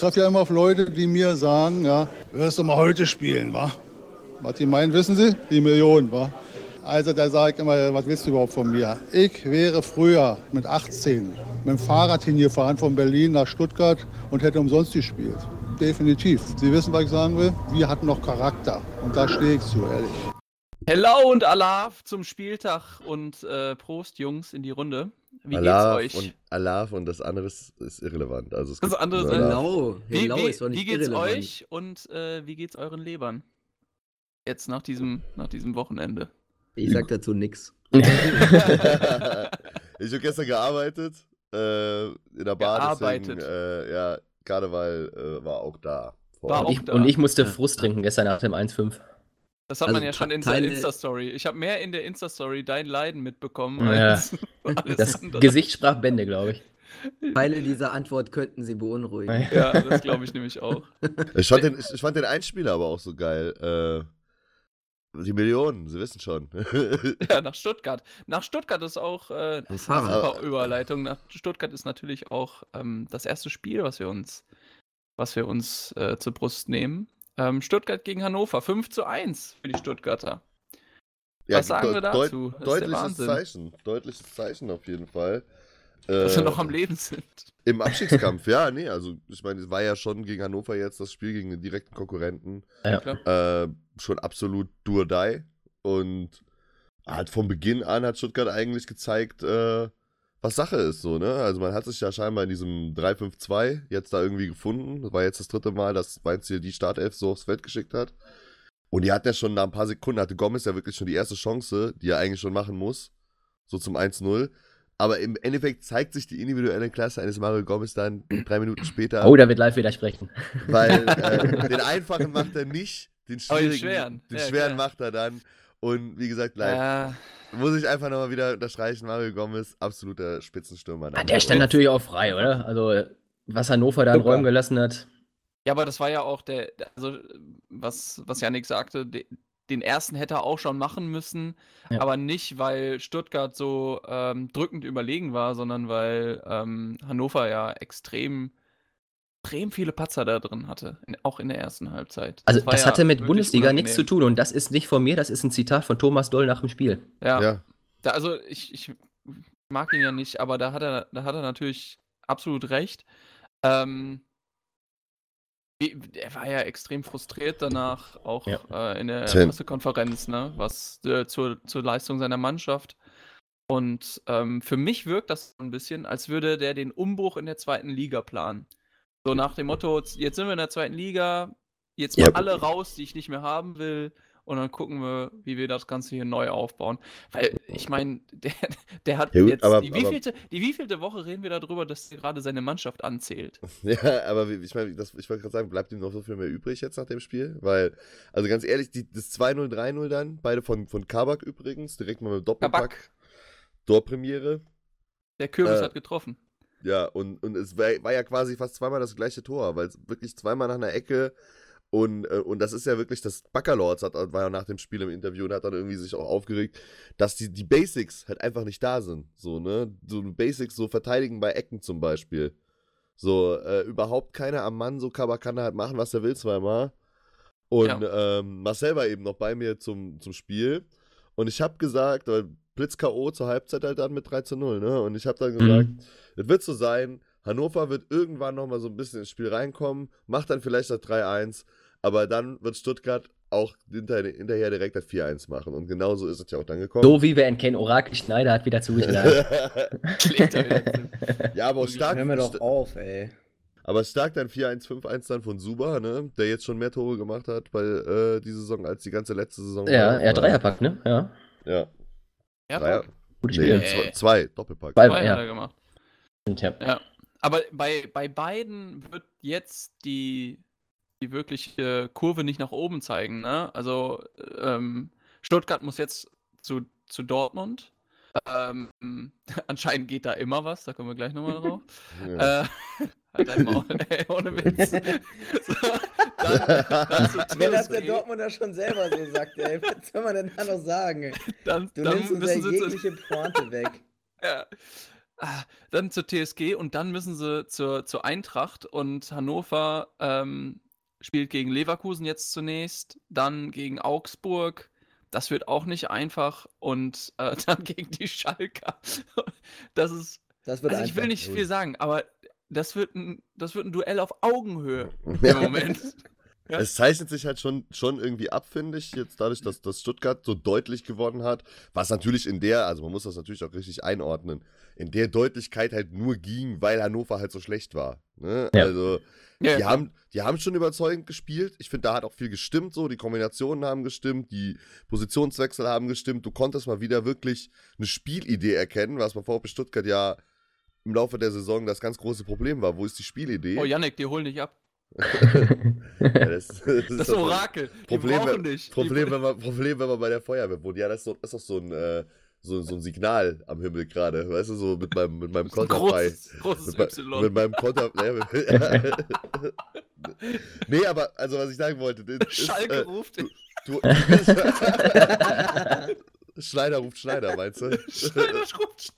treffe ja immer auf Leute, die mir sagen, ja, wirst du mal heute spielen, wa? Was die meinen, wissen Sie? Die Millionen, wa? Also da sage ich immer, was willst du überhaupt von mir? Ich wäre früher mit 18 mit dem Fahrrad hingefahren von Berlin nach Stuttgart und hätte umsonst gespielt. Definitiv. Sie wissen, was ich sagen will? Wir hatten noch Charakter. Und da stehe ich zu, ehrlich. Hello und Alaf zum Spieltag und äh, Prost, Jungs, in die Runde. Wie Alaf geht's euch? Und Alaf und das andere ist, ist irrelevant. Also es Das andere ist Alaf. Hello, wie, hello wie, ist doch nicht wie geht's irrelevant. euch und äh, wie geht's euren Lebern? Jetzt nach diesem, nach diesem Wochenende. Ich sag dazu nix. ich habe gestern gearbeitet äh, in der Bar. Deswegen, Gearbeitet. äh, ja, Karneval äh, war auch da. vor War auch Ich, da. und ich musste. Frust trinken gestern nach dem 1-5. Das hat Also man ja schon in der Insta-Story. Ich habe mehr in der Insta-Story dein Leiden mitbekommen Ja. als alles Das andere. Gesicht sprach Bände, glaube ich. Teile dieser Antwort könnten sie beunruhigen. Ja, das glaube ich nämlich auch. Ich fand, den, ich, fand den Einspieler aber auch so geil. Äh, die Millionen, Sie wissen schon. Ja, nach Stuttgart. Nach Stuttgart ist auch äh, super Überleitung. Nach Stuttgart ist natürlich auch ähm, das erste Spiel, was wir uns, was wir uns äh, zur Brust nehmen. Ähm, Stuttgart gegen Hannover, 5 zu 1 für die Stuttgarter. Was sagen deut- wir deut- dazu? Das ist der Deutliches. Zeichen. Deutliches Zeichen auf jeden Fall. Dass wir noch am Leben sind. Im Abstiegskampf, ja, nee, also ich meine, es war ja schon gegen Hannover jetzt das Spiel gegen den direkten Konkurrenten. Ja. Klar. Äh, schon absolut do or die. Und hat von Beginn an hat Stuttgart eigentlich gezeigt, äh, was Sache ist, so, ne? Also man hat sich ja scheinbar in diesem 3-5-2 jetzt da irgendwie gefunden. Das war jetzt das dritte Mal, dass Mainz hier die Startelf so aufs Feld geschickt hat. Und die hat ja schon nach ein paar Sekunden, hatte Gomez ja wirklich schon die erste Chance, die er eigentlich schon machen muss. So zum 1-0. Aber im Endeffekt zeigt sich die individuelle Klasse eines Mario Gomez dann drei Minuten später. Oh, da wird live widersprechen. Weil äh, den einfachen macht er nicht, den Aber den schwierigen, schweren, den ja, schweren macht er dann. Und wie gesagt, live, Ja, muss ich einfach nochmal wieder unterstreichen, Mario Gomez, absoluter Spitzenstürmer. Ah, der stand natürlich auch frei, oder? Also, was Hannover da in. Räumen gelassen hat. Ja, aber das war ja auch der, der- also was, was Janik sagte, de, den ersten hätte er auch schon machen müssen, Ja. aber nicht, weil Stuttgart so ähm, drückend überlegen war, sondern weil ähm, Hannover ja extrem, extrem viele Patzer da drin hatte, in, auch in der ersten Halbzeit. Also, das ja hatte mit Bundesliga nichts zu tun. Und das ist nicht von mir, das ist ein Zitat von Thomas Doll nach dem Spiel. Ja, Ja, Da, also ich, ich mag ihn ja nicht, aber da hat er, da hat er natürlich absolut recht. Ähm, er war ja extrem frustriert danach, auch Ja. äh, in der. Pressekonferenz, ne, was äh, zur, zur Leistung seiner Mannschaft. Und ähm, für mich wirkt das so ein bisschen, als würde der den Umbruch in der zweiten Liga planen. So nach dem Motto, jetzt sind wir in der zweiten Liga, jetzt mal Ja. alle raus, die ich nicht mehr haben will. Und dann gucken wir, wie wir das Ganze hier neu aufbauen. Weil, ich meine, der, der hat Ja gut, jetzt. aber- die, aber- wievielte, die wievielte Woche reden wir darüber, dass er gerade seine Mannschaft anzählt? ja aber ich meine, ich wollte gerade sagen, bleibt ihm noch so viel mehr übrig jetzt nach dem Spiel? Weil, also ganz ehrlich, die, das 2-0, 3-0 dann, beide von, von Kabak übrigens, direkt mal mit Doppelpack. Kabak. Torpremiere. Der Kürbis Äh, hat getroffen. Ja, und, und es war, war ja quasi fast zweimal das gleiche Tor, weil es wirklich zweimal nach einer Ecke und, äh, und das ist ja wirklich, das Backerlords hat, war ja nach dem Spiel im Interview und hat dann irgendwie sich auch aufgeregt, dass die, die Basics halt einfach nicht da sind. So, ne? So Basics, so verteidigen bei Ecken zum Beispiel. So, äh, überhaupt keiner am Mann, so Kabak kann er halt machen, was er will zweimal. Und ähm, Marcel war eben noch bei mir zum, zum Spiel. Und ich habe gesagt, weil Blitz K.O. zur Halbzeit halt dann mit 3 zu 0, ne? Und ich habe dann gesagt, Mhm. es wird so sein, Hannover wird irgendwann nochmal so ein bisschen ins Spiel reinkommen, macht dann vielleicht das 3-1, aber dann wird Stuttgart auch hinter, hinterher direkt das 4-1 machen. Und genau so ist es ja auch dann gekommen. So wie wir ihn kennen, Orakel Schneider hat wieder zugeschlagen. Ja, aber auch stark, Hör mir doch auf, ey. aber stark dann 4-1, 5-1 dann von Suba, ne? Der jetzt schon mehr Tore gemacht hat bei äh, die Saison als die ganze letzte Saison. ja, er hat Dreierpack, ne? Ja. Ja. Ja, Dreier. Gutes Nee, Spiel. Nee. zwei, zwei, Doppelpack. Zwei- Zwei ja. hat er gemacht. Ja. Ja. Aber bei, bei beiden wird jetzt die, die wirkliche Kurve nicht nach oben zeigen. Ne? Also ähm, Stuttgart muss jetzt zu, zu Dortmund. Ähm, anscheinend geht da immer was, da kommen wir gleich nochmal drauf. Ja. Äh, halt dein Maul, ey, ohne Witz. so, dann, dann zu Wenn das der Dortmunder schon selber so sagt, ey, was soll man denn da noch sagen? dann, Du dann nimmst uns ja müssen sie zu, jegliche Pointe weg. ja. Ah, Dann zur TSG und dann müssen sie zur, zur Eintracht und Hannover ähm, spielt gegen Leverkusen jetzt zunächst, dann gegen Augsburg. Das wird auch nicht einfach und äh, dann gegen die Schalker. Das ist, Das wird also ich will nicht viel sagen, aber das wird ein, das wird ein Duell auf Augenhöhe im. Moment. Ja. Es zeichnet sich halt schon, schon irgendwie ab, finde ich, jetzt dadurch, dass, dass Stuttgart so deutlich gewonnen hat, was natürlich in der, also man muss das natürlich auch richtig einordnen, in der Deutlichkeit halt nur ging, weil Hannover halt so schlecht war. Ne? Ja. Also, Ja, die, ja. haben, die haben schon überzeugend gespielt. Ich finde, da hat auch viel gestimmt, so. Die Kombinationen haben gestimmt, die Positionswechsel haben gestimmt. Du konntest mal wieder wirklich eine Spielidee erkennen, was bei VfB Stuttgart ja im Laufe der Saison das ganz große Problem war. Wo ist die Spielidee? Oh, Yannick, die holen dich ab. Ja, das, das ist Das doch- Orakel. Die Problem, brauchen wenn- dich. Die- Problem, wenn man, Problem, wenn man bei der Feuerwehr wohnt. Ja, das ist, so, das ist doch so ein, äh, so, so ein Signal am Himmel gerade. Weißt du, so mit meinem, mit meinem Das Konterfei. großes, großes Mit, mei- Y. mit meinem Konter. Nee, aber, also, was ich sagen wollte. das Ist, Schalke äh, ruft dich. du, Schneider ruft Schneider, meinst du? Schneider ruft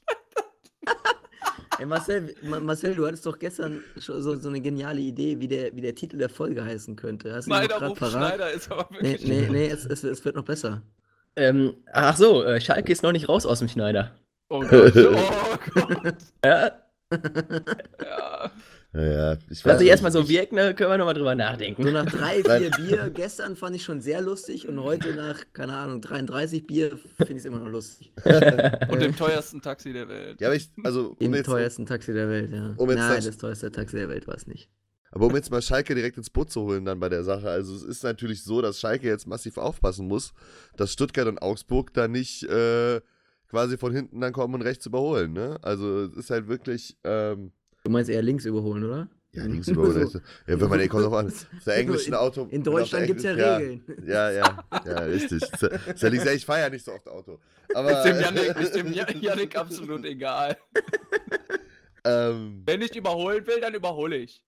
Ey, Marcel, Ma- Marcel, du hattest doch gestern schon so, so eine geniale Idee, wie der, wie der Titel der Folge heißen könnte. Hast du Schneider parat? Schneider ist aber Nee, wirklich. nee, nee, es, es, es wird noch besser. ähm, ach so, äh, Schalke ist noch nicht raus aus dem Schneider. Oh Gott, oh Gott. Ja, Ja. Ja, ja, ich lass weiß ich erstmal so wirken, dann können wir nochmal drüber nachdenken. So nach drei, vier Bier gestern fand ich schon sehr lustig und heute nach, keine Ahnung, 33 Bier finde ich es immer noch lustig. Und dem teuersten Taxi der Welt. Ja, aber ich, also, um Im jetzt, teuersten Taxi der Welt, ja. um Nein, das- das teuerste Taxi der Welt war es nicht. Aber um jetzt mal Schalke direkt ins Boot zu holen dann bei der Sache, also es ist natürlich so, dass Schalke jetzt massiv aufpassen muss, dass Stuttgart und Augsburg da nicht äh, quasi von hinten dann kommen und rechts überholen, ne? Also es ist halt wirklich, ähm, Du meinst eher links überholen, oder? ja, links überholen. So. ja, wenn man, ey, kommt drauf an, auf der englischen in, Auto. In Deutschland gibt es ja Regeln. Ja, ja, ja, richtig. Ist ja- ja links, ja, ich fahre ja nicht so oft Auto. Aber, Ist dem Yannick, ist dem Ja- Yannick absolut egal. ähm, Wenn ich überholen will, dann überhole ich.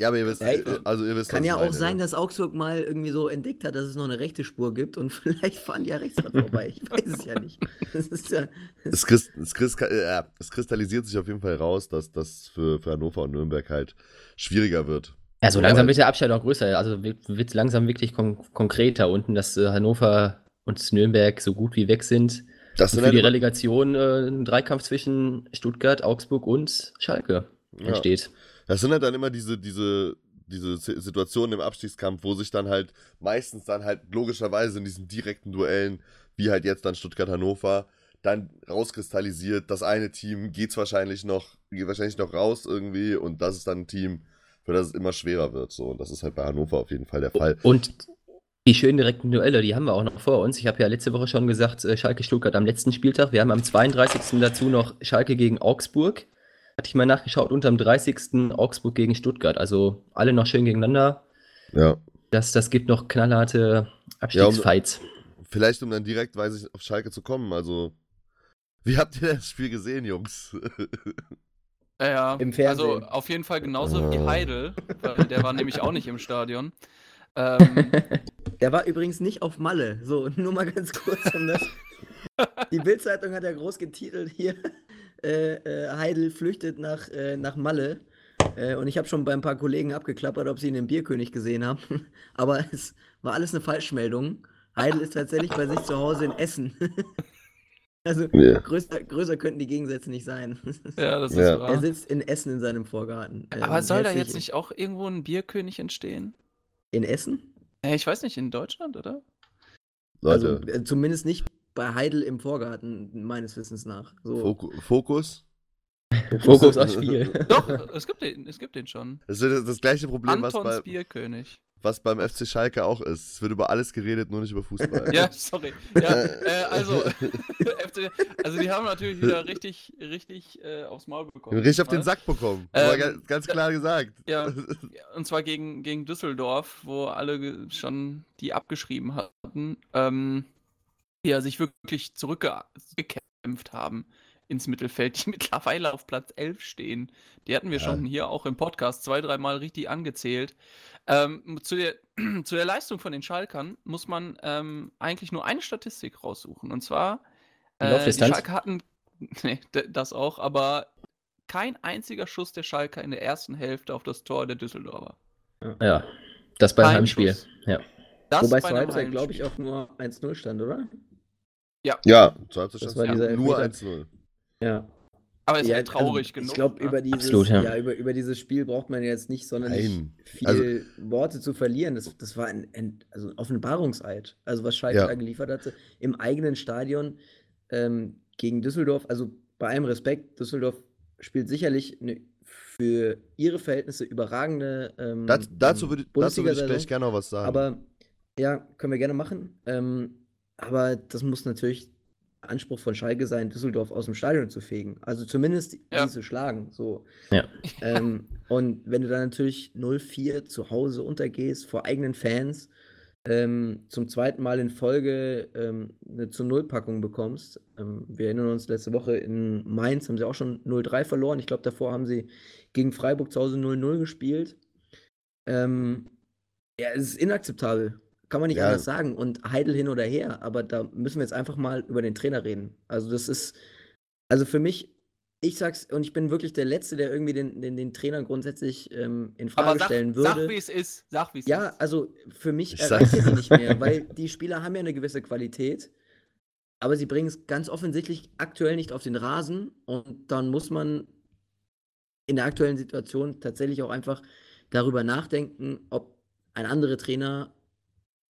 Ja, aber ihr wisst, Ey, also ihr wisst, Kann ja auch meine, sein, ne? dass Augsburg mal irgendwie so entdeckt hat, dass es noch eine rechte Spur gibt und vielleicht fahren die ja rechts vorbei. Ich weiß es ja nicht. Das ist ja. Es, christ, es, christ, äh, ja, es kristallisiert sich auf jeden Fall raus, dass das für, für Hannover und Nürnberg halt schwieriger wird. Ja, so langsam wird der Abstand auch größer. Also wird, wird langsam wirklich kon konkreter unten, dass äh, Hannover und Nürnberg so gut wie weg sind. Das sind für die halt immer- Relegation äh, ein Dreikampf zwischen Stuttgart, Augsburg und Schalke ja, entsteht. Das sind halt dann immer diese, diese, diese Si- Situationen im Abstiegskampf, wo sich dann halt meistens dann halt logischerweise in diesen direkten Duellen, wie halt jetzt dann Stuttgart-Hannover, dann rauskristallisiert, das eine Team geht's wahrscheinlich noch, geht wahrscheinlich noch raus irgendwie und das ist dann ein Team, für das es immer schwerer wird. So. Und das ist halt bei Hannover auf jeden Fall der Fall. Und die schönen direkten Duelle, die haben wir auch noch vor uns. Ich habe ja letzte Woche schon gesagt, äh, Schalke-Stuttgart am letzten Spieltag. Wir haben am 32. dazu noch Schalke gegen Augsburg. Hatte ich mal nachgeschaut, und am 30. Augsburg gegen Stuttgart. Also alle noch schön gegeneinander. Ja. Das, das gibt noch knallharte Abstiegsfights. Vielleicht, um dann direkt, weiß ich, auf Schalke zu kommen. Also, wie habt ihr das Spiel gesehen, Jungs? Ja, ja. Im Fernsehen. Also auf jeden Fall genauso wie Oh. Heidel, weil der war nämlich auch nicht im Stadion. Ähm, Der war übrigens nicht auf Malle. So, nur mal ganz kurz um das. Die Bildzeitung hat ja groß getitelt hier. Äh, äh, Heidel flüchtet nach, äh, nach Malle. Äh, und ich habe schon bei ein paar Kollegen abgeklappert, ob sie ihn im Bierkönig gesehen haben. Aber es war alles eine Falschmeldung. Heidel ist tatsächlich bei sich zu Hause in Essen. also Ja. größer, größer könnten die Gegensätze nicht sein. ja, das ist Ja. Er wahr. sitzt in Essen in seinem Vorgarten. Aber Ähm, soll da jetzt nicht auch irgendwo ein Bierkönig entstehen? In Essen? Äh, ich weiß nicht, in Deutschland, oder? Leute, Also äh, zumindest nicht bei Heidel im Vorgarten, meines Wissens nach. So. Foku Fokus. Fokus aufs Spiel. Doch, es gibt den, es gibt den schon. Das ist das gleiche Problem, was, Antons bei, Bierkönig. was beim FC Schalke auch ist. Es wird über alles geredet, nur nicht über Fußball. Ja, sorry. Ja, äh, also, FC, also die haben natürlich wieder richtig, richtig äh, aufs Maul bekommen. Richtig auf den. Sack bekommen. Ähm, Aber ganz, ganz klar gesagt. Ja, und zwar gegen, gegen Düsseldorf, wo alle schon die abgeschrieben hatten, ähm, ja sich wirklich zurückgekämpft haben ins Mittelfeld, die mittlerweile auf Platz 11 stehen. Die hatten wir Ja. schon hier auch im Podcast zwei, dreimal richtig angezählt. Ähm, zu, der, zu der Leistung von den Schalkern muss man ähm, eigentlich nur eine Statistik raussuchen. Und zwar, Die äh, die Laufdistanz? Schalke hatten, nee, das auch, aber kein einziger Schuss der Schalker in der ersten Hälfte auf das Tor der Düsseldorfer. Ja, das beim Heimspiel. Ja. Das Wobei bei zur Halbzeit, glaube ich, auch nur 1-0 stand, oder? Ja, zur Halbzeit Das war ja dieser nur Elfmeter. 1-0. Ja. Aber ist ja, halt traurig also, genug. Ich glaube, ne? über dieses, Absolut, ja. ja. über, über dieses Spiel braucht man jetzt nicht sonderlich Nein. viel Also- Worte zu verlieren. Das, das war ein, ein also ein Offenbarungseid. Also was Schalke Ja. da geliefert hatte im eigenen Stadion ähm, gegen Düsseldorf. Also bei allem Respekt, Düsseldorf spielt sicherlich eine für ihre Verhältnisse überragende ähm, Das, dazu würde dazu würd ich gleich gerne noch was sagen. Aber ja, können wir gerne machen. Ähm, aber das muss natürlich Anspruch von Schalke sein, Düsseldorf aus dem Stadion zu fegen. Also zumindest Ja. die zu schlagen. So. Ja. Ähm, und wenn du dann natürlich 0-4 zu Hause untergehst vor eigenen Fans, ähm, zum zweiten Mal in Folge ähm, eine zu Null-Packung bekommst. Ähm, wir erinnern uns, letzte Woche in Mainz haben sie auch schon 0-3 verloren. Ich glaube, davor haben sie gegen Freiburg zu Hause 0-0 gespielt. Ähm, ja, es ist inakzeptabel. Kann man nicht Ja. anders sagen. Und Heidel hin oder her, aber da müssen wir jetzt einfach mal über den Trainer reden. Also, das ist, also für mich, ich sag's, und ich bin wirklich der Letzte, der irgendwie den, den, den Trainer grundsätzlich ähm, in Frage Aber sag, stellen sag würde. wie es ist. Sag, wie es Ja, ist. also für mich Ich erreicht er sie nicht mehr, weil die Spieler haben ja eine gewisse Qualität, aber sie bringen es ganz offensichtlich aktuell nicht auf den Rasen und dann muss man in der aktuellen Situation tatsächlich auch einfach darüber nachdenken, ob ein anderer Trainer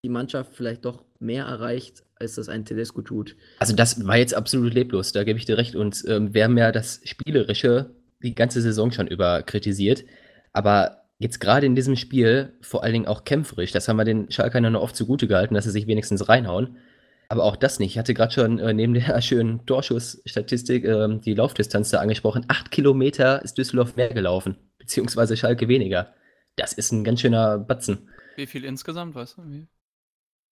die Mannschaft vielleicht doch mehr erreicht, als das ein Tedesco tut. Also das war jetzt absolut leblos, da gebe ich dir recht. Und ähm, wir haben ja das Spielerische die ganze Saison schon über kritisiert. Aber jetzt gerade in diesem Spiel vor allen Dingen auch kämpferisch, das haben wir den Schalkern ja noch oft zugute gehalten, dass sie sich wenigstens reinhauen. Aber auch das nicht. Ich hatte gerade schon äh, neben der schönen Torschussstatistik ähm, die Laufdistanz da angesprochen. Acht Kilometer ist Düsseldorf mehr gelaufen, beziehungsweise Schalke weniger. Das ist ein ganz schöner Batzen. Wie viel insgesamt, weißt du? Wie?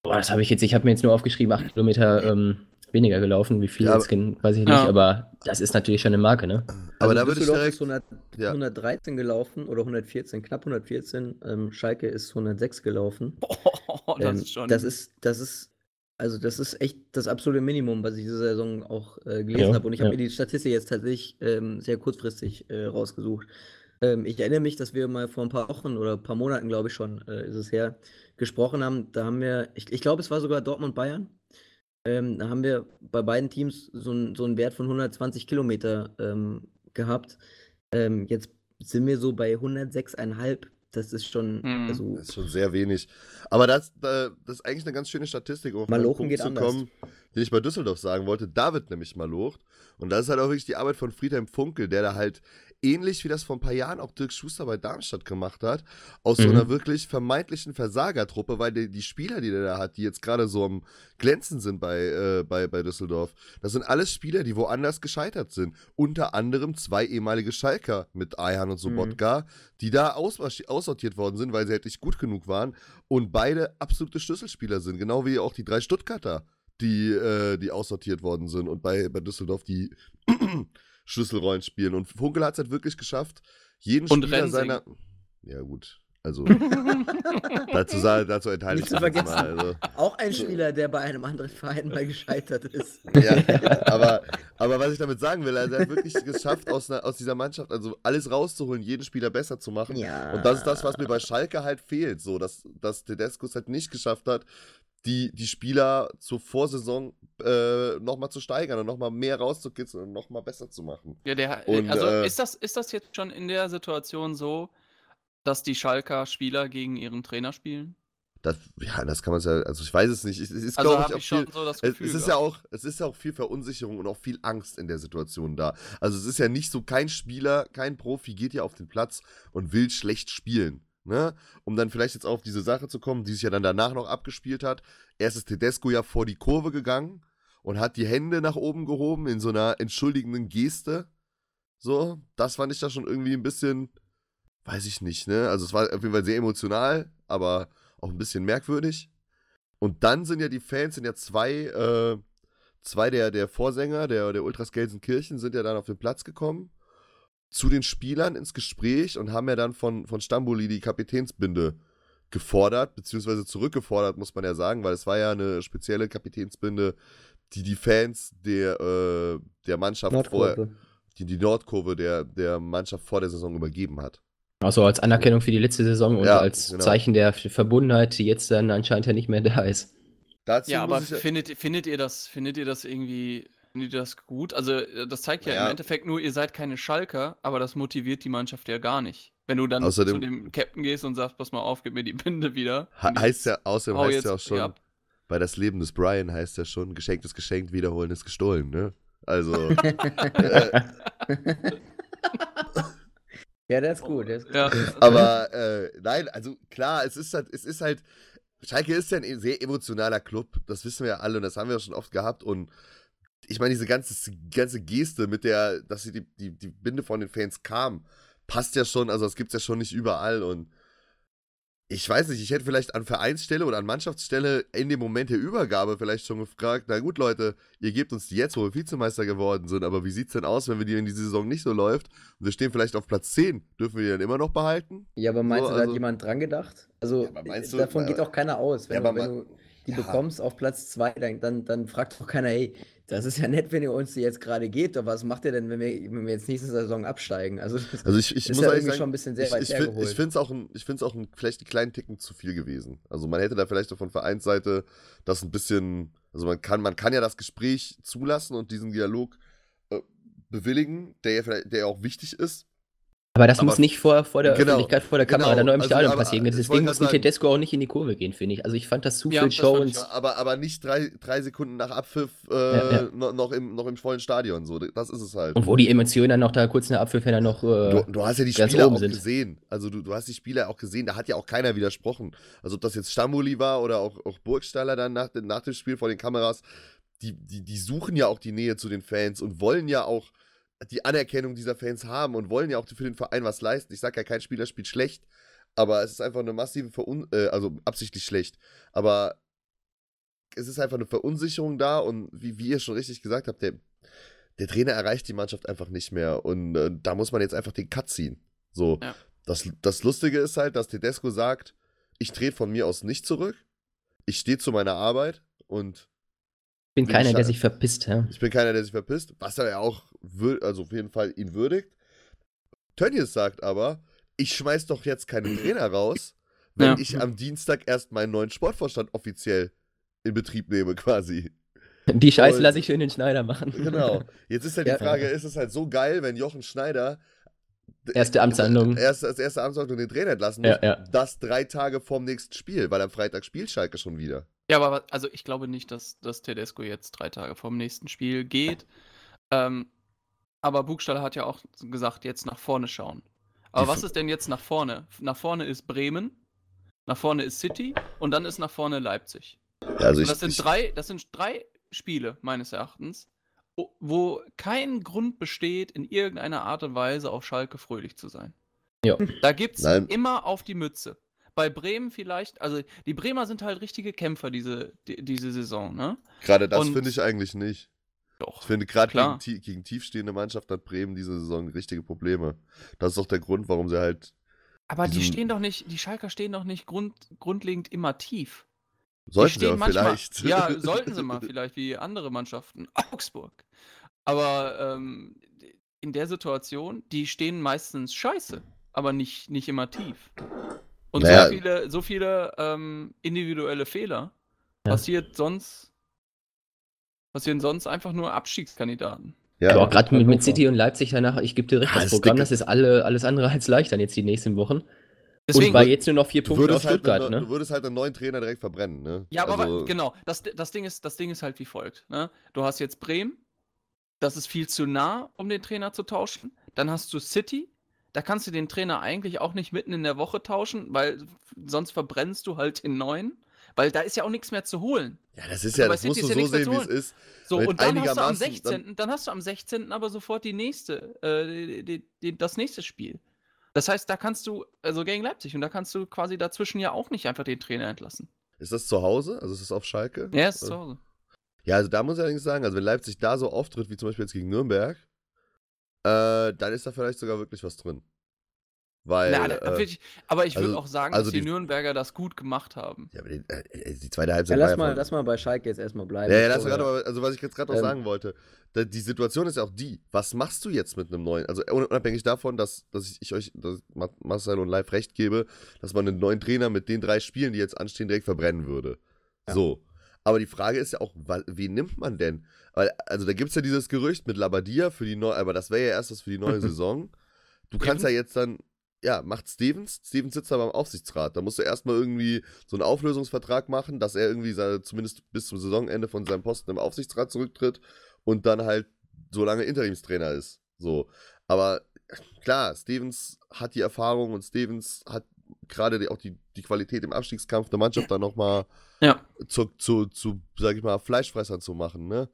Boah, das habe ich jetzt, ich habe mir jetzt nur aufgeschrieben, acht Kilometer ähm, weniger gelaufen. Wie viel Ja, jetzt gen- weiß ich nicht, Ja. aber das ist natürlich schon eine Marke, ne? Aber Also da würde ich direkt. ist 100, ja. 113 gelaufen oder 114, knapp 114. Ähm, Schalke ist 106 gelaufen. Oh, das Ähm, ist schon. Das ist, das ist, also das ist echt das absolute Minimum, was ich diese Saison auch äh, gelesen Ja, habe. Und ich habe mir die Statistik jetzt tatsächlich ähm, sehr kurzfristig äh, rausgesucht. Ähm, ich erinnere mich, dass wir mal vor ein paar Wochen oder ein paar Monaten, glaube ich schon, äh, ist es her, gesprochen haben. Da haben wir, ich, ich glaube, es war sogar Dortmund-Bayern. Ähm, da haben wir bei beiden Teams so, ein, so einen Wert von 120 Kilometer ähm, gehabt. Ähm, jetzt sind wir so bei 106,5. Das ist schon, Mhm. also Das ist schon sehr wenig. Aber das, da- das ist eigentlich eine ganz schöne Statistik, um auf Malochen geht zu anders. kommen, den ich bei Düsseldorf sagen wollte. Da wird nämlich malocht. Und das ist halt auch wirklich die Arbeit von Friedhelm Funkel, der da halt ähnlich wie das vor ein paar Jahren auch Dirk Schuster bei Darmstadt gemacht hat, aus so Mhm. einer wirklich vermeintlichen Versagertruppe, weil die, die Spieler, die der da hat, die jetzt gerade so am Glänzen sind bei, äh, bei, bei Düsseldorf, das sind alles Spieler, die woanders gescheitert sind. Unter anderem zwei ehemalige Schalker mit Ayhan und Sobotka, die da ausmarschi- aussortiert worden sind, weil sie halt nicht gut genug waren und beide absolute Schlüsselspieler sind, genau wie auch die drei Stuttgarter, die, äh, die aussortiert worden sind und bei, bei Düsseldorf die Schlüsselrollen spielen. Und Funkel hat es halt wirklich geschafft, jeden Und Spieler Rensing. seiner. Ja, gut. Also, dazu, dazu enthalte ich mich vergessen. mal. Also. Auch ein Spieler, der bei einem anderen Verein mal gescheitert ist. Ja, aber, aber was ich damit sagen will, also er hat wirklich geschafft, aus, einer, aus dieser Mannschaft also alles rauszuholen, jeden Spieler besser zu machen. Ja. Und das ist das, was mir bei Schalke halt fehlt, so, dass, dass Tedesco es halt nicht geschafft hat, die, die Spieler zur Vorsaison äh, nochmal zu steigern und nochmal mehr rauszukitzeln und nochmal besser zu machen. Ja, der, Und, also äh, ist, das, ist das jetzt schon in der Situation so, dass die Schalker Spieler gegen ihren Trainer spielen? Das, ja, das kann man ja, also ich weiß es nicht. Es, es ist, Also glaube ich, ich schon viel, so Gefühl. es ist ja auch, es ist ja auch viel Verunsicherung und auch viel Angst in der Situation da. Also es ist ja nicht so, kein Spieler, kein Profi geht ja auf den Platz und will schlecht spielen. Ne? Um dann vielleicht jetzt auf diese Sache zu kommen, die sich ja dann danach noch abgespielt hat. Erst ist Tedesco ja vor die Kurve gegangen und hat die Hände nach oben gehoben in so einer entschuldigenden Geste. So, das fand ich da schon irgendwie ein bisschen, weiß ich nicht, ne? Also es war auf jeden Fall sehr emotional, aber auch ein bisschen merkwürdig. Und dann sind ja die Fans, sind ja zwei, äh, zwei der, der Vorsänger der, der Ultras Gelsenkirchen sind ja dann auf den Platz gekommen, zu den Spielern ins Gespräch und haben ja dann von, von Stamboli die Kapitänsbinde gefordert, beziehungsweise zurückgefordert, muss man ja sagen, weil es war ja eine spezielle Kapitänsbinde, die die Fans der, äh, der Mannschaft vorher, Nordkurve. die, die Nordkurve der, der Mannschaft vor der Saison übergeben hat. Also als Anerkennung für die letzte Saison und Ja, als genau. Zeichen der Verbundenheit, die jetzt dann anscheinend ja nicht mehr da ist. Dazu Ja, aber findet, findet ihr das, findet ihr das irgendwie, findet ihr das gut? Also, äh, das zeigt ja Naja. im Endeffekt nur, ihr seid keine Schalker, aber das motiviert die Mannschaft ja gar nicht. Wenn du dann Außerdem- zu dem Captain gehst und sagst, pass mal auf, gib mir die Binde wieder. he- heißt ja, außerdem Hau heißt jetzt ja auch schon, ab. bei das Leben des Brian heißt ja schon, geschenkt ist geschenkt, wiederholen ist gestohlen, ne? Also, äh, Ja, der ist gut. Der ist gut. Ja, aber äh, nein, also klar, es ist halt, es ist halt, Schalke ist ja ein sehr emotionaler Club, das wissen wir ja alle und das haben wir ja schon oft gehabt und ich meine, diese ganze, ganze Geste mit der, dass sie die, die, die Binde von den Fans kam, passt ja schon, also das gibt's ja schon nicht überall und ich weiß nicht, ich hätte vielleicht an Vereinsstelle oder an Mannschaftsstelle in dem Moment der Übergabe vielleicht schon gefragt, na gut Leute, ihr gebt uns die jetzt, wo wir Vizemeister geworden sind, aber wie sieht's denn aus, wenn wir die in die Saison nicht so läuft und wir stehen vielleicht auf Platz 10, dürfen wir die dann immer noch behalten? Ja, aber meinst So, du, da also- hat jemand dran gedacht? Also, Ja, du- davon geht aber- auch keiner aus. Wenn, Ja, du, wenn ma- du die Ja. bekommst auf Platz 2, dann, dann, dann fragt doch keiner, hey, das ist ja nett, wenn ihr uns jetzt gerade gebt, aber was macht ihr denn, wenn wir, wenn wir jetzt nächste Saison absteigen? Also, das Also ich, ich ist muss ja irgendwie sagen, schon ein bisschen sehr ich, weit ich, hergeholt. ich finde es auch, ein, ich find's auch ein, vielleicht einen kleinen Ticken zu viel gewesen. Also man hätte da vielleicht auch von Vereinsseite das ein bisschen, also man kann, man kann ja das Gespräch zulassen und diesen Dialog äh, bewilligen, der ja, vielleicht, der ja auch wichtig ist. Aber das Aber- muss nicht vor, vor der Genau, Öffentlichkeit, vor der Kamera, genau. dann nur im Also, Stadion aber, passieren. ich Deswegen muss ein Tedesco auch nicht in die Kurve gehen, finde ich. Also ich fand das zu Ja, viel Show und. Aber, aber nicht drei, drei Sekunden nach Abpfiff äh, Ja, ja. Noch, im, noch im vollen Stadion. So, das ist es halt. Und wo die Emotionen dann noch da kurz nach Abpfiff dann noch. Äh, Du, du hast ja die Spieler auch sind. gesehen. Also du, du hast die Spieler auch gesehen, da hat ja auch keiner widersprochen. Also ob das jetzt Stambuli war oder auch, auch Burgstaller dann nach, dem- nach dem Spiel vor den Kameras, die, die, die suchen ja auch die Nähe zu den Fans und wollen ja auch die Anerkennung dieser Fans haben und wollen ja auch für den Verein was leisten. Ich sage ja, kein Spieler spielt schlecht, aber es ist einfach eine massive Verun äh, also absichtlich schlecht. Aber es ist einfach eine Verunsicherung da und wie, wie ihr schon richtig gesagt habt, der, der Trainer erreicht die Mannschaft einfach nicht mehr und äh, da muss man jetzt einfach den Cut ziehen. So, Ja. das, das Lustige ist halt, dass Tedesco sagt, ich trete von mir aus nicht zurück, ich stehe zu meiner Arbeit und ich bin Wie keiner, der sich verpisst. Ja. ich bin keiner, der sich verpisst, was er ja auch, also auf jeden Fall ihn würdigt. Tönnies sagt aber, ich schmeiß doch jetzt keinen Trainer raus, wenn Ja. ich am Dienstag erst meinen neuen Sportvorstand offiziell in Betrieb nehme, quasi. Die Scheiße lasse ich schön den Schneider machen. Genau. Jetzt ist halt Ja. die Frage, ist es halt so geil, wenn Jochen Schneider Erste Amtshandlung. erst als erste Amtshandlung den Trainer entlassen muss, Ja, ja. das drei Tage vorm nächsten Spiel, weil am Freitag spielt Schalke schon wieder. Ja, aber also ich glaube nicht, dass, dass Tedesco jetzt drei Tage vor dem nächsten Spiel geht. Ähm, aber Buchstaller hat ja auch gesagt, jetzt nach vorne schauen. Aber Die was ist denn jetzt nach vorne? Nach vorne ist Bremen, nach vorne ist City und dann ist nach vorne Leipzig. Ja, also ich, das sind ich, drei, das sind drei Spiele, meines Erachtens, wo- wo kein Grund besteht, in irgendeiner Art und Weise auf Schalke fröhlich zu sein. Ja. Da gibt es immer auf die Mütze. Bei Bremen vielleicht, also die Bremer sind halt richtige Kämpfer diese, die, diese Saison, ne? gerade das finde ich eigentlich nicht. Doch. Ich finde, gerade gegen, tie- gegen tiefstehende Mannschaft hat Bremen diese Saison richtige Probleme. Das ist auch der Grund, warum sie halt. Aber die stehen doch nicht, die Schalker stehen doch nicht grund, grundlegend immer tief. Sollten sie aber manchmal, vielleicht. Ja, sollten sie mal vielleicht, wie andere Mannschaften. Augsburg. Aber ähm, in der Situation, die stehen meistens scheiße, aber nicht, nicht immer tief. Und Naja. so viele, so viele ähm, individuelle Fehler Ja. passiert sonst passieren sonst einfach nur Abstiegskandidaten. ja, auch gerade mit, mit. City und Leipzig danach, ich gebe dir recht, Ah, das das Programm, Dicke- das ist alle, alles andere als leicht dann jetzt die nächsten Wochen. Deswegen, und bei jetzt nur noch vier Punkte auf würdest, halt Stuttgart, einen, ne? du würdest halt einen neuen Trainer direkt verbrennen, ne? Ja, aber Also, genau, das, das, Ding ist, das Ding ist halt wie folgt. Ne? Du hast jetzt Bremen, das ist viel zu nah, um den Trainer zu tauschen. Dann hast du City, da kannst du den Trainer eigentlich auch nicht mitten in der Woche tauschen, weil sonst verbrennst du halt den neuen. Weil da ist ja auch nichts mehr zu holen. Ja, das ist Also ja, bei das musst City du ist ja so sehen, wie es ist. So, und dann hast du am einigermaßen- 16. Dann, hast du am 16. aber sofort die nächste, äh, die, die, die, das nächste Spiel. Das heißt, da kannst du, also gegen Leipzig, und da kannst du quasi dazwischen ja auch nicht einfach den Trainer entlassen. Ist das zu Hause? Also ist das auf Schalke? Ja, ist zu Hause. Ja, also da muss ich allerdings sagen, also wenn Leipzig da so auftritt, wie zum Beispiel jetzt gegen Nürnberg, äh, dann ist da vielleicht sogar wirklich was drin. Weil, Na, da, äh, will ich, aber ich würde also- auch sagen, also dass die, die- Nürnberger das gut gemacht haben. ja, aber die, äh, die zweite Ja, Halbzeit war lass, ja mal, lass mal bei Schalke jetzt erstmal bleiben. Ja, ja, lass mal also was ich jetzt gerade noch Ähm, sagen wollte, da, die Situation ist ja auch die, was machst du jetzt mit einem neuen, also unabhängig davon, dass, dass ich, ich euch, dass Ma- Marcel und Live recht gebe, dass man einen neuen Trainer mit den drei Spielen, die jetzt anstehen, direkt verbrennen würde. So. Aber die Frage ist ja auch, wen nimmt man denn? Weil, also da gibt es ja dieses Gerücht mit Labadia für die neue, aber das wäre ja erst was für die neue Saison. Du kannst ja jetzt dann, ja, macht Stevens, Stevens sitzt da beim Aufsichtsrat. Da musst du erstmal irgendwie so einen Auflösungsvertrag machen, dass er irgendwie seine, zumindest bis zum Saisonende von seinem Posten im Aufsichtsrat zurücktritt und dann halt so lange Interimstrainer ist. So. Aber klar, Stevens hat die Erfahrung und Stevens hat gerade auch die, die Qualität im Abstiegskampf der Mannschaft dann nochmal Ja. zu, zu, zu, sag ich mal, Fleischfressern zu machen, ne?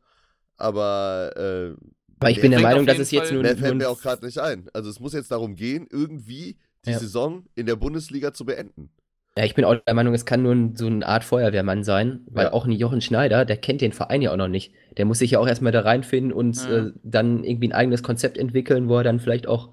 Aber äh, Aber ich mehr bin der Meinung, dass es jetzt nur, Mehr fällt mir auch gerade nicht ein. Also es muss jetzt darum gehen, irgendwie die Ja. Saison in der Bundesliga zu beenden. Ja, ich bin auch der Meinung, es kann nur ein, so eine Art Feuerwehrmann sein, weil Ja. auch ein Jochen Schneider, der kennt den Verein ja auch noch nicht. Der muss sich ja auch erstmal da reinfinden und Ja. äh, dann irgendwie ein eigenes Konzept entwickeln, wo er dann vielleicht auch äh,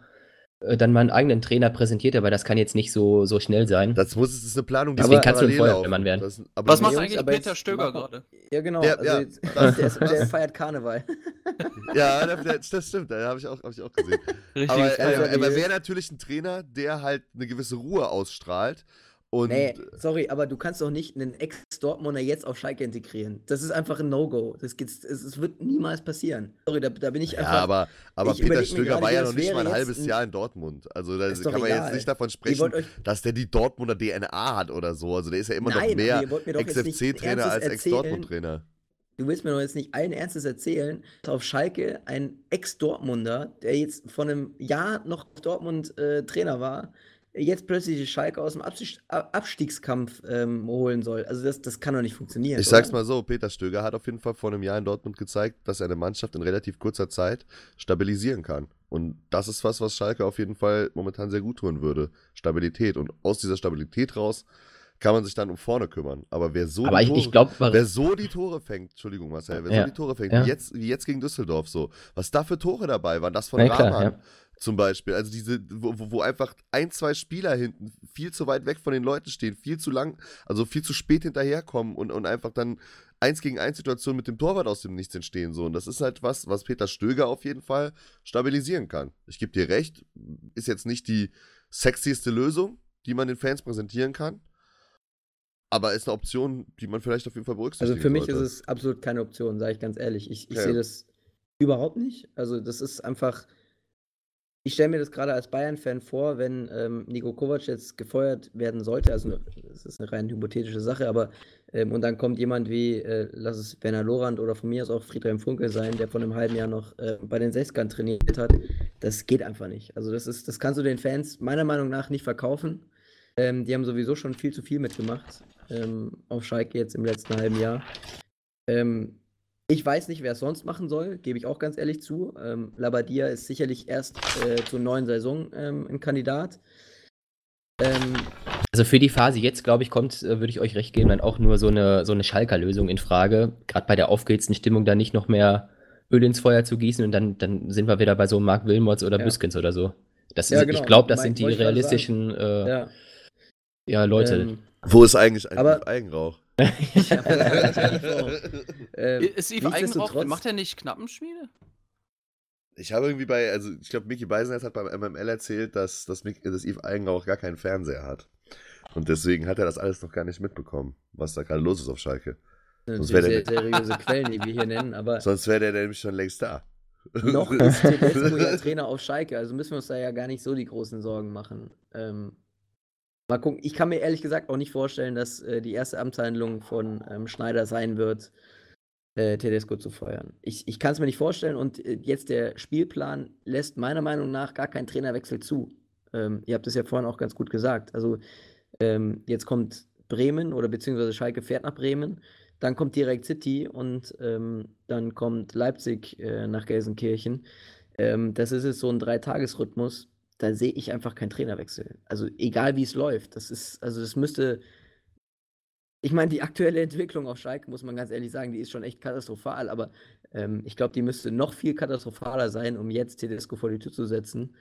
dann mal einen eigenen Trainer präsentiert, aber das kann jetzt nicht so, so schnell sein. Das muss das ist eine Planung, die Deswegen muss kannst du ein Feuerwehrmann werden. Das, aber Was macht eigentlich aber Peter Stöger gerade? Ja, genau. Der- also ja, jetzt, das- der, ist, der das- feiert Karneval. Ja, das, stimmt, das habe ich, auch- hab ich auch gesehen. Richtiges Aber äh, er wäre natürlich ein Trainer, der halt eine gewisse Ruhe ausstrahlt. Und Nee, sorry, aber du kannst doch nicht einen Ex-Dortmunder jetzt auf Schalke integrieren. Das ist einfach ein No-Go. Das, es, es wird niemals passieren. Sorry, da, da bin ich ja, einfach. aber, aber ich Peter Stöger war ja das noch nicht mal ein halbes Jahr in Dortmund. Also da kann man egal. jetzt nicht davon sprechen, dass der die Dortmunder DNA hat oder so. Also der ist ja immer Nein, noch mehr aber Ex-FC-Trainer als. Ex-Dortmund-Trainer. du willst mir doch jetzt nicht allen Ernstes erzählen, dass auf Schalke ein Ex-Dortmunder, der jetzt vor einem Jahr noch Dortmund äh, Trainer war, jetzt plötzlich die Schalke aus dem Abstieg, Ab- Abstiegskampf ähm, holen soll. Also das, das kann doch nicht funktionieren. Ich sag's oder? mal so, Peter Stöger hat auf jeden Fall vor einem Jahr in Dortmund gezeigt, dass er eine Mannschaft in relativ kurzer Zeit stabilisieren kann. Und das ist was, was Schalke auf jeden Fall momentan sehr gut tun würde. Stabilität. Und aus dieser Stabilität raus kann man sich dann um vorne kümmern. Aber wer so, aber die, ich, Tore, ich glaube, wer so die Tore fängt, Entschuldigung Marcel, wer Ja. so die Tore fängt, Ja. wie, jetzt, wie jetzt gegen Düsseldorf so, was da für Tore dabei waren, das von klar, Rahman ja. Zum Beispiel. Also diese, wo, wo- einfach ein, zwei Spieler hinten viel zu weit weg von den Leuten stehen, viel zu lang, also viel zu spät hinterherkommen und, und einfach dann eins gegen eins Situationen mit dem Torwart aus dem Nichts entstehen. So. Und das ist halt was, was Peter Stöger auf jeden Fall stabilisieren kann. Ich gebe dir recht, ist jetzt nicht die sexieste Lösung, die man den Fans präsentieren kann. Aber ist eine Option, die man vielleicht auf jeden Fall berücksichtigen Also für mich sollte. ist es absolut keine Option, sage ich ganz ehrlich. Ich, ich Okay. sehe das überhaupt nicht. Also das ist einfach. Ich stelle mir das gerade als Bayern-Fan vor, wenn ähm, Nico Kovac jetzt gefeuert werden sollte. Also ne- das ist eine rein hypothetische Sache, aber ähm, und dann kommt jemand wie, äh, lass es Werner Lorand oder von mir aus auch Friedhelm Funkel sein, der vor einem halben Jahr noch äh, bei den Sechskern trainiert hat. Das geht einfach nicht. Also das ist, das kannst du den Fans meiner Meinung nach nicht verkaufen. Ähm, die haben sowieso schon viel zu viel mitgemacht ähm, auf Schalke jetzt im letzten halben Jahr. Ähm, ich weiß nicht, wer es sonst machen soll, gebe ich auch ganz ehrlich zu. Ähm, Labadia ist sicherlich erst äh, zur neuen Saison ähm, ein Kandidat. Ähm, Also für die Phase jetzt, glaube ich, kommt, äh, würde ich euch recht geben, dann auch nur so eine, so eine Schalker-Lösung in Frage. Gerade bei der aufgehitzten Stimmung da nicht noch mehr Öl ins Feuer zu gießen und dann, dann sind wir wieder bei so Mark Wilmots oder Ja. Büskens oder so. Das Ja, ist, genau. Ich glaube, das Mein- sind die realistischen äh, ja. ja, Leute. ähm, Wo ist eigentlich ein Aber- Eigenrauch? Ja, äh, Ist Yves Eigenrauch, macht er nicht Knappenschmiede? Ich habe irgendwie bei, also ich glaube, Mickey Beisenherz hat beim MML erzählt, dass, dass, Mick, dass Yves Eigenrauch gar keinen Fernseher hat. Und deswegen hat er das alles noch gar nicht mitbekommen, was da gerade los ist auf Schalke. Sonst sehr der- seriöse Quellen, die wir hier nennen, aber Sonst wäre der nämlich schon längst da. noch ist Tedesco ja Trainer auf Schalke, also müssen wir uns da ja gar nicht so die großen Sorgen machen. Ähm, mal gucken, ich kann mir ehrlich gesagt auch nicht vorstellen, dass äh, die erste Amtshandlung von ähm, Schneider sein wird, äh, Tedesco zu feuern. Ich, ich kann es mir nicht vorstellen und äh, jetzt der Spielplan lässt meiner Meinung nach gar keinen Trainerwechsel zu. Ähm, ihr habt es ja vorhin auch ganz gut gesagt. Also ähm, jetzt kommt Bremen oder beziehungsweise Schalke fährt nach Bremen. Dann kommt direkt City und ähm, dann kommt Leipzig äh, nach Gelsenkirchen. Ähm, das ist jetzt so ein Dreitagesrhythmus. Da sehe ich einfach keinen Trainerwechsel. Also egal wie es läuft. Das ist, also das müsste. Ich meine, die aktuelle Entwicklung auf Schalke, muss man ganz ehrlich sagen, die ist schon echt katastrophal, aber ähm, ich glaube, die müsste noch viel katastrophaler sein, um jetzt Tedesco vor die Tür zu setzen.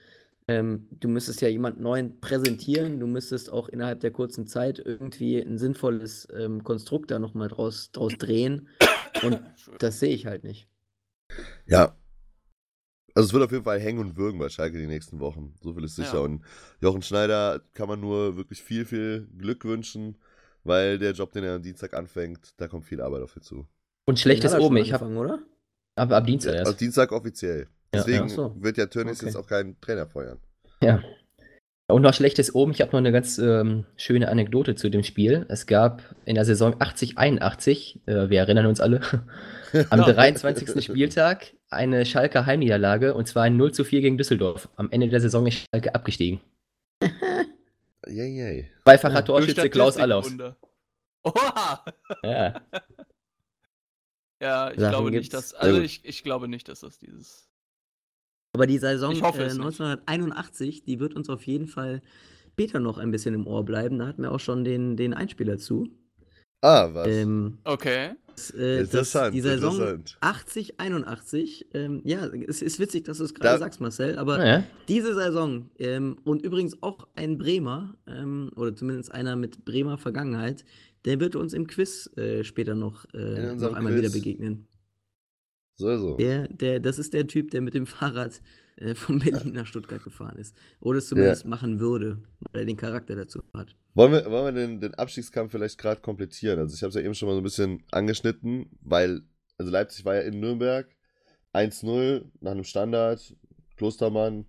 Ähm, du müsstest ja jemand Neuen präsentieren, du müsstest auch innerhalb der kurzen Zeit irgendwie ein sinnvolles ähm, Konstrukt da nochmal draus, draus drehen. Und das sehe ich halt nicht. Ja. Also es wird auf jeden Fall hängen und würgen bei Schalke die nächsten Wochen. So viel ist sicher. Ja. Und Jochen Schneider kann man nur wirklich viel, viel Glück wünschen, weil der Job, den er am Dienstag anfängt, da kommt viel Arbeit auf ihn zu. Und schlechtes oben. Ich habe oder? ab, ab Dienstag Ja, erst. am Dienstag offiziell. Ja, Deswegen ach so. wird ja Tönnies Okay. jetzt auch keinen Trainer feuern. Ja. Und noch schlechtes oben. Ich habe noch eine ganz ähm, schöne Anekdote zu dem Spiel. Es gab in der Saison 80-81, äh, wir erinnern uns alle, am 23. Spieltag eine Schalker Heimniederlage und zwar ein 0 zu 4 gegen Düsseldorf. Am Ende der Saison ist Schalke abgestiegen. Yay, yay. Zweifacher Ja, Torschütze Klaus Allaus. Oha! Ja. Ja, ich Sachen glaube gibt's. nicht, dass. Also ich, ich glaube nicht, dass das dieses. Aber die Saison äh, es nicht. 1981, die wird uns auf jeden Fall später noch ein bisschen im Ohr bleiben. Da hatten wir auch schon den, den Einspieler zu. Ah, was? Ähm, Okay. Das, äh, das, interessant, die Saison interessant. 80, 81, ähm, ja, es ist witzig, dass du es gerade Da- sagst, Marcel, aber Naja. diese Saison ähm, und übrigens auch ein Bremer, ähm, oder zumindest einer mit Bremer Vergangenheit, der wird uns im Quiz äh, später noch, äh, noch einmal Quiz. wieder begegnen. So, so. Der, der, das ist der Typ, der mit dem Fahrrad äh, von Berlin nach Stuttgart gefahren ist. Oder es zumindest machen würde, weil er den Charakter dazu hat. Wollen wir, wollen wir den, den Abstiegskampf vielleicht gerade komplettieren? Also ich habe es ja eben schon mal so ein bisschen angeschnitten, weil, also Leipzig war ja in Nürnberg 1-0 nach einem Standard, Klostermann.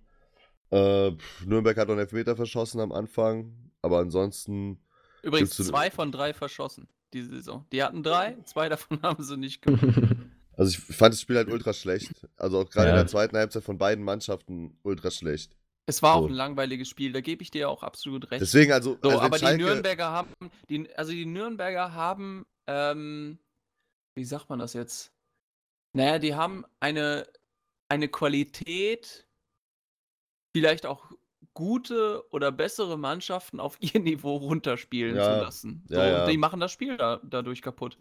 Äh, Nürnberg hat noch einen Elfmeter verschossen am Anfang, aber ansonsten, Übrigens zwei von drei verschossen diese Saison. Die hatten drei, zwei davon haben sie nicht gemacht. Also ich fand das Spiel halt ultra schlecht. Also auch gerade in Ja. der zweiten Halbzeit von beiden Mannschaften ultra schlecht. Es war So. auch ein langweiliges Spiel, da gebe ich dir auch absolut recht. Deswegen, also, So, also aber die Schalke- Nürnberger haben, die, also die Nürnberger haben, ähm, wie sagt man das jetzt? Naja, die haben eine, eine Qualität, vielleicht auch gute oder bessere Mannschaften auf ihr Niveau runterspielen Ja, zu lassen. So, ja, ja. Die machen das Spiel da, dadurch kaputt.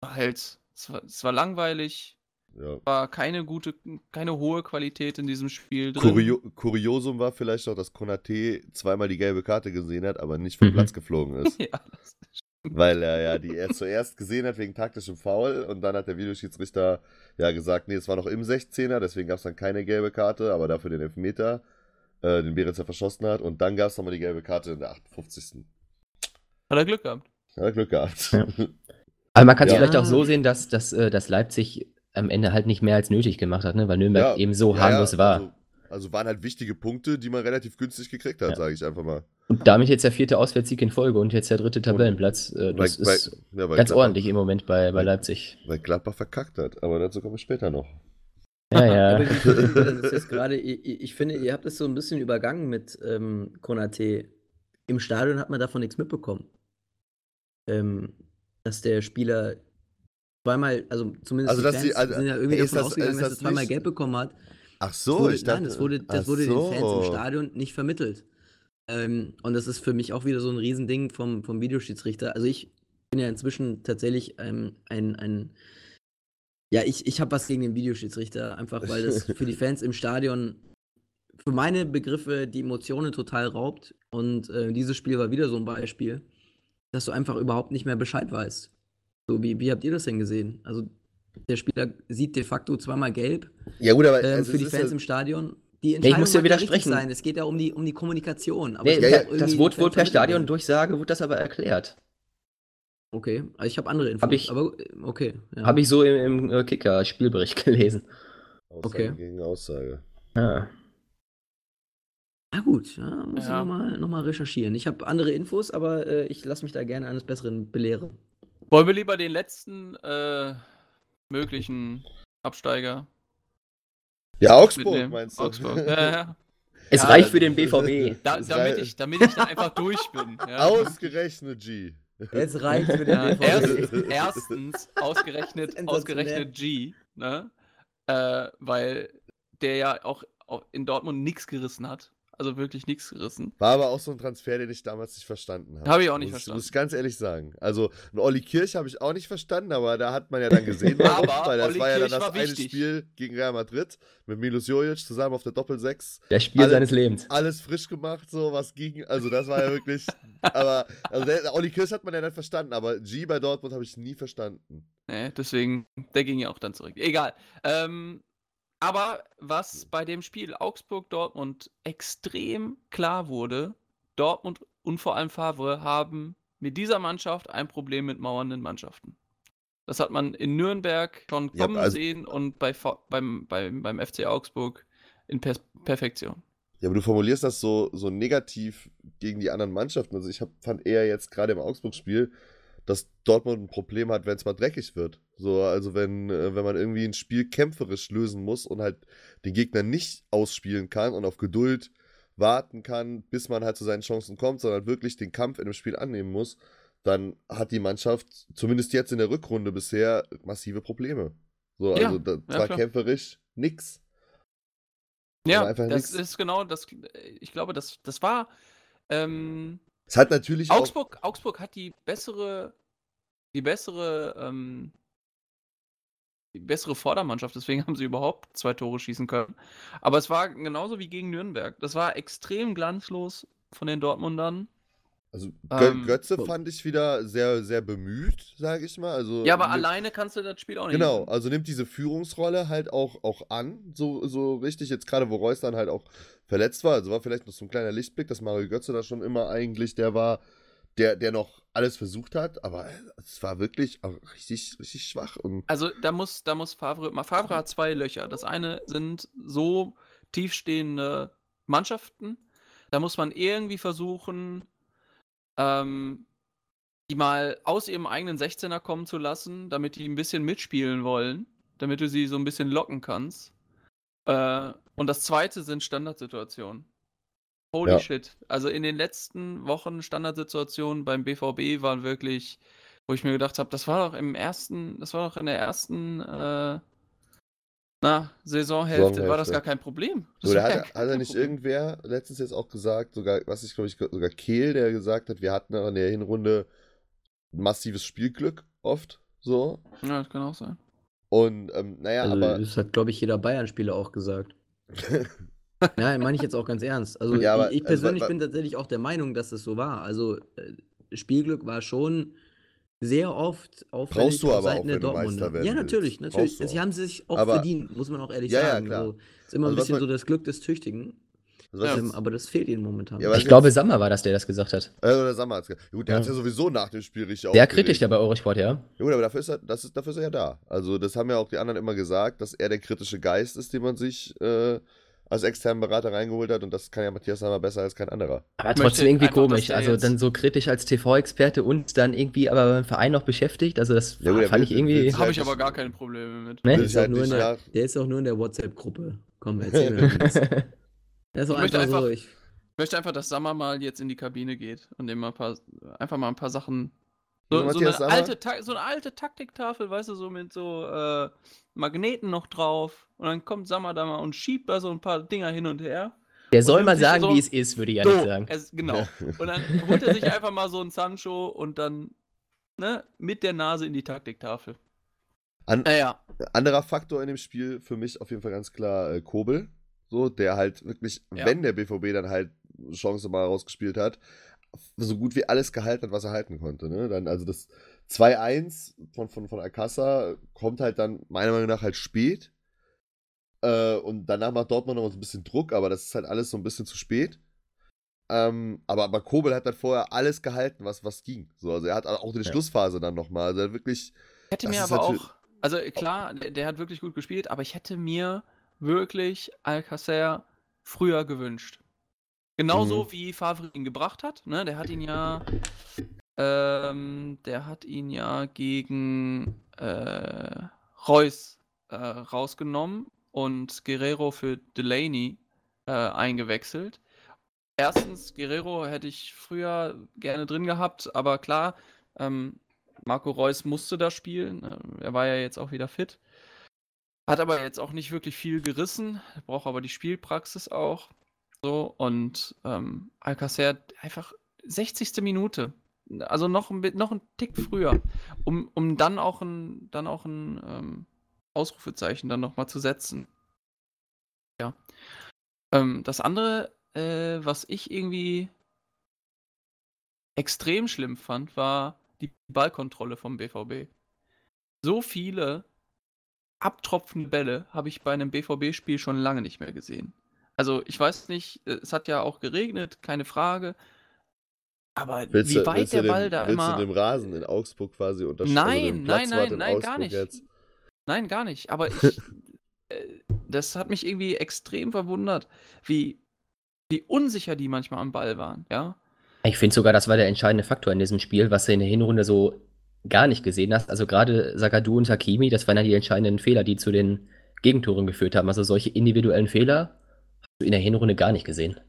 War halt, es war, es war langweilig, ja. war keine gute, keine hohe Qualität in diesem Spiel drin. Kurio Kuriosum war vielleicht auch, dass Konate zweimal die gelbe Karte gesehen hat, aber nicht vom Mhm. Platz geflogen ist. ja, das, Weil er ja die er zuerst gesehen hat wegen taktischem Foul und dann hat der Videoschiedsrichter ja gesagt, nee, es war noch im 16er, deswegen gab es dann keine gelbe Karte, aber dafür den Elfmeter, äh, den Beretzer verschossen hat und dann gab es nochmal die gelbe Karte in der 58. hat er Glück gehabt. Hat er Glück gehabt. Ja. Aber man kann es Ja. vielleicht auch so sehen, dass, dass, äh, dass Leipzig am Ende halt nicht mehr als nötig gemacht hat, ne? weil Nürnberg eben so ja, harmlos ja, war. Also, also waren halt wichtige Punkte, die man relativ günstig gekriegt hat, Ja. sage ich einfach mal. Und damit jetzt der vierte Auswärtssieg in Folge und jetzt der dritte Tabellenplatz. Äh, das Weil- ist weil- ja, weil ganz Gladbach- ordentlich im Moment bei, bei Leipzig. Weil Gladbach verkackt hat, aber dazu kommen wir später noch. Ja, ja. Aber ihr das gerade? Ich, ich ich finde, ihr habt es so ein bisschen übergangen mit ähm, Konate. Im Stadion hat man davon nichts mitbekommen. Ähm, dass der Spieler zweimal, also zumindest Also, dass die- Fans also, sind ja irgendwie davon das- ausgegangen, ist dass das er zweimal Gelb bekommen hat. Ach Das so, wurde, ich dachte, nein, das wurde, das wurde den Fans so. im Stadion nicht vermittelt. Ähm, und das ist für mich auch wieder so ein Riesending vom, vom Videoschiedsrichter. Also ich bin ja inzwischen tatsächlich ähm, ein, ein ja, ich, ich habe was gegen den Videoschiedsrichter, einfach weil das für die Fans im Stadion für meine Begriffe die Emotionen total raubt. Und äh, dieses Spiel war wieder so ein Beispiel, dass du einfach überhaupt nicht mehr Bescheid weißt. So, wie, wie habt ihr das denn gesehen? Also der Spieler sieht de facto zweimal gelb Ja, gut, aber ähm, also für die Fans ja- im Stadion. Die ich muss dir widersprechen. sein. Es geht ja um die, um die Kommunikation. Aber Nee, ja, irgendwie das wurde wohl per vermittelt Stadion werden. Durchsage, wurde das aber erklärt. Okay, also ich habe andere Infos. Hab ich- aber äh, okay. Ja. Habe ich so im, im Kicker-Spielbericht gelesen. Aussage Okay. gegen Aussage. Ja. Na gut, ja, muss Ja. ich nochmal noch mal recherchieren. Ich habe andere Infos, aber äh, ich lasse mich da gerne eines Besseren belehren. Wollen wir lieber den letzten äh, möglichen Absteiger Ja, Augsburg, mitnehmen? meinst du? Augsburg. Ja, ja. Es Ja, reicht für den BVB. Da, Das damit, ich, damit ich da einfach durch bin. Ja. Ausgerechnet G. Jetzt reicht für den Ja, BVB. erst, erstens ausgerechnet, Sensationell. ausgerechnet G, ne? Äh, weil der ja auch, auch in Dortmund nichts gerissen hat. Also wirklich nichts gerissen. War aber auch so ein Transfer, den ich damals nicht verstanden habe. Habe ich auch nicht muss, verstanden. Muss ich ganz ehrlich sagen. Also, ein Olli Kirch habe ich auch nicht verstanden, aber da hat man ja dann gesehen, warum, Aber weil das Olli war ja dann das eine wichtig. Spiel gegen Real Madrid mit Milos Jojic zusammen auf der Doppel-6. Das Spiel Alle- seines Lebens. Alles frisch gemacht, so was ging. Also, das war ja wirklich. aber, also, der, Olli Kirch hat man ja dann verstanden, aber G bei Dortmund habe ich nie verstanden. Nee, deswegen, der ging ja auch dann zurück. Egal. Ähm, aber was bei dem Spiel Augsburg-Dortmund extrem klar wurde, Dortmund und vor allem Favre haben mit dieser Mannschaft ein Problem mit mauernden Mannschaften. Das hat man in Nürnberg schon Ja, kommen also- sehen und bei, beim, beim, beim FC Augsburg in per Perfektion. Ja, aber du formulierst das so, so negativ gegen die anderen Mannschaften. Also ich hab, fand eher jetzt gerade im Augsburg-Spiel, dass Dortmund ein Problem hat, wenn es mal dreckig wird. So, also wenn, äh, wenn man irgendwie ein Spiel kämpferisch lösen muss und halt den Gegner nicht ausspielen kann und auf Geduld warten kann, bis man halt zu seinen Chancen kommt, sondern wirklich den Kampf in dem Spiel annehmen muss, dann hat die Mannschaft, zumindest jetzt in der Rückrunde bisher, massive Probleme. So, Ja, also da, ja, zwar klar. kämpferisch nix. Ja, das nix. ist genau das. Ich glaube, das, das war. Ähm, Es hat natürlich auch Augsburg, Augsburg hat die bessere, die bessere, ähm, die bessere Vordermannschaft, deswegen haben sie überhaupt zwei Tore schießen können. Aber es war genauso wie gegen Nürnberg. Das war extrem glanzlos von den Dortmundern. Also Ähm, Götze so. fand ich wieder sehr, sehr bemüht, sage ich mal. Also, Ja, aber ni- alleine kannst du das Spiel auch nicht. Genau, also nimmt diese Führungsrolle halt auch, auch an, so, so richtig. Jetzt gerade, wo Reus dann halt auch verletzt war. Also war vielleicht noch so ein kleiner Lichtblick, dass Mario Götze da schon immer eigentlich der war, der, der noch alles versucht hat. Aber es war wirklich richtig, richtig schwach. Also da muss, da muss Favre, Favre hat zwei Löcher. Das eine sind so tiefstehende Mannschaften. Da muss man irgendwie versuchen, ähm, die mal aus ihrem eigenen 16er kommen zu lassen, damit die ein bisschen mitspielen wollen, damit du sie so ein bisschen locken kannst. Äh, und das zweite sind Standardsituationen. Holy Ja. shit. Also in den letzten Wochen Standardsituationen beim BVB waren wirklich, wo ich mir gedacht habe, das war doch im ersten, das war doch in der ersten äh, na, Saisonhälfte, war das Saisonhälfte. gar kein Problem. Das so, da hat, er- hat er nicht Problem. irgendwer letztens jetzt auch gesagt, sogar, was ich glaube ich, sogar Kehl, der gesagt hat, wir hatten in der Hinrunde massives Spielglück oft. So. Ja, das kann auch sein. Und ähm, naja, Also, aber. das hat, glaube ich, jeder Bayern-Spieler auch gesagt. Nein, meine ich jetzt auch ganz ernst. Also, Ja, aber- ich, ich also, persönlich wa- bin tatsächlich auch der Meinung, dass es so war. Also, äh, Spielglück war schon sehr oft auffällig Brauchst du auf aber Seiten auch, der Dortmunder. werden Ja, natürlich, natürlich. Sie haben sich auch Aber- verdient, muss man auch ehrlich Ja, ja, sagen. klar. So, ist immer ein Also, was bisschen man- so das Glück des Tüchtigen. Also, Ja. Ähm, aber das fehlt ihnen momentan. Ja, Ich glaube, Sammer war das, der das gesagt hat. Äh, oder Sammer hat's gesagt. Gut, der Ja. hat's ja sowieso nach dem Spiel richtig aufgeregt. kritisch der bei Eurosport, ja. Ja, gut, aber dafür ist, er, das ist, dafür ist er ja da. Also, das haben ja auch die anderen immer gesagt, dass er der kritische Geist ist, den man sich äh, als externen Berater reingeholt hat. Und das kann ja Matthias Sammer besser als kein anderer. Aber trotzdem irgendwie einfach, komisch. Also dann so kritisch als TV-Experte und dann irgendwie aber beim Verein noch beschäftigt. Also das Ja, gut, fand will- ich irgendwie. Habe ich halt aber nicht- gar keine Probleme mit. Ne? Der ist, ich auch halt nur in nicht der, der ist auch nur in der WhatsApp-Gruppe. Komm, erzähl mir was. Der ist auch Ich möchte einfach so. einfach- Ich, Ich möchte einfach, dass Sammer mal jetzt in die Kabine geht und dem mal ein paar, einfach mal ein paar Sachen. So, so, eine alte, so eine alte Taktiktafel, weißt du, so mit so äh, Magneten noch drauf. Und dann kommt Sammer da mal und schiebt da so ein paar Dinger hin und her. Der soll mal sagen, so- wie es ist, würde ich ja nicht sagen. Es, genau. Und dann holt er sich einfach mal so ein Sancho und dann ne, mit der Nase in die Taktiktafel. An, Naja, anderer Faktor in dem Spiel für mich auf jeden Fall ganz klar äh, Kobel. So, der halt wirklich, Ja. wenn der BVB dann halt Chance mal rausgespielt hat, so gut wie alles gehalten hat, was er halten konnte. Ne? Dann, also das 2-1 von, von, von Alcázar kommt halt dann meiner Meinung nach halt spät. Äh, und danach macht Dortmund noch so ein bisschen Druck, aber das ist halt alles so ein bisschen zu spät. Ähm, aber, aber Kobel hat dann vorher alles gehalten, was, was ging. So, also er hat auch die Ja. Schlussphase dann nochmal. Also er hat wirklich. hätte Das mir aber natürlich- auch. Also klar, der, der hat wirklich gut gespielt, aber ich hätte mir wirklich Alcacer früher gewünscht. Genauso Mhm. wie Favre ihn gebracht hat. Ne? Der hat ihn ja. Ähm, der hat ihn ja gegen äh, Reus äh, rausgenommen und Guerrero für Delaney äh, eingewechselt. Erstens, Guerrero hätte ich früher gerne drin gehabt, aber klar, ähm, Marco Reus musste da spielen. äh, Er war ja jetzt auch wieder fit. Hat aber jetzt auch nicht wirklich viel gerissen, braucht aber die Spielpraxis auch. So, und ähm, Alcacer einfach 60. Minute. Also noch ein, noch ein Tick früher, um, um dann auch ein, dann auch ein ähm, Ausrufezeichen dann nochmal zu setzen. Ja. Ähm, das andere, äh, was ich irgendwie extrem schlimm fand, war die Ballkontrolle vom BVB. So viele abtropfende Bälle habe ich bei einem BVB-Spiel schon lange nicht mehr gesehen. Also ich weiß nicht, äh, es hat ja auch geregnet, keine Frage. Aber Willst wie du, weit willst der du Ball da willst immer. du dem Rasen in Augsburg quasi unterstellen? Nein, nein, nein, nein, in gar Augsburg nicht. Jetzt? Nein, gar nicht. Aber ich, äh, das hat mich irgendwie extrem verwundert, wie, wie unsicher die manchmal am Ball waren, ja. Ich finde sogar, das war der entscheidende Faktor in diesem Spiel, was du in der Hinrunde so gar nicht gesehen hast. Also gerade Sagadu und Hakimi, das waren ja die entscheidenden Fehler, die zu den Gegentoren geführt haben. Also solche individuellen Fehler hast du in der Hinrunde gar nicht gesehen.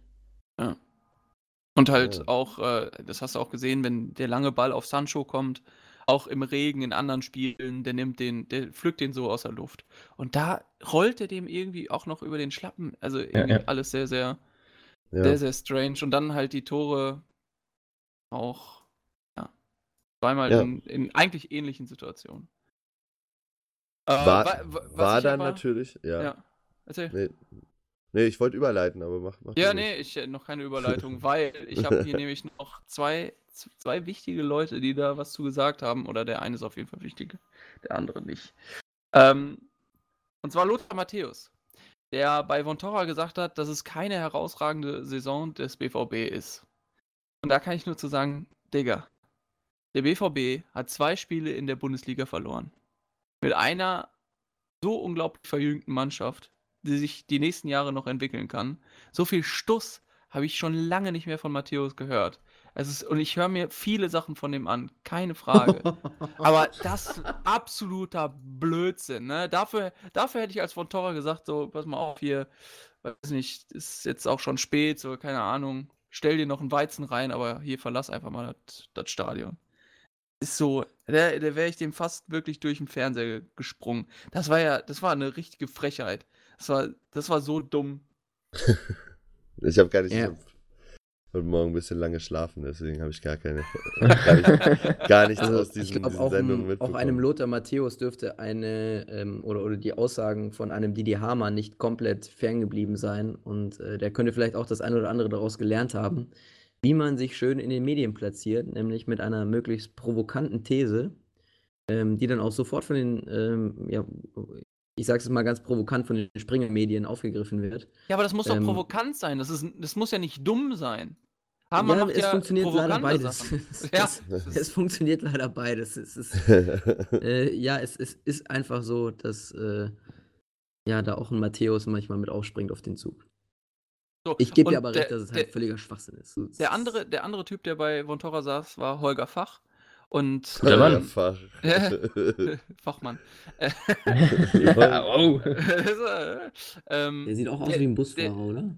Und halt Ja. auch, äh, das hast du auch gesehen, wenn der lange Ball auf Sancho kommt, auch im Regen in anderen Spielen, der nimmt den, der pflückt den so aus der Luft. Und da rollt er dem irgendwie auch noch über den Schlappen. Also irgendwie ja. alles sehr, sehr, Ja. sehr, sehr strange. Und dann halt die Tore auch, ja, zweimal Ja. in, in eigentlich ähnlichen Situationen. Äh, war war ich dann aber- natürlich, ja. Ja, erzähl. Nee, nee, ich wollte überleiten, aber mach, mach Ja, nee, ich äh, noch keine Überleitung, weil ich habe hier nämlich noch zwei, zwei wichtige Leute, die da was zu gesagt haben. Oder der eine ist auf jeden Fall wichtig, der andere nicht. Ähm, und zwar Lothar Matthäus, der bei Vontora gesagt hat, dass es keine herausragende Saison des BVB ist. Und da kann ich nur zu sagen, Digga, der BVB hat zwei Spiele in der Bundesliga verloren. Mit einer so unglaublich verjüngten Mannschaft, die sich die nächsten Jahre noch entwickeln kann. So viel Stuss habe ich schon lange nicht mehr von Matthäus gehört. Es ist, und ich höre mir viele Sachen von dem an, keine Frage. Aber das ist absoluter Blödsinn. Ne? Dafür, dafür hätte ich als von Torra gesagt, so, pass mal auf hier, weiß nicht, ist jetzt auch schon spät, so, keine Ahnung, stell dir noch einen Weizen rein, aber hier verlass einfach mal das- das Stadion. Ist so, da, da wäre ich dem fast wirklich durch den Fernseher gesprungen. Das war ja, das war eine richtige Frechheit. Das war, das war so dumm. Ich habe gar nicht. Ja. Heute Morgen ein bisschen lange schlafen, deswegen habe ich gar keine. gar, nicht, gar nichts Also, aus diesen, ich glaube, diesen auch, Sendungen ein- auch mitbekommen. einem Lothar Matthäus dürfte eine ähm, oder, oder die Aussagen von einem Didi Hamann nicht komplett ferngeblieben sein. Und äh, der könnte vielleicht auch das eine oder andere daraus gelernt haben, wie man sich schön in den Medien platziert, nämlich mit einer möglichst provokanten These, ähm, die dann auch sofort von den, ähm, ja, ich sage es mal ganz provokant, von den Springer-Medien aufgegriffen wird. Ja, aber das muss doch Ähm, provokant sein. Das, ist, das muss ja nicht dumm sein. Hamann ja, macht es ja funktioniert leider beides. Ja. es, es funktioniert leider beides. Es ist, äh, ja, es, es ist einfach so, dass äh, ja, da auch ein Matthäus manchmal mit aufspringt auf den Zug. So, Ich gebe dir aber der, recht, dass es halt der, völliger Schwachsinn ist. Der, andere, der andere Typ, der bei Vontora saß, war Holger Fach. Und Guter Mann. ähm, Fach. Fachmann. Äh, oh. ähm, Der sieht auch aus der- wie ein Busfahrer, oder?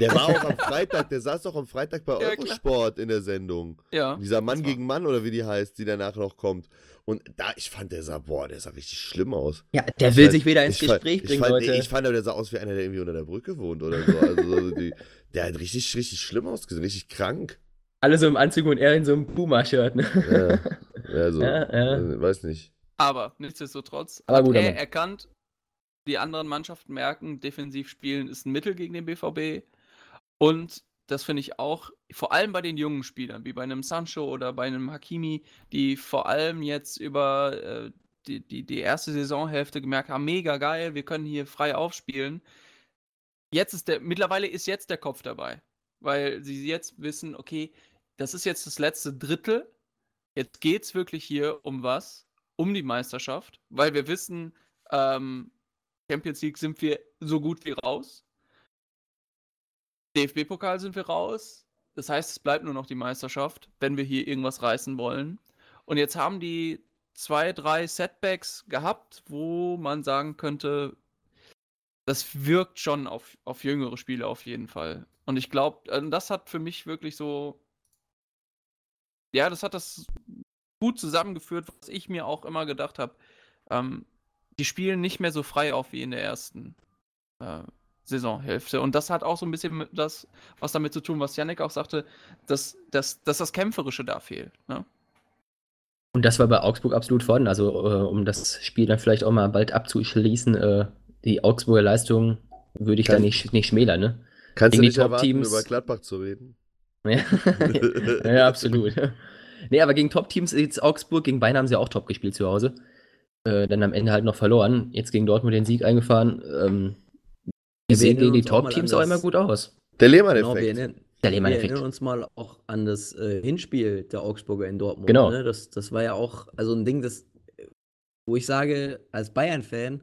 Der war auch am Freitag, der saß doch am Freitag bei Ja, klar. Eurosport in der Sendung. ja, Dieser Mann gegen Mann oder wie die heißt, die danach noch kommt. Und da, ich fand, der sah, boah, der sah richtig schlimm aus. Ja, der Ich will fand- sich wieder ins ich fand- Gespräch ich bringen, fand, Leute. nee, Ich fand, aber, der sah aus wie einer, der irgendwie unter der Brücke wohnt oder so. Also, so die, der hat richtig, richtig schlimm ausgesehen, richtig krank. Alle so im Anzug und er in so einem Puma-Shirt. Ne? Ja, ja so. Ja, ja. Weiß nicht. Aber nichtsdestotrotz Aber hat guter er Mann. erkannt, die anderen Mannschaften merken, defensiv spielen ist ein Mittel gegen den BVB. Und das finde ich auch, vor allem bei den jungen Spielern, wie bei einem Sancho oder bei einem Hakimi, die vor allem jetzt über äh, die, die, die erste Saisonhälfte gemerkt haben, mega geil, wir können hier frei aufspielen. Jetzt ist der, mittlerweile ist jetzt der Kopf dabei, weil sie jetzt wissen, okay, das ist jetzt das letzte Drittel. Jetzt geht es wirklich hier um was, um die Meisterschaft, weil wir wissen, ähm, Champions League sind wir so gut wie raus. DFB-Pokal sind wir raus. Das heißt, es bleibt nur noch die Meisterschaft, wenn wir hier irgendwas reißen wollen. Und jetzt haben die zwei, drei Setbacks gehabt, wo man sagen könnte, das wirkt schon auf, auf jüngere Spiele auf jeden Fall. Und ich glaube, das hat für mich wirklich so. Ja, das hat das gut zusammengeführt, was ich mir auch immer gedacht habe. Ähm, die spielen nicht mehr so frei auf wie in der ersten, äh, Saisonhälfte. Und das hat auch so ein bisschen das, was damit zu tun, was Yannick auch sagte, dass, dass, dass das Kämpferische da fehlt. Ne? Und das war bei Augsburg absolut vorhanden. Also, äh, um das Spiel dann vielleicht auch mal bald abzuschließen, äh, die Augsburger Leistung würde ich da Kann- nicht, nicht schmälern, ne? Kannst Gegen du die nicht erwarten, Top-Teams- über Gladbach zu reden? Ja, ja absolut. Nee, aber gegen Top-Teams jetzt Augsburg, gegen Bayern haben sie auch top gespielt zu Hause. Äh, dann am Ende halt noch verloren. Jetzt gegen Dortmund den Sieg eingefahren. Ähm, die wir sehen gegen die Top-Teams auch immer gut aus. Der Genau, wir Lehmann-Effekt. erinnern, Der wir Lehmann-Effekt. erinnern uns mal auch an das äh, Hinspiel der Augsburger in Dortmund. Genau. Ne? Das, das war ja auch also ein Ding, das, wo ich sage, als Bayern-Fan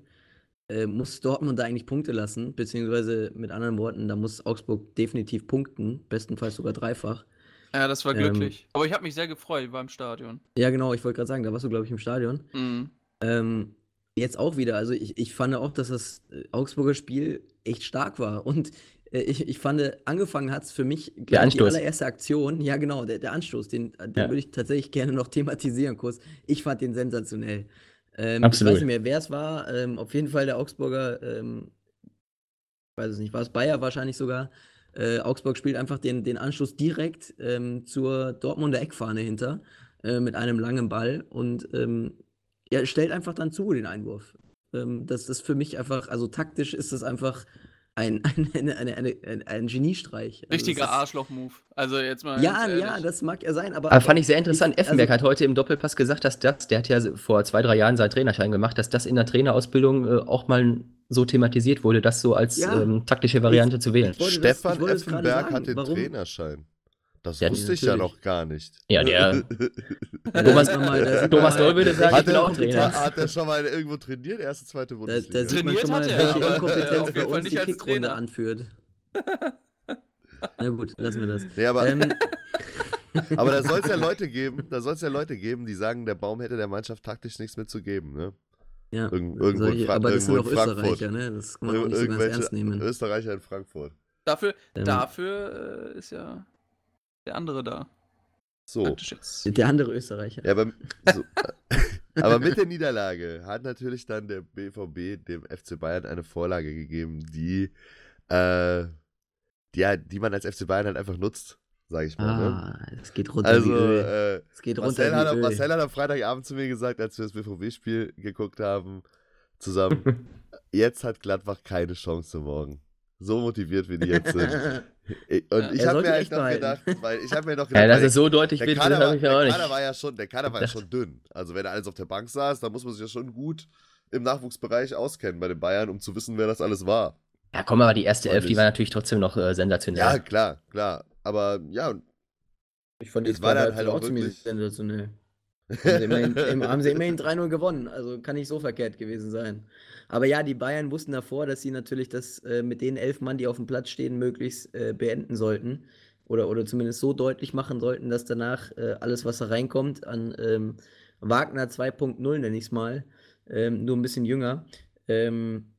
äh, muss Dortmund da eigentlich Punkte lassen, beziehungsweise mit anderen Worten, da muss Augsburg definitiv punkten, bestenfalls sogar dreifach. Ja, das war Ähm, glücklich. Aber ich habe mich sehr gefreut, ich war im Stadion. Ja, genau, ich wollte gerade sagen, da warst du, glaube ich, im Stadion. Mhm. Ähm, jetzt auch wieder. Also ich, ich fand auch, dass das äh, Augsburger Spiel echt stark war. Und äh, ich, ich fand, angefangen hat es für mich die Anstoß. allererste Aktion. Ja, genau, der, der Anstoß, den, äh, den Ja. würde ich tatsächlich gerne noch thematisieren kurz. Ich fand den sensationell. Ähm, Absolut. Ich weiß nicht mehr, wer es war. Ähm, auf jeden Fall der Augsburger, ähm, ich weiß es nicht, war es Bayer wahrscheinlich sogar. Äh, Augsburg spielt einfach den, den Anschluss direkt ähm, zur Dortmunder Eckfahne hinter äh, mit einem langen Ball und ähm, er stellt einfach dann zu den Einwurf. Ähm, das ist für mich einfach, also taktisch ist das einfach ein, ein, eine, eine, eine, ein, ein Geniestreich. Also Richtiger Arschloch-Move. Also jetzt mal. Ja, ja, das mag ja sein, aber. Aber fand ich sehr interessant. also- Effenberg hat heute im Doppelpass gesagt, dass das, der hat ja vor zwei, drei Jahren seinen Trainerschein gemacht, dass das in der Trainerausbildung äh, auch mal so thematisiert wurde, das so als Ja. ähm, taktische Variante zu wählen. Ich wollte das- Stefan Effenberg sagen. hat den Warum? Trainerschein. Das Ja, wusste ich ja noch gar nicht. Ja, der Da Thomas- da Thomas Doll würde sagen, Hat ich bin er, auch Trainer. hat er schon mal irgendwo trainiert? Erste, zweite Da, Bundesliga. da sieht man Trainiert schon mal, hat er, welche äh, Inkompetenz bei uns nicht die als Kickrunde anführt. Na gut, lassen wir das. nee, aber, Ähm, aber da soll es ja Leute geben, da soll es ja Leute geben, die sagen, der Baum hätte der Mannschaft taktisch nichts mehr zu geben. Ne? ja, Irgend- irgendwo in solche, Fra- aber das sind auch in. Österreicher, ne? Das kann man auch Ir- nicht so ganz irgendwelche ernst nehmen. Österreicher in Frankfurt. Dafür, Ähm. dafür äh, ist ja der andere da. So. Der andere Österreicher. Ja, aber, so, aber mit der Niederlage hat natürlich dann der BVB dem FC Bayern eine Vorlage gegeben, die, äh, die, ja, die man als FC Bayern halt einfach nutzt, sage ich mal. Ne? Ah, es geht runter Also, wie Öl. äh, Es geht runter Marcel wie hat, Öl. Marcel hat am Freitagabend zu mir gesagt, als wir das BVB-Spiel geguckt haben, zusammen, jetzt hat Gladbach keine Chance morgen. So motiviert, wie die jetzt sind. Ich- Und Ja, ich habe mir echt eigentlich noch behalten. gedacht, weil ich habe mir noch gedacht, Ja, dass es so deutlich der wird, Kader, das war, habe ich ja der, auch Kader nicht. war ja schon, der Kader war ja schon dünn. Also wenn er alles auf der Bank saß, dann muss man sich ja schon gut im Nachwuchsbereich auskennen bei den Bayern, um zu wissen, wer das alles war. Ja, komm, aber die erste Elf, die war natürlich trotzdem noch äh, sensationell. Ja, klar, klar. Aber ja, Ich fand Es war dann halt auch ziemlich wirklich- sensationell. Haben sie immerhin, im- haben immerhin 3-0 gewonnen, also kann nicht so verkehrt gewesen sein. Aber ja, die Bayern wussten davor, dass sie natürlich das äh, mit den elf Mann, die auf dem Platz stehen, möglichst äh, beenden sollten. Oder, oder zumindest so deutlich machen sollten, dass danach äh, alles, was da reinkommt, an ähm, Wagner 2.0, nenne ich es mal, ähm, nur ein bisschen jünger, ähm,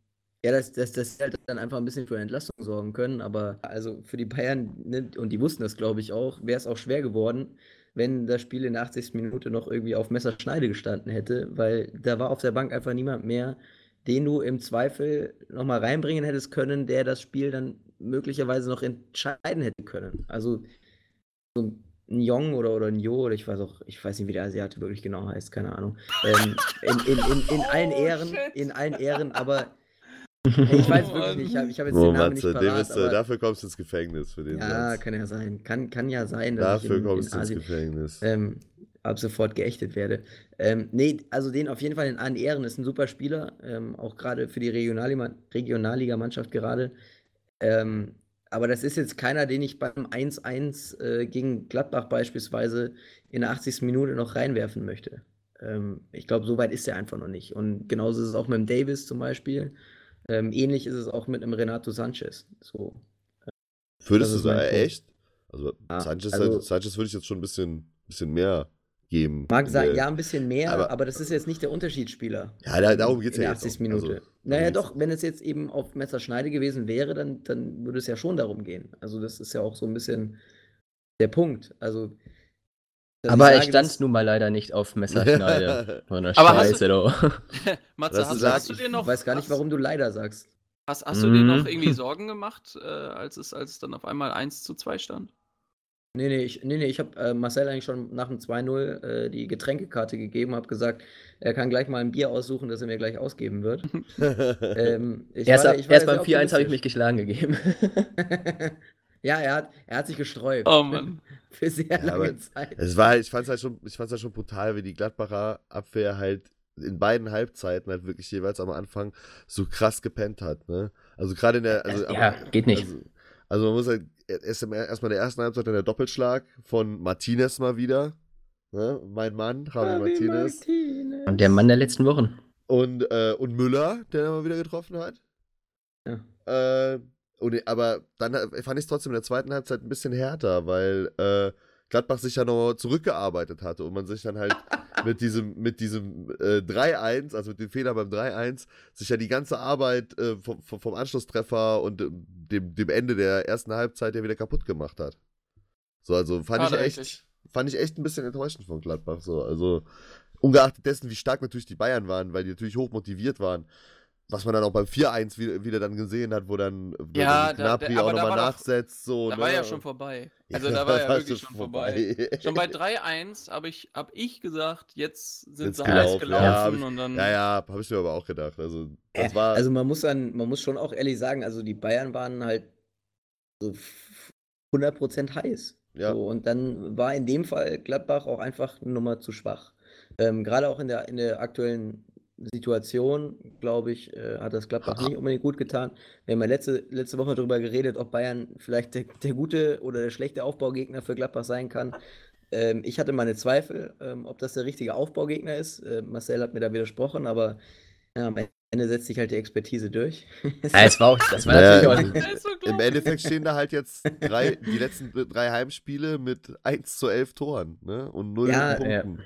ja, dass, dass, dass sie halt dann einfach ein bisschen für Entlastung sorgen können. Aber also für die Bayern, ne, und die wussten das, glaube ich, auch, wäre es auch schwer geworden, wenn das Spiel in der 80. Minute noch irgendwie auf Messerschneide gestanden hätte, weil da war auf der Bank einfach niemand mehr, den du im Zweifel nochmal reinbringen hättest können, der das Spiel dann möglicherweise noch entscheiden hätte können. Also so ein Jong oder, oder ein Jo, oder ich weiß auch, ich weiß nicht, wie der Asiate wirklich genau heißt, keine Ahnung. Ähm, in, in, in, in allen Oh, Ehren, in allen Ehren, aber ich weiß wirklich nicht, ich habe hab jetzt oh den Namen nicht Matze, dem parat, ist, aber, dafür kommst du ins Gefängnis für den ja, Satz. kann ja sein. Kann, kann ja sein, dass Dafür ich in, kommst in du ins Asien Gefängnis. ähm, ab sofort geächtet werde. Ähm, nee, also den auf jeden Fall in allen Ehren ist ein super Spieler, ähm, auch gerade für die Regionalliga- Regionalliga-Mannschaft gerade. Ähm, aber das ist jetzt keiner, den ich beim 1-1 äh, gegen Gladbach beispielsweise in der 80. Minute noch reinwerfen möchte. Ähm, ich glaube, so weit ist er einfach noch nicht. Und genauso ist es auch mit dem Davis zum Beispiel. Ähm, ähnlich ist es auch mit einem Renato Sanchez. So. Würdest das du sagen, echt? Also, Ja, Sanchez, also- Sanchez würde ich jetzt schon ein bisschen, bisschen mehr geben. Mag in sein, der- ja, ein bisschen mehr, aber, aber- das ist jetzt nicht der Unterschiedsspieler. Ja, da- darum geht's in ja der jetzt 80. auch. Minute. Also, naja, doch, wenn es jetzt eben auf Messerschneide gewesen wäre, dann, dann würde es ja schon darum gehen. Also, das ist ja auch so ein bisschen der Punkt. Also, Aber ich er sage, stand dass- nun mal leider nicht auf Messerschneide. Aber hast Scheiße, du. Matze, hast, ist- hast du dir ich noch. weiß gar nicht, hast- warum du leider sagst. Hast, hast du dir noch Mhm. irgendwie Sorgen gemacht, äh, als, es, als es dann auf einmal 1 zu 2 stand? Nee, nee, ich, nee, nee, ich habe äh, Marcel eigentlich schon nach dem 2-0 äh, die Getränkekarte gegeben, habe gesagt, er kann gleich mal ein Bier aussuchen, das er mir gleich ausgeben wird. ähm, ich Erst, war- ab, ich war erst beim 4-1 habe ich mich geschlagen gegeben. Ja, er hat, er hat sich gesträubt. Oh Mann. Für sehr Ja, lange aber Zeit. Es war, ich fand's halt schon, ich fand's halt schon brutal, wie die Gladbacher Abwehr halt in beiden Halbzeiten halt wirklich jeweils am Anfang so krass gepennt hat, ne? Also gerade in der, also, ja, geht nicht. Also, also man muss halt erstmal in der ersten Halbzeit dann der Doppelschlag von Martinez mal wieder, ne? Mein Mann, Javi Martinez. Und der Mann der letzten Wochen. Und, äh, und Müller, der mal wieder getroffen hat. Ja. Äh, und, aber dann äh, fand ich es trotzdem in der zweiten Halbzeit ein bisschen härter, weil äh, Gladbach sich ja noch zurückgearbeitet hatte und man sich dann halt mit diesem, mit diesem äh, 3-1, also mit dem Fehler beim 3-1, sich ja die ganze Arbeit äh, vom, vom, Anschlusstreffer und äh, dem, dem Ende der ersten Halbzeit ja wieder kaputt gemacht hat. So, also fand ich echt, fand ich echt ein bisschen enttäuschend von Gladbach. So, also ungeachtet dessen, wie stark natürlich die Bayern waren, weil die natürlich hoch motiviert waren. Was man dann auch beim 4-1 wieder, wieder dann gesehen hat, wo dann, Ja, Gnabry auch nochmal nachsetzt. So, Da ne? war ja schon vorbei. Also da war ja wirklich schon vorbei. Schon bei 3-1 habe ich, hab ich gesagt, jetzt sind Jetzt sie gelaufen, heiß ja, hab gelaufen ich- und dann. Ja, ja, habe ich mir aber auch gedacht. Also, das Äh, war. Also man muss dann, man muss schon auch ehrlich sagen, also die Bayern waren halt so f- 100% heiß. Ja. So, und dann war in dem Fall Gladbach auch einfach eine Nummer zu schwach. Ähm, Gerade auch in der, in der aktuellen Situation, glaube ich, äh, hat das Gladbach nicht unbedingt gut getan. Wir haben ja letzte, letzte Woche darüber geredet, ob Bayern vielleicht der, der gute oder der schlechte Aufbaugegner für Gladbach sein kann. Ähm, ich hatte meine Zweifel, ähm, ob das der richtige Aufbaugegner ist. Äh, Marcel hat mir da widersprochen, aber ja, am Ende setzt sich halt die Expertise durch. Ja, es war auch, das war Naja, natürlich auch. Das so Im. Endeffekt stehen da halt jetzt drei, die letzten drei Heimspiele mit 1 zu 11 Toren ne? und 0 Ja, Punkten.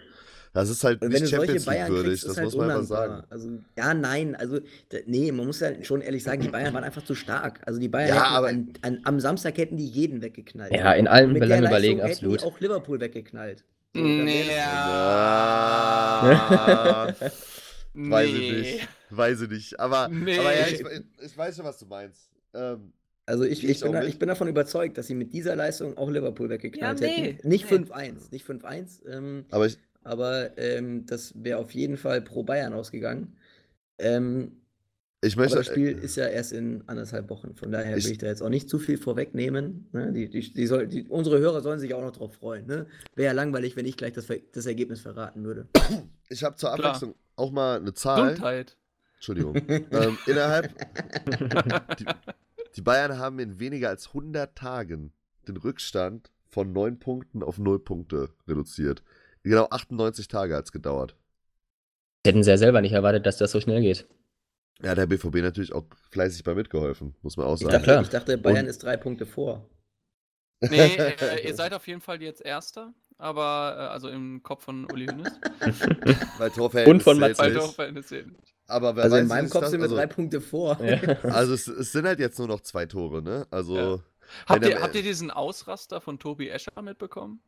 Das ist halt Und nicht wenn du solche Champions League Bayern würdig, kriegst, das halt muss man einfach sagen. Also, ja, nein, also, nee, man muss ja schon ehrlich sagen, die Bayern waren einfach zu stark. Also, die Bayern Ja, hätten aber- an, an, am Samstag hätten die jeden weggeknallt. Ja, in allen Mit der Belangen Leistung überlegen, hätten absolut. Die auch Liverpool weggeknallt. So, wär das- Ah, weiß ich Nee. nicht. Weiß ich nicht. Aber, Nee. aber ja, ich, ich weiß schon, was du meinst. Ähm, Also ich, ich ich, bin da, ich bin davon überzeugt, dass sie mit dieser Leistung auch Liverpool weggeknallt Ja, nee, hätten. Nicht nee. 5-1, nicht 5-1, ähm, aber ich, aber ähm, das wäre auf jeden Fall pro Bayern ausgegangen. Ähm, ich aber möchte. das Spiel ist ja erst in anderthalb Wochen, von daher Ich- will ich da jetzt auch nicht zu viel vorwegnehmen. Ne? Die, die, die soll, die, unsere Hörer sollen sich auch noch drauf freuen. Ne? Wäre ja langweilig, wenn ich gleich das, das Ergebnis verraten würde. Ich habe zur Klar. Abwechslung auch mal eine Zahl. Gesundheit. Entschuldigung. ähm, innerhalb. Die, die Bayern haben in weniger als 100 Tagen den Rückstand von 9 Punkten auf 0 Punkte reduziert. Genau 98 Tage hat es gedauert. Hätten sie ja selber nicht erwartet, dass das so schnell geht. Ja, der BVB natürlich auch fleißig bei mitgeholfen, muss man auch Ich sagen. Ja, dachte, klar. ich dachte, Bayern Und- ist drei Punkte vor. Nee, äh, ihr seid auf jeden Fall jetzt Erster, aber äh, also im Kopf von Uli Hoeneß. Weil Torverhältnis Und von Mats Bei. Aber wer Also weiß, in meinem Kopf das- sind wir also, drei Punkte vor. Ja. Also es, es sind halt jetzt nur noch zwei Tore, ne? Also Ja. Habt ihr, habt ihr diesen Ausraster von Tobi Escher mitbekommen?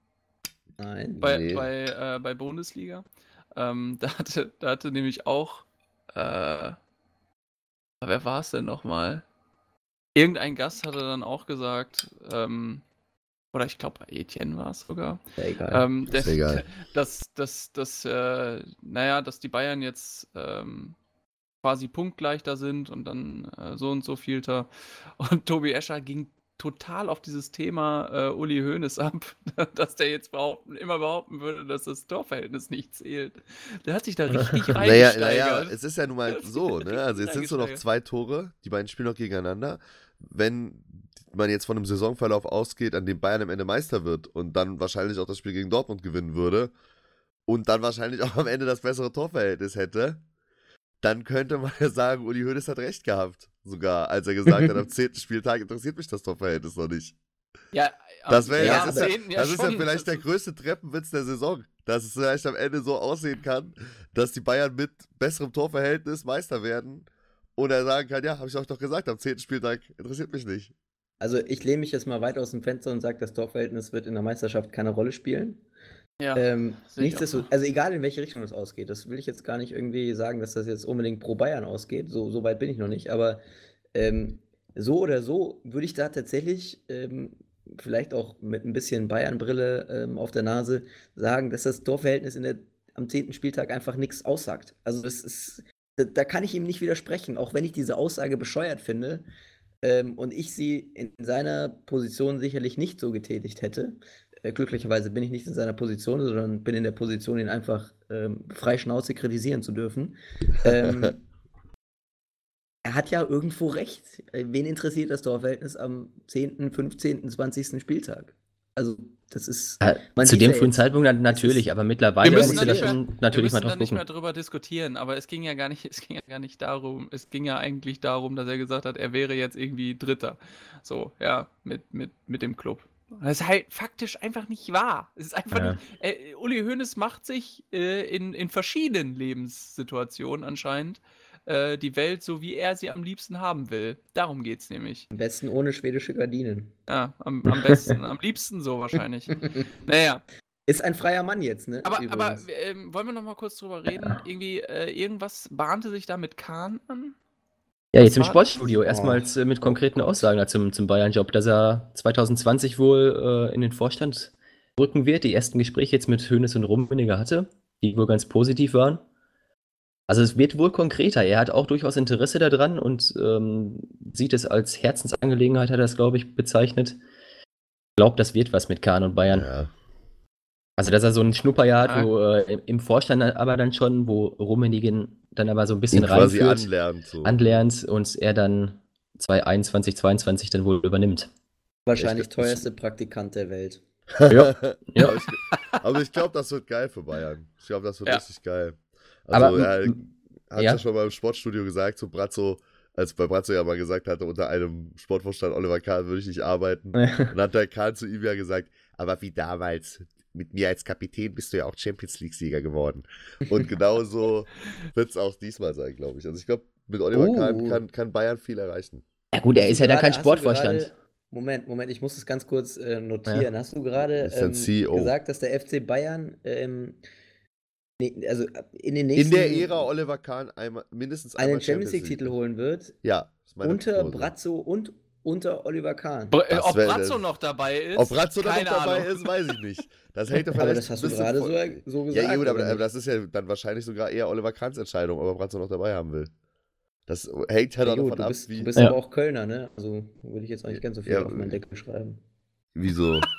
Nein. Bei, Nee. bei, äh, bei Bundesliga? Ähm, da, hatte, da hatte nämlich auch. Äh, wer war es denn nochmal? Irgendein Gast hatte dann auch gesagt, ähm, oder ich glaube, Etienne war es sogar, Ja, egal. ähm, Ist egal. dass, dass, dass, äh, naja, dass die Bayern jetzt ähm, quasi punktgleich da sind und dann äh, so und so vielter. Und Tobi Escher ging total auf dieses Thema äh, Uli Hoeneß ab, dass der jetzt behaupten, immer behaupten würde, dass das Torverhältnis nicht zählt. Der hat sich da richtig Naja, reingesteigert. naja, es ist ja nun mal so, ne? Also jetzt sind es nur noch zwei Tore, die beiden spielen noch gegeneinander. Wenn man jetzt von einem Saisonverlauf ausgeht, an dem Bayern am Ende Meister wird und dann wahrscheinlich auch das Spiel gegen Dortmund gewinnen würde und dann wahrscheinlich auch am Ende das bessere Torverhältnis hätte, dann könnte man ja sagen, Uli Hoeneß hat recht gehabt. Sogar, als er gesagt hat, am zehnten Spieltag interessiert mich das Torverhältnis noch nicht. ja, Das, wär, ja, das, am ist, ja, 10. das ist ja vielleicht der Das- größte Treppenwitz der Saison, dass es vielleicht am Ende so aussehen kann, dass die Bayern mit besserem Torverhältnis Meister werden und er sagen kann, ja, habe ich euch doch gesagt, am 10. Spieltag interessiert mich nicht. Also ich lehne mich jetzt mal weit aus dem Fenster und sage, das Torverhältnis wird in der Meisterschaft keine Rolle spielen. Ja, ähm, nichtsdestotrotz, so. also egal in welche Richtung das ausgeht, das will ich jetzt gar nicht irgendwie sagen, dass das jetzt unbedingt pro Bayern ausgeht. So, so weit bin ich noch nicht. Aber Ähm, so oder so würde ich da tatsächlich, ähm, vielleicht auch mit ein bisschen Bayern-Brille ähm, auf der Nase, sagen, dass das Torverhältnis in der, am 10. Spieltag einfach nichts aussagt. Also das ist, da, da kann ich ihm nicht widersprechen, auch wenn ich diese Aussage bescheuert finde ähm, und ich sie in seiner Position sicherlich nicht so getätigt hätte. Äh, glücklicherweise bin ich nicht in seiner Position, sondern bin in der Position, ihn einfach ähm, frei Schnauze kritisieren zu dürfen. Ähm, er hat ja irgendwo recht. Äh, Wen interessiert das Torverhältnis am 10., 15., 20. Spieltag? Also, das ist. Ja, man zu dem ja frühen jetzt- Zeitpunkt dann natürlich, aber mittlerweile musst du da schon natürlich wir mal müssen da drauf nicht mehr gucken. drüber diskutieren, aber es ging ja gar nicht, es ging ja gar nicht darum, es ging ja eigentlich darum, dass er gesagt hat, er wäre jetzt irgendwie Dritter. So, ja, mit, mit, mit dem Club. Das ist halt faktisch einfach nicht wahr. Es ist einfach Ja. nicht, äh, Uli Hoeneß macht sich äh, in, in verschiedenen Lebenssituationen anscheinend äh, die Welt so, wie er sie am liebsten haben will. Darum geht's nämlich. Am besten ohne schwedische Gardinen. Ja, am, am besten, am liebsten so wahrscheinlich. Naja, Ist ein freier Mann jetzt, ne? aber, aber ähm, wollen wir noch mal kurz drüber reden? Irgendwie, äh, irgendwas bahnte sich da mit Kahn an? Ja, jetzt im Sportstudio erstmals äh, mit konkreten Aussagen da zum, zum Bayern-Job, dass er 2020 wohl äh, in den Vorstand rücken wird. Die ersten Gespräche jetzt mit Hoeneß und Rummenigge hatte, die wohl ganz positiv waren. Also es wird wohl konkreter. Er hat auch durchaus Interesse daran und ähm, sieht es als Herzensangelegenheit, hat er das, glaube ich, bezeichnet. Glaubt, das wird was mit Kahn und Bayern. Ja. Also, dass er so ein Schnupperjahr hat, wo äh, im- Vorstand aber dann schon, wo Rummenigge dann aber so ein bisschen quasi reinführt anlernt. So. anlernt und er dann 2021, 2022 dann wohl übernimmt. Wahrscheinlich ich- teuerste Praktikant der Welt. Ja. Ja. Aber ich, aber ich glaube, das wird geil für Bayern. Ich glaube, das wird Ja. richtig geil. Aber, Also, er m- hat ja. ja schon mal im Sportstudio gesagt, zu Brazzo, als bei Brazzo ja mal gesagt hatte, unter einem Sportvorstand Oliver Kahn würde ich nicht arbeiten. Und hat der Kahn zu ihm ja gesagt, aber wie damals, mit mir als Kapitän bist du ja auch Champions League-Sieger geworden. Und genauso wird es auch diesmal sein, glaube ich. Also ich glaube, mit Oliver Oh. Kahn kann, kann Bayern viel erreichen. ja gut, er ist ja dann gerade- kein Sportvorstand. gerade- Moment, Moment, ich muss es ganz kurz äh, notieren. Hast du gerade ähm, CEO. gesagt, dass der FC Bayern ähm, nee, also äh, in den In nächsten der Ära Oliver Kahn einmal, mindestens einmal einen Champions League-Titel holen wird? Ja, Unter Prognose. Brazzo und unter Oliver Kahn. Äh, Das ob Brazzo noch dabei ist? Ob Brazzo da noch keine dabei Ahnung. ist, weiß ich nicht. Das hängt Aber vielleicht das hast ein du bisschen gerade so, so gesagt. Ja, gut, aber, aber nicht? das ist ja dann wahrscheinlich sogar eher Oliver Kahns Entscheidung, ob er Brazzo noch dabei haben will. Das hängt halt Ja, auch gut, davon du ab, bist, wie. du bist Ja. aber auch Kölner, ne? Also würde ich jetzt auch nicht ganz so viel Ja, auf meinen Deckel schreiben. Wieso?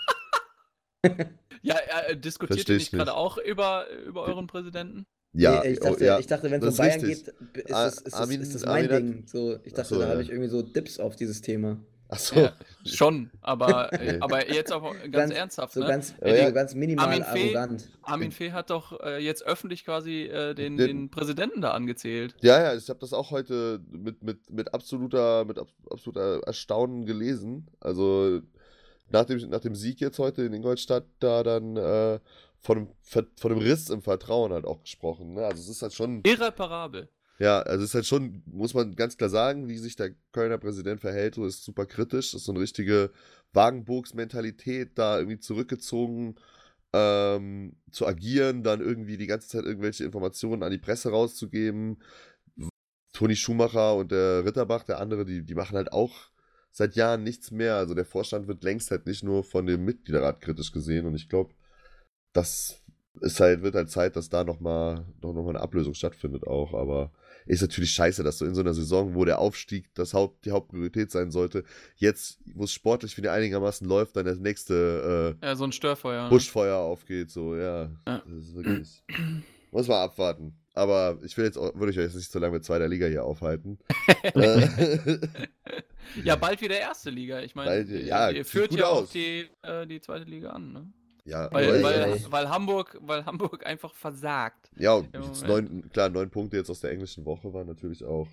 Ja, äh, diskutiert ihr ich nicht gerade auch über, über euren Präsidenten? Ja, Nee, ich, oh, dachte, ja. ich dachte, wenn es das um ist Bayern richtig. geht, ist das, ist das, Armin- ist das Armin mein hat- Ding. So, ich dachte, so, da habe ja. ich irgendwie so Dips auf dieses Thema. Achso. Ja, schon, aber, Nee. aber jetzt auch ganz, Ganz- ernsthaft, So ne? ganz, Ja, ja. so ganz minimal Armin Fee- arrogant. Armin Fee hat doch äh, jetzt öffentlich quasi äh, den, Den- den Präsidenten da angezählt. Ja, ja, ich habe das auch heute mit, mit, mit absoluter, mit ab- absoluter Erstaunen gelesen. Also nach dem, nach dem Sieg jetzt heute in Ingolstadt da dann äh, von, dem, Ver- von dem Riss im Vertrauen halt auch gesprochen. Ne? Also es ist halt schon, Irreparabel. ja, also es ist halt schon, muss man ganz klar sagen, wie sich der Kölner Präsident verhält, so ist super kritisch. Das ist so eine richtige Wagenburgs-Mentalität, da irgendwie zurückgezogen ähm, zu agieren, dann irgendwie die ganze Zeit irgendwelche Informationen an die Presse rauszugeben. Toni Schumacher und der Ritterbach, der andere, die, die machen halt auch seit Jahren nichts mehr. Also der Vorstand wird längst halt nicht nur von dem Mitgliederrat kritisch gesehen und ich glaube, das ist halt, wird halt Zeit, dass da nochmal noch, noch mal eine Ablösung stattfindet auch, aber ist natürlich scheiße, dass du in so einer Saison, wo der Aufstieg das Haupt, die Hauptpriorität sein sollte, jetzt, wo es sportlich wieder einigermaßen läuft, dann das nächste äh, Ja, so ein Störfeuer. ne? Buschfeuer aufgeht, so, ja. Ja. Das ist wirklich. Muss man abwarten. Aber ich will jetzt auch, würde ich euch jetzt nicht so lange mit zweiter Liga hier aufhalten. Ja, bald wieder erste Liga. Ich meine, ja, ihr führt ja auch die, äh, die zweite Liga an, ne? Ja, Weil, weil, ey. weil, Hamburg, weil Hamburg einfach versagt. ja, und neun, klar, neun Punkte jetzt aus der englischen Woche waren natürlich auch.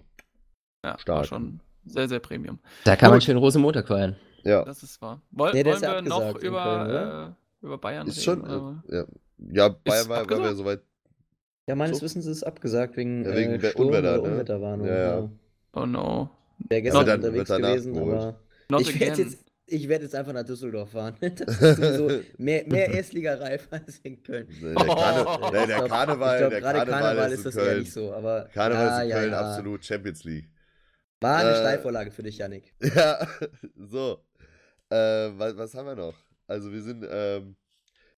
Ja, war Stark. schon sehr, sehr Premium. Da kann man schön Rosenmontag feiern. Ja, Das ist wahr. Woll, Nee, der wollen ist ja wir noch über, Köln, äh, über Bayern ist reden? schon. Äh, ja, ja, Bayern war, war ja soweit. Ja, meines So. Wissens ist es abgesagt wegen, Ja, wegen äh, Sturm Unwetter, oder ne? Unwetterwarnung. Ja, ja. Ja. Oh no. Wäre gestern dann- unterwegs gewesen, aber Not ich werde again. jetzt, ich werd jetzt einfach nach Düsseldorf fahren. Das ist sowieso mehr, mehr Erstligareif als in Köln. Nee, Der, Karne, Oh. nee, der glaub- Karneval, glaub, der Karneval, Karneval ist, ist das Köln. nicht so, aber Karneval ja, ist in ja, Köln ja. absolut Champions League. War eine Äh, Steilvorlage für dich, Yannick. Ja, so. Äh, was, was haben wir noch? Also wir sind, ähm,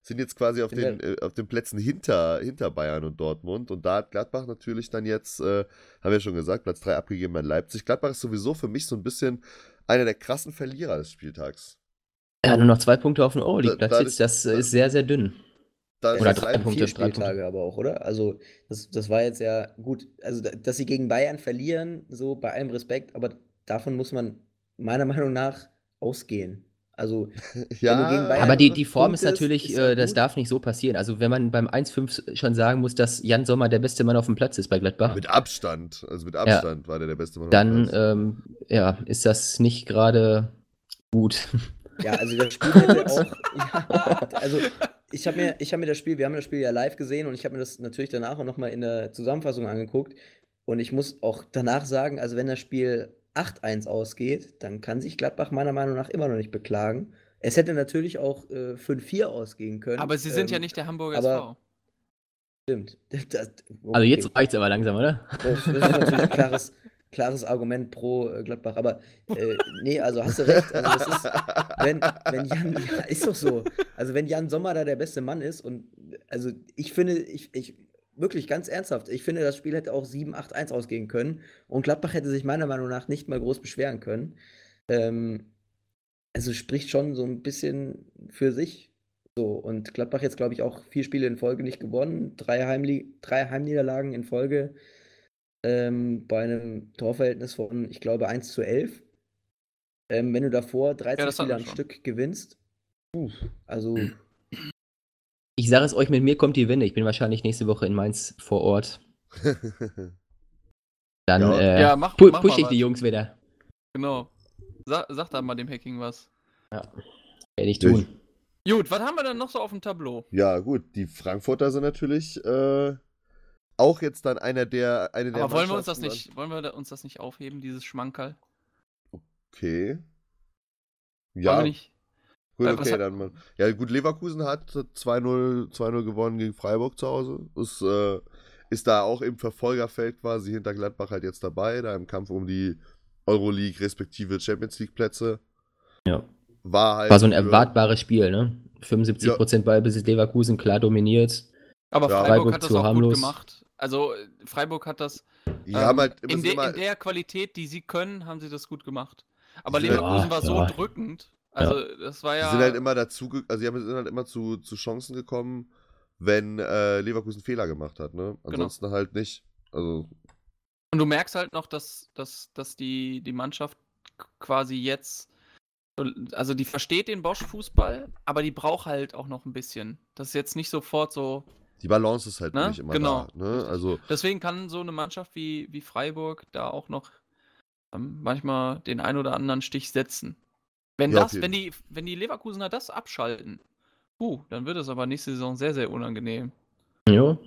sind jetzt quasi auf den, äh, auf den Plätzen hinter, hinter Bayern und Dortmund. Und da hat Gladbach natürlich dann jetzt, äh, haben wir schon gesagt, Platz 3 abgegeben an Leipzig. Gladbach ist sowieso für mich so ein bisschen einer der krassen Verlierer des Spieltags. Ja, nur noch zwei Punkte auf den Da- Euroleague-Platz da ist- Das da- ist sehr, sehr dünn. Da Oder drei Punkte, Vier drei Punkte. Spieltage aber auch, oder? Also, das, das war jetzt ja gut. Also, da- dass sie gegen Bayern verlieren, so bei allem Respekt, aber davon muss man meiner Meinung nach ausgehen. Also, Ja, gegen Bayern- Aber die, die Form ist natürlich, ist ja äh, das darf nicht so passieren. Also wenn man beim 1-5 schon sagen muss, dass Jan Sommer der beste Mann auf dem Platz ist bei Gladbach, mit Abstand, also mit Abstand war der der beste Mann. auf dem dann Platz. ähm, ja, ist das nicht gerade gut. ja, also das Spiel hätte auch. Ja, also, ich habe mir, ich hab mir das Spiel, wir haben das Spiel ja live gesehen und ich habe mir das natürlich danach auch nochmal in der Zusammenfassung angeguckt. Und ich muss auch danach sagen, also wenn das Spiel 8-1 ausgeht, dann kann sich Gladbach meiner Meinung nach immer noch nicht beklagen. Es hätte natürlich auch äh, 5-4 ausgehen können. Aber sie sind ja ähm, nicht der Hamburger aber- SV. Stimmt. Das, Also jetzt okay. reicht's aber langsam, oder? Das, das ist natürlich ein klares, klares Argument pro äh, Gladbach. Aber äh, nee, also hast du recht. Also das ist, wenn, wenn Jan, ja, ist doch so. Also wenn Jan Sommer da der beste Mann ist und also ich finde, ich, ich wirklich ganz ernsthaft, ich finde, das Spiel hätte auch 7-8-1 ausgehen können und Gladbach hätte sich meiner Meinung nach nicht mal groß beschweren können. Ähm, also spricht schon so ein bisschen für sich. So, und Gladbach jetzt, glaube ich, auch vier Spiele in Folge nicht gewonnen, drei, Heimli drei Heimniederlagen in Folge ähm, bei einem Torverhältnis von, ich glaube, 1 zu 11. Ähm, wenn du davor 13 das hatten Spiele am. Stück gewinnst, puh, also Ich sage es euch, mit mir kommt die Wende. Ich bin wahrscheinlich nächste Woche in Mainz vor Ort. Dann Ja. äh, Ja, mach- pu mach push ich was. die Jungs wieder. Genau. Sa sag da mal dem Hacking was. Werde ich Ja, tun. Gut, was haben wir denn noch so auf dem Tableau? ja, gut, die Frankfurter sind natürlich äh, auch jetzt dann einer der, eine der Aber wollen wir uns das nicht, wollen wir uns das nicht aufheben, dieses Schmankerl? Okay. Wollen Ja, wir nicht? Gut, Äh, okay, dann mal. Ja, gut, Leverkusen hat 2-0 2-0 gewonnen gegen Freiburg zu Hause. Ist, äh, ist da auch im Verfolgerfeld quasi hinter Gladbach halt jetzt dabei, da im Kampf um die Euroleague respektive Champions League Plätze. Ja. War halt. War so ein erwartbares Spiel, ne? 75% Ballbesitz Leverkusen, klar dominiert. Aber Ja. Freiburg, Freiburg hat das auch harmlos. gut gemacht. Also äh, Freiburg hat das Die ähm, haben halt immer, in, de immer in der Qualität, die sie können, haben sie das gut gemacht. Aber Leverkusen Ja, war so ja. drückend. Also das war Die ja. sind halt immer dazu, also die haben- sind halt immer zu, zu Chancen gekommen, wenn äh, Leverkusen Fehler gemacht hat, ne? Genau. Ansonsten halt nicht. Also, Und du merkst halt noch, dass, dass, dass die, die Mannschaft quasi jetzt, also die versteht den Bosch-Fußball, aber die braucht halt auch noch ein bisschen. Das ist jetzt nicht sofort so. die Balance ist halt Ne? nicht immer Genau. da. Ne? Also, Deswegen kann so eine Mannschaft wie, wie Freiburg da auch noch ähm, manchmal den ein oder anderen Stich setzen. Wenn Ja, das, wenn die, wenn die Leverkusener das abschalten, puh, dann wird es aber nächste Saison sehr, sehr unangenehm. Ja.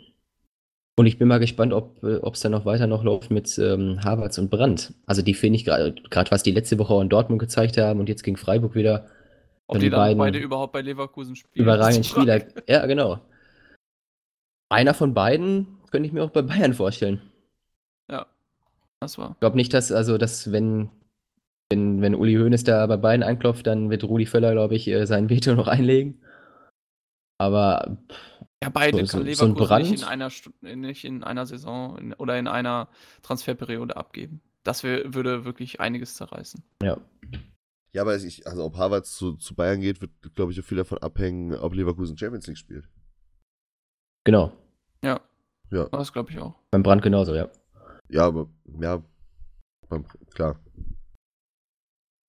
Und ich bin mal gespannt, ob es dann noch weiter noch läuft mit ähm, Havertz und Brandt. Also die finde ich gerade, gerade was die letzte Woche auch in Dortmund gezeigt haben und jetzt gegen Freiburg wieder Ob die die dann beiden beide überhaupt bei Leverkusen spielen. überragenden Frage. Spieler. Ja, genau. Einer von beiden könnte ich mir auch bei Bayern vorstellen. Ja, das war. Ich glaube nicht, dass, also, dass wenn, wenn, wenn Uli Hoeneß da bei Bayern anklopft, dann wird Rudi Völler, glaube ich, äh, sein Veto noch einlegen. Aber Ja, beide So- kann so- so ein Leverkusen nicht in Brand? einer Stu- nicht in einer Saison in, oder in einer Transferperiode abgeben. Das wär, würde wirklich einiges zerreißen. ja. ja, aber ich, also ob Harvard zu, zu Bayern geht, wird, glaube ich, auch viel davon abhängen, ob Leverkusen Champions League spielt. Genau. Ja. Ja. Das glaube ich auch. Beim Brand genauso, ja. Ja, aber, ja, beim- klar.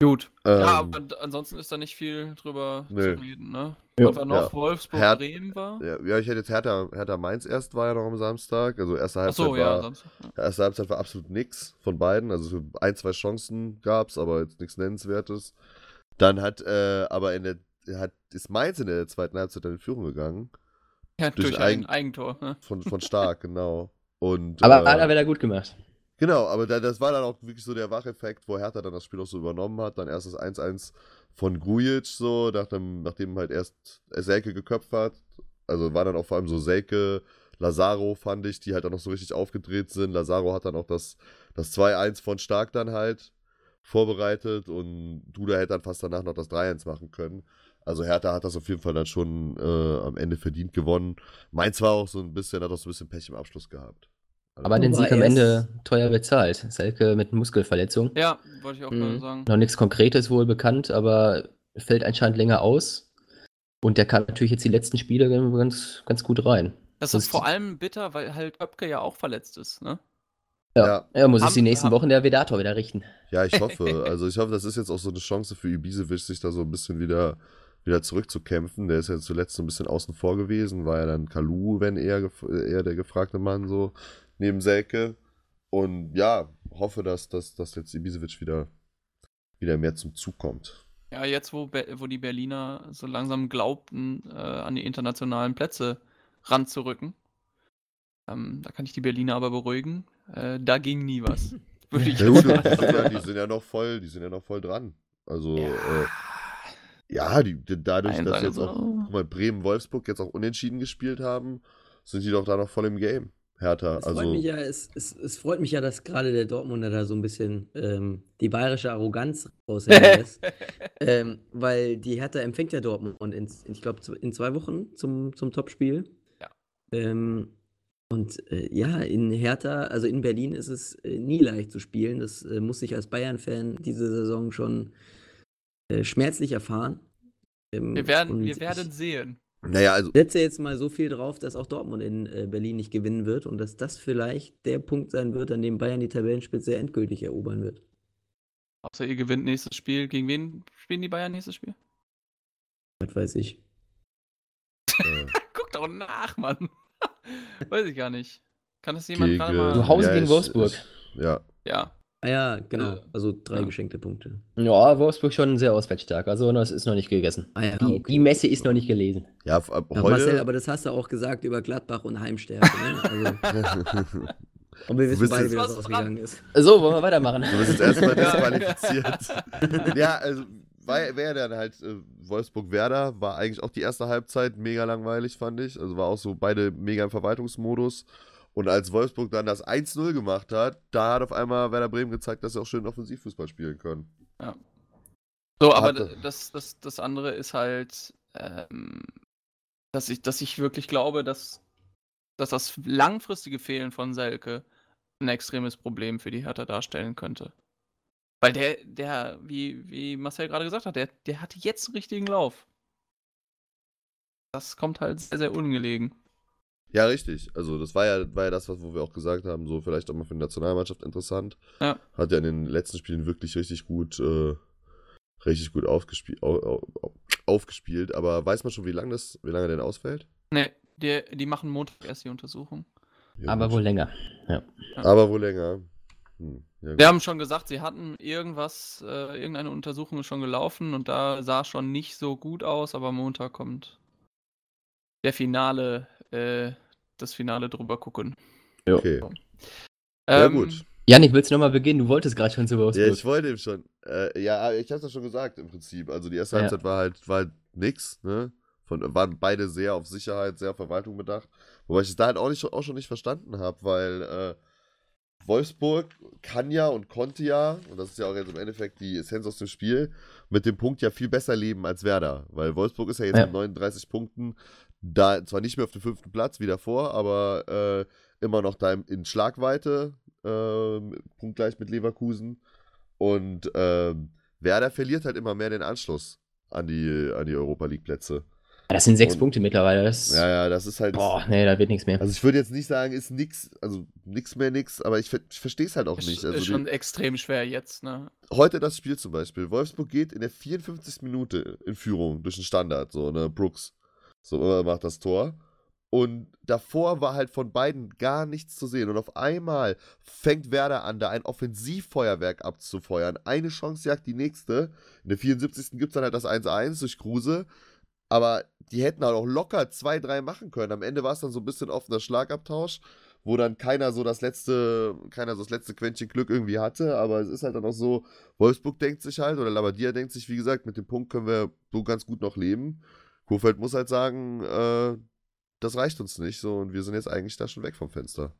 Gut. Ähm, ja, aber ansonsten ist da nicht viel drüber Nö. zu reden, ne? Ja. Was war noch? Ja. Wolfsburg, Her- Bremen war? Ja, ja, ich hätte jetzt Hertha, Hertha Mainz erst, war ja noch am Samstag. Also erste Halbzeit Achso, ja, war, Samstag. Ja. erste Halbzeit war absolut nix von beiden. Also so ein, zwei Chancen gab's, aber jetzt nichts Nennenswertes. Dann hat, äh, aber in der, hat, ist Mainz in der zweiten Halbzeit dann in Führung gegangen. Ja, Durch durch, ein ein Eigentor. Ne? Von, von Stark, genau. Und, Aber äh, hat er wieder gut gemacht. Genau, aber da, das war dann auch wirklich so der Wacheffekt, wo Hertha dann das Spiel auch so übernommen hat. Dann erst das 1-1 von Grujic, so, nachdem, nachdem halt erst Selke geköpft hat. Also war dann auch vor allem so Selke, Lazaro fand ich, die halt auch noch so richtig aufgedreht sind. Lazaro hat dann auch das, das 2-1 von Stark dann halt vorbereitet und Duda hätte dann fast danach noch das 3-1 machen können. Also Hertha hat das auf jeden Fall dann schon äh, am Ende verdient gewonnen. Mainz war auch so ein bisschen, hat auch so ein bisschen Pech im Abschluss gehabt. Aber den Sieg am er Ende teuer bezahlt. Selke mit Muskelverletzung. Ja, wollte ich auch Mhm. gerade sagen. Noch nichts Konkretes wohl bekannt, aber fällt anscheinend länger aus. Und der kann natürlich jetzt die letzten Spiele ganz, ganz gut rein. Das Das ist vor allem bitter, weil halt Öpke ja auch verletzt ist, ne? Ja. Er muss es die nächsten haben- Wochen der Vedator wieder richten. Ja, ich hoffe. Also ich hoffe, das ist jetzt auch so eine Chance für Ibisevic, sich da so ein bisschen wieder, wieder zurückzukämpfen. Der ist ja zuletzt so ein bisschen außen vor gewesen, war ja dann Kalu, wenn eher, gef- eher der gefragte Mann so neben Selke. Und ja, hoffe, dass, dass, dass jetzt Ibisevic wieder, wieder mehr zum Zug kommt. Ja, jetzt, wo, Be wo die Berliner so langsam glaubten, äh, an die internationalen Plätze ranzurücken. Ähm, da kann ich die Berliner aber beruhigen. Äh, da ging nie was. Würde ich Ja, gut, die, sind ja, sagen. die sind ja noch voll, die sind ja noch voll dran. Also, Ja. äh, ja, die, die, dadurch, Nein, dass jetzt auch, so. guck mal, Bremen, Wolfsburg jetzt auch unentschieden gespielt haben, sind die doch da noch voll im Game. Hertha, Es also. freut mich ja, es, es, es freut mich ja, dass gerade der Dortmunder da so ein bisschen ähm, die bayerische Arroganz raushängen lässt. ähm, weil die Hertha empfängt ja Dortmund in, ich glaube, in zwei Wochen zum, zum Topspiel. Ja. Ähm, und äh, ja, in Hertha, also in Berlin ist es äh, nie leicht zu spielen. Das äh, muss ich als Bayern-Fan diese Saison schon äh, schmerzlich erfahren. Ähm, Wir werden, und wir werden ich, sehen. Naja, also, setze jetzt mal so viel drauf, dass auch Dortmund in äh, Berlin nicht gewinnen wird und dass das vielleicht der Punkt sein wird, an dem Bayern die Tabellenspitze endgültig erobern wird. Außer ihr gewinnt nächstes Spiel. Gegen wen spielen die Bayern nächstes Spiel? Das weiß ich. äh, Guck doch nach, Mann. Weiß ich gar nicht. Kann das jemand gegen, gerade mal. Zu Hause gegen ich- Wolfsburg. Ich, ja, Ja. Ah ja, genau. Äh, Also drei ja. geschenkte Punkte. Ja, Wolfsburg schon sehr auswärtsstark. Also das ist noch nicht gegessen. Ah ja, Die, okay. die Messe ist noch nicht gelesen. ja, ab ab Ja, heute. Marcel, aber das hast du auch gesagt über Gladbach und Heimstärke. Ne? Also, und wir wissen beide, wie das ausgegangen ist. So, wollen wir weitermachen. Du bist jetzt erstmal Ja. disqualifiziert. ja, also war, wäre dann halt äh, Wolfsburg-Werder, war eigentlich auch die erste Halbzeit mega langweilig, fand ich. Also war auch so beide mega im Verwaltungsmodus. Und als Wolfsburg dann das 1-0 gemacht hat, da hat auf einmal Werder Bremen gezeigt, dass sie auch schön Offensivfußball spielen können. So, aber Hatte. das, das, das andere ist halt, ähm, dass, ich, dass ich wirklich glaube, dass, dass das langfristige Fehlen von Selke ein extremes Problem für die Hertha darstellen könnte. Weil der, der, wie, wie Marcel gerade gesagt hat, der, der hatte jetzt einen richtigen Lauf. Das kommt halt sehr, sehr ungelegen. Ja, richtig. Also das war ja, war ja das, was wo wir auch gesagt haben, so vielleicht auch mal für die Nationalmannschaft interessant. Ja. Hat ja in den letzten Spielen wirklich richtig gut, äh, richtig gut aufgespielt, au, au, aufgespielt. Aber weiß man schon, wie lange das, wie lange denn ausfällt? Ne, die, die machen Montag erst die Untersuchung. Ja, Aber wohl länger. Aber wohl länger. Hm, ja. Wir haben schon gesagt, sie hatten irgendwas, äh, irgendeine Untersuchung ist schon gelaufen und da sah schon nicht so gut aus, aber Montag kommt der Finale, äh, das Finale drüber gucken. okay. Ähm, ja, gut. Janik, willst du nochmal beginnen? Du wolltest gerade schon zu Wolfsburg. Ja, ich wollte eben schon. Äh, ja, ich hab's ja schon gesagt im Prinzip. Also die erste Ja. Halbzeit war halt, war halt nix, ne? Von, waren beide sehr auf Sicherheit, sehr auf Verwaltung bedacht. Wobei ich es da halt auch, nicht, auch schon nicht verstanden habe, weil äh, Wolfsburg kann ja und konnte ja, und das ist ja auch jetzt im Endeffekt die Essenz aus dem Spiel, mit dem Punkt ja viel besser leben als Werder. Weil Wolfsburg ist ja jetzt Ja. mit 39 Punkten da zwar nicht mehr auf dem fünften Platz wie davor, aber äh, immer noch da in, Schlagweite, äh, punktgleich mit Leverkusen. Und ähm, Werder verliert halt immer mehr den Anschluss an die, an die Europa League-Plätze. das sind sechs Und- Punkte mittlerweile. Das, Ja, ja, das ist halt. Boah, nee, da wird nichts mehr. Also ich würde jetzt nicht sagen, ist nix, also nix mehr nix, aber ich, ich verstehe es halt auch ist, nicht. ist Also schon die, extrem schwer jetzt, ne? heute das Spiel zum Beispiel. Wolfsburg geht in der 54. Minute in Führung durch den Standard, so, ne, Brooks. So, äh, macht das Tor. Und davor war halt von beiden gar nichts zu sehen. Und auf einmal fängt Werder an, da ein Offensivfeuerwerk abzufeuern. Eine Chance jagt die nächste. In der 74. gibt es dann halt das 1-1 durch Kruse. Aber die hätten halt auch locker 2-3 machen können. Am Ende war es dann so ein bisschen offener Schlagabtausch, wo dann keiner so das letzte, keiner so das letzte Quäntchen Glück irgendwie hatte. Aber es ist halt dann auch so, Wolfsburg denkt sich halt, oder Labadia denkt sich, wie gesagt, mit dem Punkt können wir so ganz gut noch leben. Kofeld muss halt sagen, äh, das reicht uns nicht so und wir sind jetzt eigentlich da schon weg vom Fenster.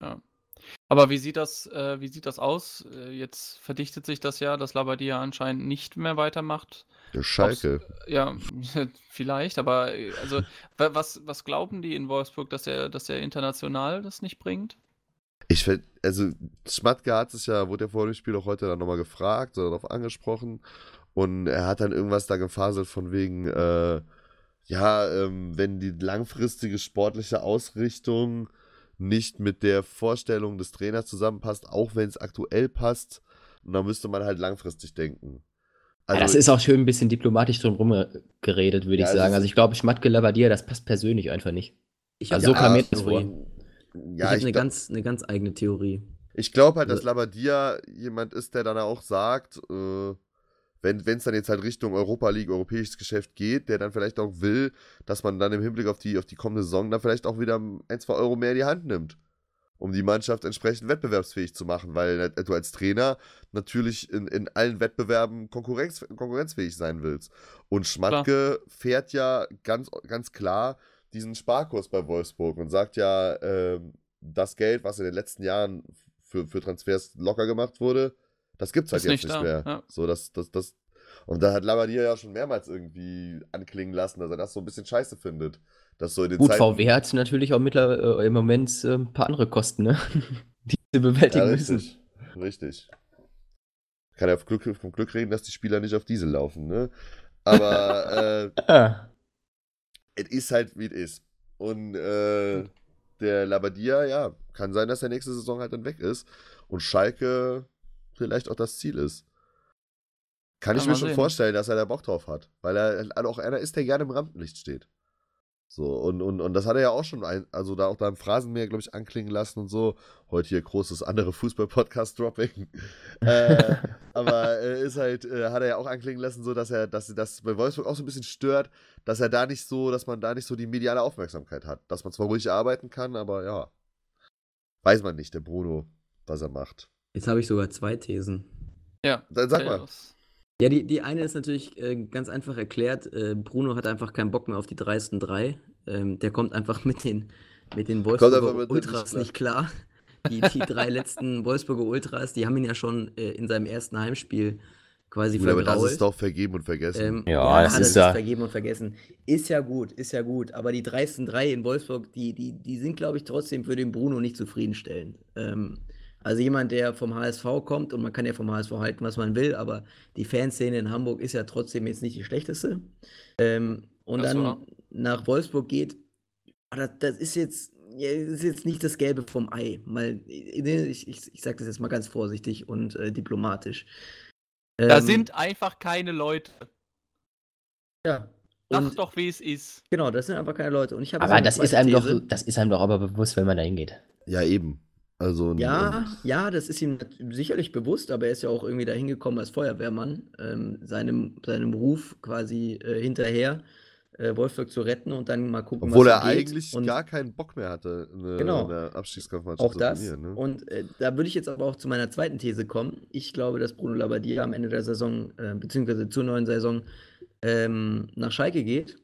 Ja. Aber wie sieht das, äh, wie sieht das aus? Äh, jetzt verdichtet sich das ja, dass Labadia anscheinend nicht mehr weitermacht. Der Schalke. Ja, vielleicht, aber äh, also wa- was, was glauben die in Wolfsburg, dass er, dass er international das nicht bringt? Ich finde, also Schmatke hat es ja, wurde ja vor dem Spiel auch heute dann nochmal gefragt oder darauf angesprochen und er hat dann irgendwas da gefaselt von wegen, äh, ja, ähm, wenn die langfristige sportliche Ausrichtung nicht mit der Vorstellung des Trainers zusammenpasst, auch wenn es aktuell passt, und dann müsste man halt langfristig denken. Ja, das ist auch schön ein bisschen diplomatisch drumherum äh, geredet, würde Ja, ich sagen. Also ich glaube, Schmatke Labadia, das passt persönlich einfach nicht. Ich Also so kam mir das vor. Theorie. ich ja, habe ich, eine, ganz, eine ganz eigene Theorie. ich glaube halt, dass Also- Labadia jemand ist, der dann auch sagt, äh, wenn es dann jetzt halt Richtung Europa League, europäisches Geschäft geht, der dann vielleicht auch will, dass man dann im Hinblick auf die, auf die kommende Saison dann vielleicht auch wieder ein, zwei Euro mehr in die Hand nimmt, um die Mannschaft entsprechend wettbewerbsfähig zu machen, weil du als Trainer natürlich in, in allen Wettbewerben konkurrenz, konkurrenzfähig sein willst. Und Schmatke fährt ja ganz, ganz klar diesen Sparkurs bei Wolfsburg und sagt ja, ähm, das Geld, was in den letzten Jahren für, für Transfers locker gemacht wurde, das gibt's halt Ist jetzt nicht nicht, da, mehr. ja. So, das, das, das. Und da hat Labadia ja schon mehrmals irgendwie anklingen lassen, dass er das so ein bisschen scheiße findet. Dass so in den Gut, Zeiten, VW hat natürlich auch mittlerweile äh, im Moment äh, ein paar andere Kosten, ne? die sie bewältigen ja, müssen. richtig. Richtig. Kann ja auf Glück, vom Glück reden, dass die Spieler nicht auf Diesel laufen, ne? Aber äh, Ah, es ist halt, wie es ist. Und äh, der Labadia, ja, kann sein, dass der nächste Saison halt dann weg ist. Und Schalke vielleicht auch das Ziel ist. Kann Ja, ich mir schon sehen. vorstellen, dass er da Bock drauf hat. Weil er halt auch einer ist, der gerne im Rampenlicht steht. So, und, und, und das hat er ja auch schon, ein, also da auch da im Phrasenmeer, glaube ich, anklingen lassen und so. Heute hier großes andere Fußball-Podcast-Dropping. äh, aber äh, ist halt, äh, hat er ja auch anklingen lassen, so dass er, dass das bei Wolfsburg auch so ein bisschen stört, dass er da nicht so, dass man da nicht so die mediale Aufmerksamkeit hat. Dass man zwar ruhig arbeiten kann, aber ja. Weiß man nicht, der Bruno, was er macht. Jetzt habe ich sogar zwei Thesen. Ja. Dann sag mal. Ja, die, die eine ist natürlich äh, ganz einfach erklärt. Äh, Bruno hat einfach keinen Bock mehr auf die dreisten drei. Ähm, der kommt einfach mit den, mit den Wolfsburger mit Ultras nicht nicht klar. Die, die drei letzten Wolfsburger Ultras, die haben ihn ja schon äh, in seinem ersten Heimspiel quasi Gut, aber das vergrault. ist doch vergeben und vergessen. Ähm, Ja, das ist ja- vergeben und vergessen. Ist ja gut, ist ja gut. Aber die dreisten drei in Wolfsburg, die, die, die sind, glaube ich, trotzdem für den Bruno nicht zufriedenstellend. Ähm, also jemand, der vom HSV kommt, und man kann ja vom HSV halten, was man will, aber die Fanszene in Hamburg ist ja trotzdem jetzt nicht die schlechteste. Ähm, und Das dann war. nach Wolfsburg geht, ah, das, das ist jetzt. Ja, ist jetzt nicht das Gelbe vom Ei. Mal, ich, ich, ich sage das jetzt mal ganz vorsichtig und äh, diplomatisch. Da Ähm, sind einfach keine Leute. ja. Sag doch, wie es ist. Genau, das sind einfach keine Leute. Und ich habe so aber das ist einem doch, das ist einem doch aber bewusst, wenn man da hingeht. ja, eben. Also, Ja, und, ja, das ist ihm sicherlich bewusst, aber er ist ja auch irgendwie da hingekommen als Feuerwehrmann, ähm, seinem, seinem Ruf quasi äh, hinterher, äh, Wolfsburg zu retten und dann mal gucken, obwohl was er geht. eigentlich und gar keinen Bock mehr hatte, eine, Genau. eine Abstiegskampfmannschaft auch zu das. trainieren. Ne? Und äh, da würde ich jetzt aber auch zu meiner zweiten These kommen. Ich glaube, dass Bruno Labbadia am Ende der Saison, äh, beziehungsweise zur neuen Saison, ähm, nach Schalke geht.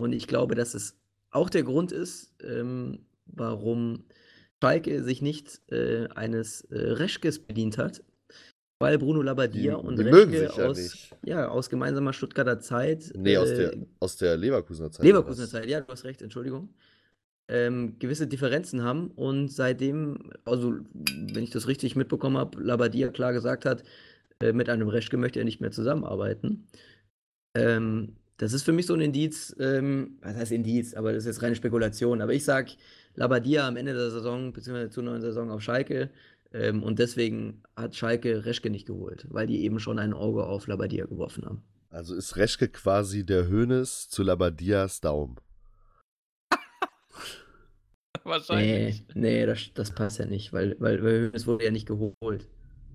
Und ich glaube, dass es auch der Grund ist, ähm, warum Schalke sich nicht äh, eines äh, Reschkes bedient hat. Weil Bruno Labbadia Die- und die Reschke ja aus, nicht. ja, aus gemeinsamer Stuttgarter Zeit. nee, aus äh, der, aus der Leverkusener Zeit. Leverkusener Zeit, ja, du hast recht, Entschuldigung. Ähm, gewisse Differenzen haben und seitdem, also wenn ich das richtig mitbekommen habe, Labadia klar gesagt hat, äh, mit einem Reschke möchte er nicht mehr zusammenarbeiten. Ähm, das ist für mich so ein Indiz, ähm, was heißt Indiz, aber das ist jetzt reine Spekulation. Aber ich sage, Labadia am Ende der Saison, beziehungsweise zur neuen Saison auf Schalke. Ähm, und deswegen hat Schalke Reschke nicht geholt, weil die eben schon ein Auge auf Labadia geworfen haben. Also ist Reschke quasi der Hönes zu Labadias Daum. Wahrscheinlich. Nee, nee, das, das passt ja nicht, weil, weil, weil es wurde ja nicht geholt.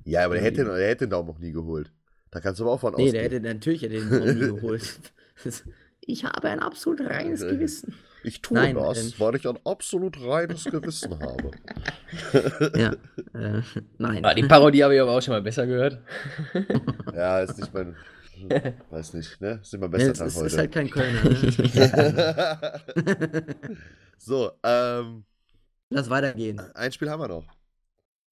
Ja, aber der hätte, Nee. der hätte den Daum noch nie geholt. Da kannst du aber auch von Nee, ausgehen. der hätte natürlich hätte den noch nie geholt. Ich habe ein absolut reines Nee. Gewissen. Ich tue Nein, das, ähm. weil ich ein absolut reines Gewissen habe. Ja, äh, nein. Ah, die Parodie habe ich aber auch schon mal besser gehört. Ja, ist nicht mein, Weiß nicht, ne? Ist immer Ja, besser Tag ist, heute. ist halt kein Kölner. Ne? so, ähm, Lass weitergehen. ein Spiel haben wir noch.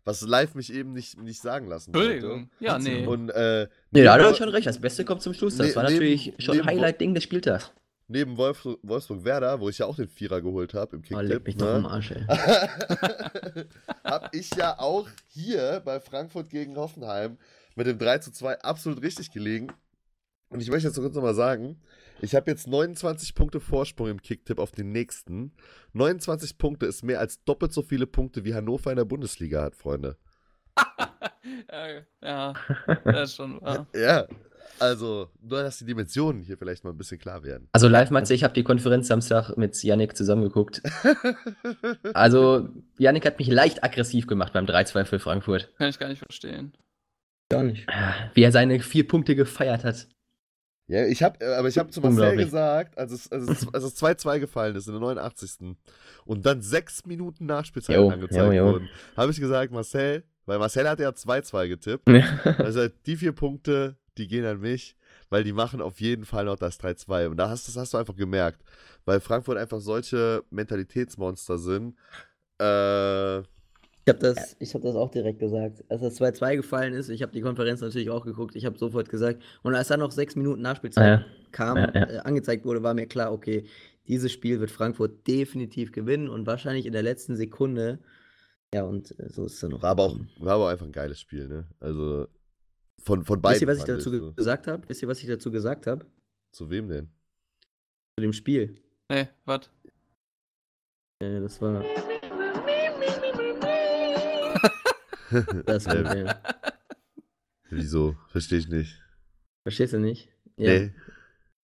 Was live mich eben nicht, nicht sagen lassen Entschuldigung. Ja, wollte. nee. Und äh, Nee, da hat er schon recht. Das Beste kommt zum Schluss. Das Ne- war neben- natürlich schon neben- Highlight-Ding des Spieltags. Neben Wolf, Wolfsburg-Werder, wo ich ja auch den Vierer geholt habe im Oh, Kicktipp, leck mich doch ne? am Arsch, ey. habe ich ja auch hier bei Frankfurt gegen Hoffenheim mit dem 3 zu 2 absolut richtig gelegen. Und ich möchte jetzt kurz nochmal sagen, ich habe jetzt 29 Punkte Vorsprung im Kicktipp auf den nächsten. 29 Punkte ist mehr als doppelt so viele Punkte, wie Hannover in der Bundesliga hat, Freunde. ja, ja, das ist schon wahr. Ja, also nur, dass die Dimensionen hier vielleicht mal ein bisschen klar werden. Also live, Matze, ich habe die Konferenz Samstag mit Yannick zusammengeguckt. Also, Yannick hat mich leicht aggressiv gemacht beim 3-2 für Frankfurt. Kann ich gar nicht verstehen. Gar nicht. Wie er seine vier Punkte gefeiert hat. Ja, ich habe, aber ich habe zu Marcel gesagt, als es, als, es, als es 2-2 gefallen ist in der 89. und dann sechs Minuten Nachspielzeit Jo, angezeigt jo, jo. wurden, habe ich gesagt, Marcel, weil Marcel hat ja 2-2 getippt, also die vier Punkte, die gehen an mich, weil die machen auf jeden Fall noch das 3-2 und da hast, das hast du einfach gemerkt, weil Frankfurt einfach solche Mentalitätsmonster sind. Äh, Ich habe das, ich hab das auch direkt gesagt. Als das 2-2 gefallen ist, ich habe die Konferenz natürlich auch geguckt, ich habe sofort gesagt. Und als dann noch sechs Minuten Nachspielzeit ja. kam, Ja, ja. Äh, angezeigt wurde, war mir klar, okay, dieses Spiel wird Frankfurt definitiv gewinnen und wahrscheinlich in der letzten Sekunde. Ja, und äh, so ist es dann noch. war, aber auch, war aber einfach ein geiles Spiel, ne? Also von, von beiden. Wisst ihr, was ich dazu so. gesagt habe? Wisst ihr, was ich dazu gesagt habe? Zu wem denn? Zu dem Spiel. Nee, was? Äh, das war. Das war ja. Wieso? Verstehe ich nicht. Verstehst du nicht? Ja. Nee.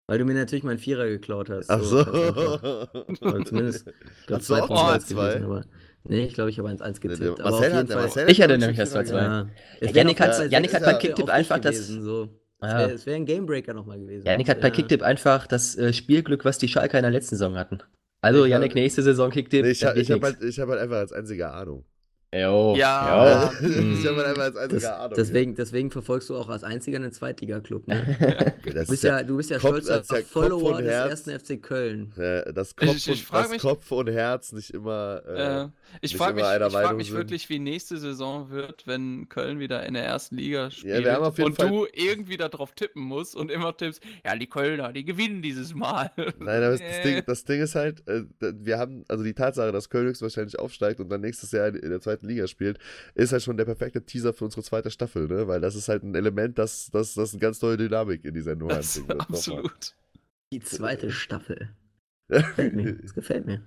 Weil du mir natürlich meinen Vierer geklaut hast. Ach so. Oder zumindest, Ich glaube, Hast du auch hat's 2? gewesen, aber. Nee, ich glaube, ich habe 1-1 der getippt. Marcel aber auf hat- jeden der Fall. Marcel Ich hatte hat nämlich das schon 2-2. viel Ja. Es Yannick hat- noch- Yannick hat bei auf einfach dich das- gewesen, So. Es Ja. wäre wär ein Gamebreaker nochmal gewesen. Yannick hat bei Ja. Kicktipp einfach das äh, Spielglück, was die Schalker in der letzten Saison hatten. Also, Ich Yannick, hab- nächste Saison Kicktipp. Nee, ich habe hab halt, ich hab halt einfach als einziger Ahnung. Jo, Ja. jo. ich habe einfach als Das, einziger Ahnung. deswegen, deswegen verfolgst du auch als einziger einen Zweitliga-Club. Ne? Ja. Du Das bist ist ja, du bist ja Kopf- stolzer das ja Kopf Follower und des Herz. ersten FC Köln. das Kopf, Ich- ich und, das mich- Kopf und Herz nicht immer. Äh, Äh, ich frage mich, ich frag mich wirklich, wie nächste Saison wird, wenn Köln wieder in der ersten Liga spielt jeden und Fall- du irgendwie darauf tippen musst und immer tippst, ja, die Kölner, die gewinnen dieses Mal. Nein, aber das, das. Ding, das Ding ist halt, äh, wir haben, also die Tatsache, dass Köln höchstwahrscheinlich aufsteigt und dann nächstes Jahr in der zweiten Liga spielt, ist halt schon der perfekte Teaser für unsere zweite Staffel, ne? Weil das ist halt ein Element, das, das, das eine ganz neue Dynamik in die Sendung. Nochmal. absolut. Die zweite Staffel. Gefällt mir. Das gefällt mir.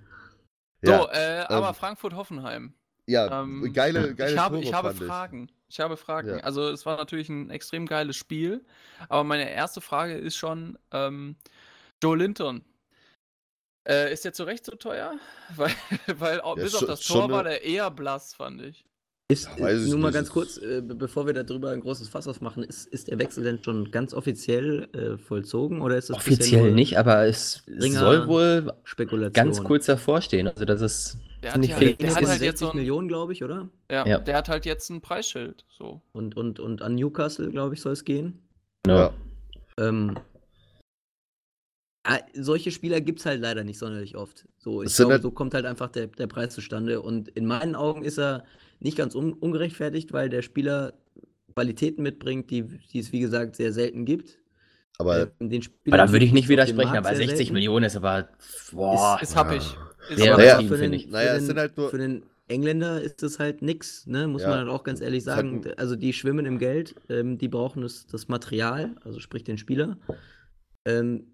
ja, so, äh, aber ähm, Frankfurt-Hoffenheim. ja Ähm, geile, geile ich habe, Tore, ich habe Fragen. Ich habe Fragen. Ja. Also es war natürlich ein extrem geiles Spiel, aber meine erste Frage ist schon, ähm, Joe Linton. Äh, ist der zu Recht so teuer? Weil, weil auch, Ja, bis auf das Tor war eine- der eher blass, fand ich. Ist, Ja, weiß ich nur mal ganz kurz, äh, be- bevor wir darüber ein großes Fass aufmachen, ist, ist der Wechsel denn schon ganz offiziell äh, vollzogen oder ist das Offiziell nicht, aber es Ringer- soll wohl Spekulation? ganz kurz davor stehen. Also, das ist. Der hat, ja, der hat halt jetzt 60 so ein, Millionen, glaube ich, oder? ja, Ja. der hat halt jetzt ein Preisschild. So. Und, und, und an Newcastle, glaube ich, soll es gehen. Ja. Ähm, ah, solche Spieler gibt es halt leider nicht sonderlich oft. So, ich glaube, halt- so kommt halt einfach der, der Preis zustande. Und in meinen Augen ist er nicht ganz un ungerechtfertigt, weil der Spieler Qualitäten mitbringt, die, die es, wie gesagt, sehr selten gibt. Aber den Aber da würde ich nicht widersprechen, aber sehr 60 selten. Millionen ist aber. Boah. ist ist happig. Ist Naja, übertrieben, für den, ich. Naja, für es den, sind halt nur- für den Engländer ist das halt nix, ne? muss Ja. man halt auch ganz ehrlich halt sagen. also die schwimmen im Geld, ähm, die brauchen das, das Material, also sprich den Spieler. Ähm,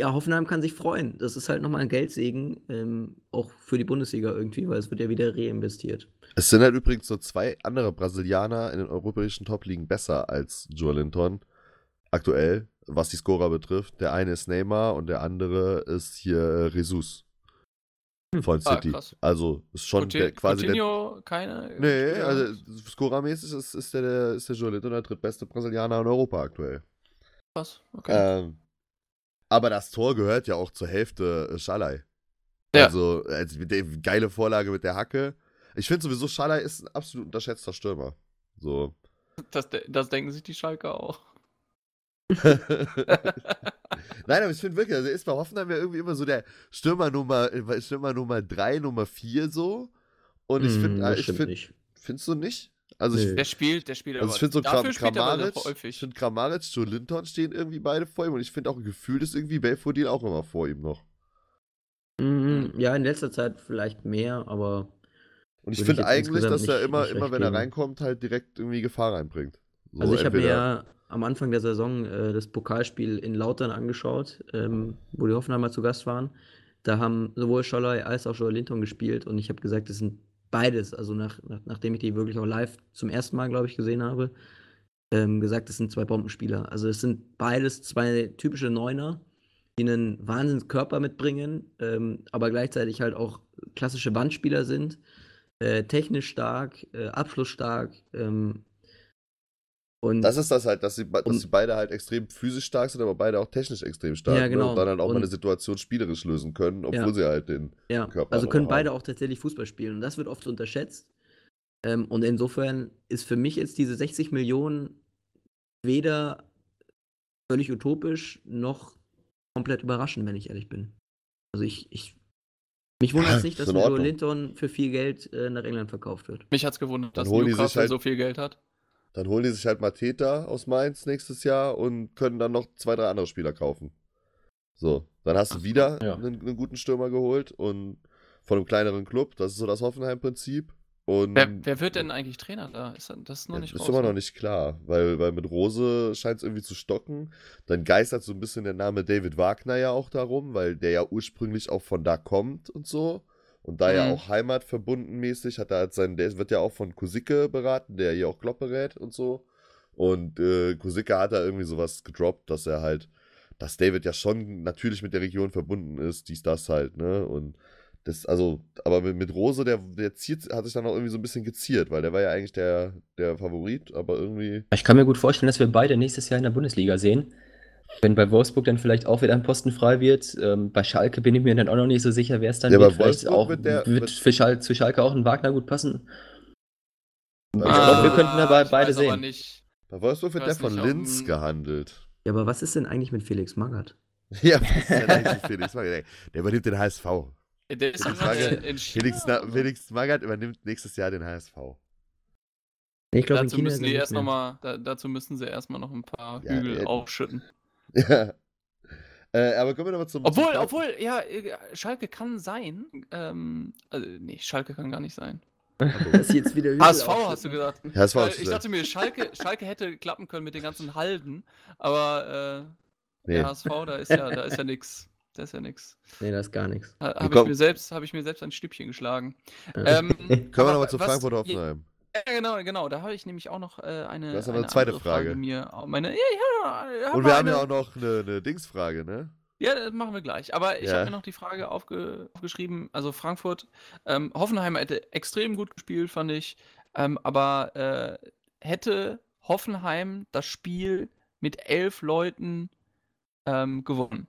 ja, Hoffenheim kann sich freuen. Das ist halt nochmal ein Geldsegen, ähm, auch für die Bundesliga irgendwie, weil es wird ja wieder reinvestiert. es sind halt übrigens so zwei andere Brasilianer in den europäischen Top-Ligen besser als Joe Linton. Aktuell, was die Scorer betrifft. Der eine ist Neymar und der andere ist hier Jesus. Von Ah, City. krass. also ist schon Couti- der, quasi der, Coutinho, keine. Nee, Spieler? also scorermäßig ist, ist, der, der, ist der Joelito der drittbeste Brasilianer in Europa aktuell. Krass, okay. Ähm, aber das Tor gehört ja auch zur Hälfte äh, Schalai. Ja. Also, also mit der, geile Vorlage mit der Hacke. Ich finde sowieso, Schalai ist ein absolut unterschätzter Stürmer. So. Das, de- das denken sich die Schalker auch. Nein, aber ich finde wirklich, also ist bei Hoffenheim ja irgendwie immer so der Stürmer Nummer, Stürmer Nummer 3, Nummer 4 so. Und ich Hm, finde, das ich stimmt find, nicht. findest du nicht? Also ich, Nö. Der spielt, der spielt also aber. ich finde so dafür spielt er aber Kramaric, ich häufig. finde Kramaric, Joe Linton stehen irgendwie beide vor ihm und ich finde auch gefühlt ist irgendwie Belfodil auch immer vor ihm noch. Mhm, ja, in letzter Zeit vielleicht mehr, aber Und ich ich finde eigentlich, dass er immer, immer wenn er reinkommt, halt direkt irgendwie Gefahr reinbringt. So, Also ich habe mir ja am Anfang der Saison äh, das Pokalspiel in Lautern angeschaut, ähm, wo die Hoffenheimer zu Gast waren. Da haben sowohl Scholley als auch Joel Linton gespielt und ich habe gesagt, das sind beides, also nach, nach, nachdem ich die wirklich auch live zum ersten Mal, glaube ich, gesehen habe, ähm, gesagt, das sind zwei Bombenspieler. Also es sind beides zwei typische Neuner, die einen Wahnsinnskörper mitbringen, ähm, aber gleichzeitig halt auch klassische Wandspieler sind, äh, technisch stark, äh, abschlussstark, ähm, und Das ist das halt, dass sie, dass Und- sie beide halt extrem physisch stark sind, aber beide auch technisch extrem stark. Ja, Ne? genau. Und dann halt auch mal eine Und- Situation spielerisch lösen können, obwohl Ja. sie halt den. Ja, Körper also noch können haben. beide auch tatsächlich Fußball spielen. Und das wird oft unterschätzt. Ähm, und insofern ist für mich jetzt diese 60 Millionen weder völlig utopisch noch komplett überraschend, wenn ich ehrlich bin. Also ich, ich mich wundert es nicht, dass Joe. Linton für viel Geld äh, nach England verkauft wird. Mich hat's gewundert, Dann dass Newcastle halt- so viel Geld hat. Dann holen die sich halt Mateta aus Mainz nächstes Jahr und können dann noch zwei, drei andere Spieler kaufen. So, dann hast du wieder Ja. einen, einen guten Stürmer geholt und von einem kleineren Club. Das ist so das Hoffenheim-Prinzip. Und Wer, wer wird denn eigentlich Trainer da? Ist das ist noch Ja, nicht ist raus, immer noch ne? nicht klar, weil, weil mit Rose scheint es irgendwie zu stocken. Dann geistert so ein bisschen der Name David Wagner ja auch darum, weil der ja ursprünglich auch von da kommt und so. Und da ja Mhm. auch heimatverbundenmäßig hat er halt seinen, der wird ja auch von Kusicke beraten, der hier auch Klopp berät und so. Und äh, Kusicke hat da irgendwie sowas gedroppt, dass er halt, dass David ja schon natürlich mit der Region verbunden ist, dies, das halt, ne? Und das, also, aber mit, mit Rose, der, der ziert, hat sich dann auch irgendwie so ein bisschen geziert, weil der war ja eigentlich der, der Favorit, aber irgendwie. Ich kann mir gut vorstellen, dass wir beide nächstes Jahr in der Bundesliga sehen. Wenn bei Wolfsburg dann vielleicht auch wieder ein Posten frei wird. Ähm, bei Schalke bin ich mir dann auch noch nicht so sicher, wer es dann Ja, wird. Vielleicht auch, wird der- wird für Schal zu Schalke auch ein Wagner gut passen. Bei, Ich glaub, wir Wolfsburg- könnten dabei beide weiß aber sehen. Nicht. bei Wolfsburg wird der von Linz ein- gehandelt. Ja, aber was ist denn eigentlich mit Felix Magath? Ja, was ist denn eigentlich mit Felix Magath? Der übernimmt den HSV. Der ist in, Frage- in Felix. Felix Magath übernimmt nächstes Jahr den HSV. Ich glaube, in Dazu müssen ist die erst noch mal, da, dazu müssen sie erstmal noch ein paar Ja, Hügel äh, aufschütten. Ja. Äh, aber kommen wir nochmal zum. Obwohl, zum obwohl, ja, äh, Schalke kann sein. Ähm, also, nee, Schalke kann gar nicht sein. Dass sie jetzt wieder Hügel HSV hast du gesagt. Ja, das war Weil ich dachte mir, Schalke, Schalke hätte klappen können mit den ganzen Halden, aber äh, nee. der HSV, da ist ja, da ist ja nix. Da ist ja nix. Nee, das ist gar nichts. Ha- Habe ich mir selbst, habe ich mir selbst ein Stübchen geschlagen. Ja. Ähm, Kommen wir nochmal zu Frankfurt Hoffenheim. Ja, genau, genau. Da habe ich nämlich auch noch äh, eine, Du hast aber eine eine zweite andere Frage. mir, meine, ja, ja, Und wir haben eine, ja auch noch eine, eine Dingsfrage, ne? Ja, das machen wir gleich. Aber ich Ja. habe mir noch die Frage aufge aufgeschrieben. Also Frankfurt, ähm, Hoffenheim hätte extrem gut gespielt, fand ich. Ähm, aber äh, hätte Hoffenheim das Spiel mit elf Leuten ähm, gewonnen?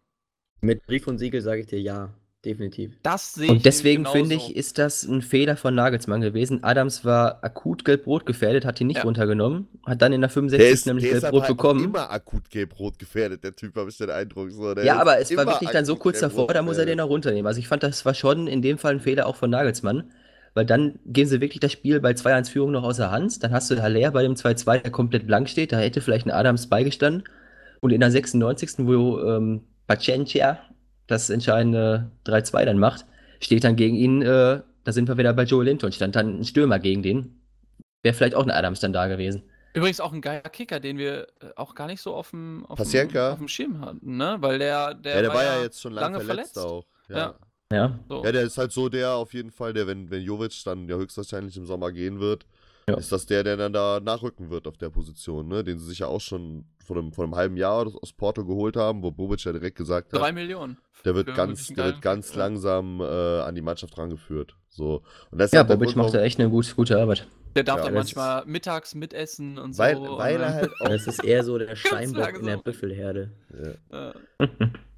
Mit Brief und Siegel sage ich dir ja, definitiv. Das sehe ich Und deswegen nämlich finde ich, ist das ein Fehler von Nagelsmann gewesen. Adams war akut gelb-rot gefährdet, hat ihn nicht Ja. runtergenommen, hat dann in der Der 65. ist, nämlich der ist aber gelb-rot halt auch bekommen. immer akut gelb-rot gefährdet, der Typ, habe ich den Eindruck. So, Ja, aber es war wirklich dann so kurz davor, da muss er den auch runternehmen. Also ich fand, das war schon in dem Fall ein Fehler auch von Nagelsmann, weil dann gehen sie wirklich das Spiel bei 2-1 Führung noch außer Hand. Dann hast du Haller bei dem 2-2, der komplett blank steht. Da hätte vielleicht ein Adams beigestanden. Und in der 96., wo ähm, Paciencia das entscheidende 3-2 dann macht, steht dann gegen ihn, äh, da sind wir wieder bei Joe Linton, stand dann ein Stürmer gegen den. Wäre vielleicht auch ein Adams dann da gewesen. Übrigens auch ein geiler Kicker, den wir äh, auch gar nicht so auf dem, auf dem, auf dem Schirm hatten, ne? Weil der, der, Ja, der war ja jetzt schon lange, lange verletzt, verletzt. auch. Ja. Ja. Ja. So. Ja, der ist halt so der auf jeden Fall, der, wenn, wenn Jovic dann ja höchstwahrscheinlich im Sommer gehen wird, Ja. ist das der, der dann da nachrücken wird auf der Position, ne? Den sie sich ja auch schon vor einem, vor einem halben Jahr aus Porto geholt haben, wo Bobic ja direkt gesagt hat, Drei Millionen. der wird ganz, der wird ganz langsam äh, an die Mannschaft rangeführt. So. Und das ist Ja, halt Bobic macht da echt eine gut, gute Arbeit. Der darf Ja, dann manchmal mittags mitessen und weil, so. weil und, er halt auch, Das ist eher so der Steinbock lange in der. Büffelherde. ja, äh,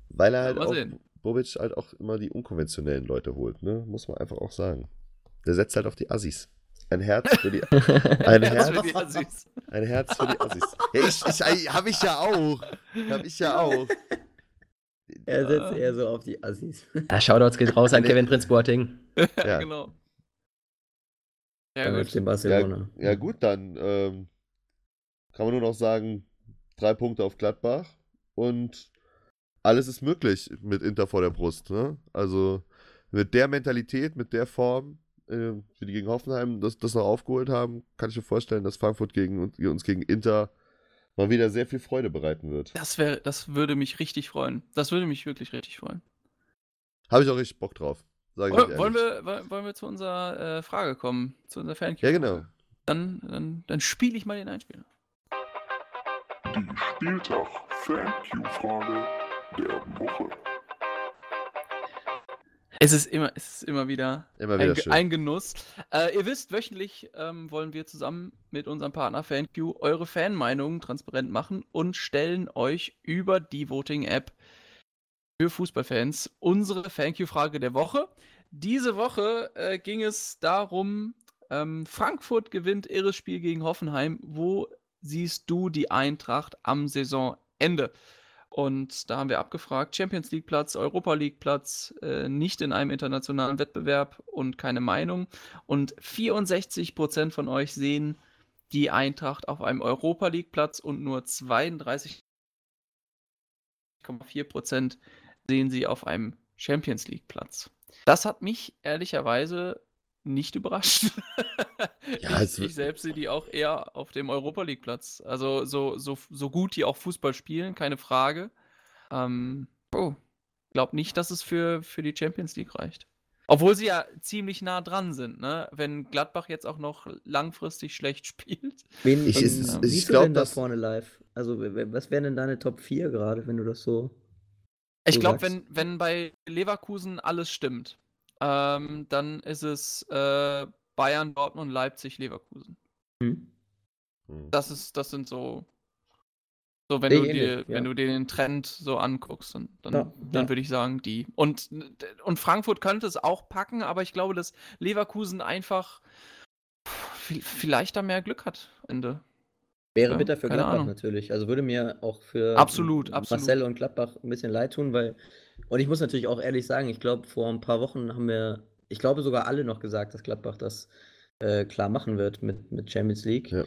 weil er halt auch, sehen. Bobic halt auch immer die unkonventionellen Leute holt, ne? Muss man einfach auch sagen. Der setzt halt auf die Assis. Ein Herz für die, ein Herz für die Assis. ein Herz für die Assis. Ja, ich, ich, hab ich ja auch. Hab ich ja auch. Er setzt eher so auf die Assis. Ja, Shoutouts geht raus an Nee. Kevin Prince Boateng. Ja. genau. Ja, Dann gut. Barcelona. Ja, ja gut, dann ähm, kann man nur noch sagen, drei Punkte auf Gladbach und alles ist möglich mit Inter vor der Brust. Ne? Also mit der Mentalität, mit der Form, äh, wie die gegen Hoffenheim das, das noch aufgeholt haben, kann ich mir vorstellen, dass Frankfurt gegen, uns gegen Inter mal wieder sehr viel Freude bereiten wird. Das, wär, das würde mich richtig freuen. Das würde mich wirklich richtig freuen. Habe ich auch richtig Bock drauf. Sag ich Wollen wir, woll- wollen wir zu unserer äh, Frage kommen? Zu unserer fan Ja, genau. Dann, dann, dann spiele ich mal den Einspieler. Die Spieltag Thank-You-Frage der Woche. Es ist immer, es ist immer wieder, Immer ein, wieder schön. ein Genuss. Äh, ihr wisst, wöchentlich ähm, wollen wir zusammen mit unserem Partner FanQ eure Fanmeinungen transparent machen und stellen euch über die Voting-App für Fußballfans unsere FanQ-Frage der Woche. Diese Woche äh, ging es darum, ähm, Frankfurt gewinnt irres Spiel gegen Hoffenheim. Wo siehst du die Eintracht am Saisonende? Und da haben wir abgefragt, Champions League Platz, Europa League Platz, äh, nicht in einem internationalen Wettbewerb und keine Meinung. Und 64% von euch sehen die Eintracht auf einem Europa League Platz und nur 32,4% sehen sie auf einem Champions League Platz. Das hat mich ehrlicherweise nicht überrascht. Ja, ich, ich selbst sehe die auch eher auf dem Europa League Platz. Also so, so, so gut die auch Fußball spielen, keine Frage. Ähm, oh, glaub nicht, dass es für, für die Champions League reicht. Obwohl sie ja ziemlich nah dran sind, ne? Wenn Gladbach jetzt auch noch langfristig schlecht spielt. Wen Ich- ist- ich siehst glaub, du denn da vorne live? Also, was wären denn deine Top 4 gerade, wenn du das so. Ich glaube, wenn, wenn bei Leverkusen alles stimmt, ähm, dann ist es äh, Bayern, Dortmund, Leipzig, Leverkusen. Hm? Hm. Das ist, das sind so. So, wenn Sehe du ich dir, ja. wenn du dir den Trend so anguckst, dann, dann, Ja, dann ja. würde ich sagen, die. Und, und Frankfurt könnte es auch packen, aber ich glaube, dass Leverkusen einfach vielleicht da mehr Glück hat Ende. Wäre Ja, bitter für Gladbach Ahnung. natürlich. Also würde mir auch für Absolut, Marcel absolut. und Gladbach ein bisschen leid tun, weil. Und ich muss natürlich auch ehrlich sagen, ich glaube, vor ein paar Wochen haben wir, ich glaube sogar alle noch gesagt, dass Gladbach das äh, klar machen wird mit, mit Champions League. Ja.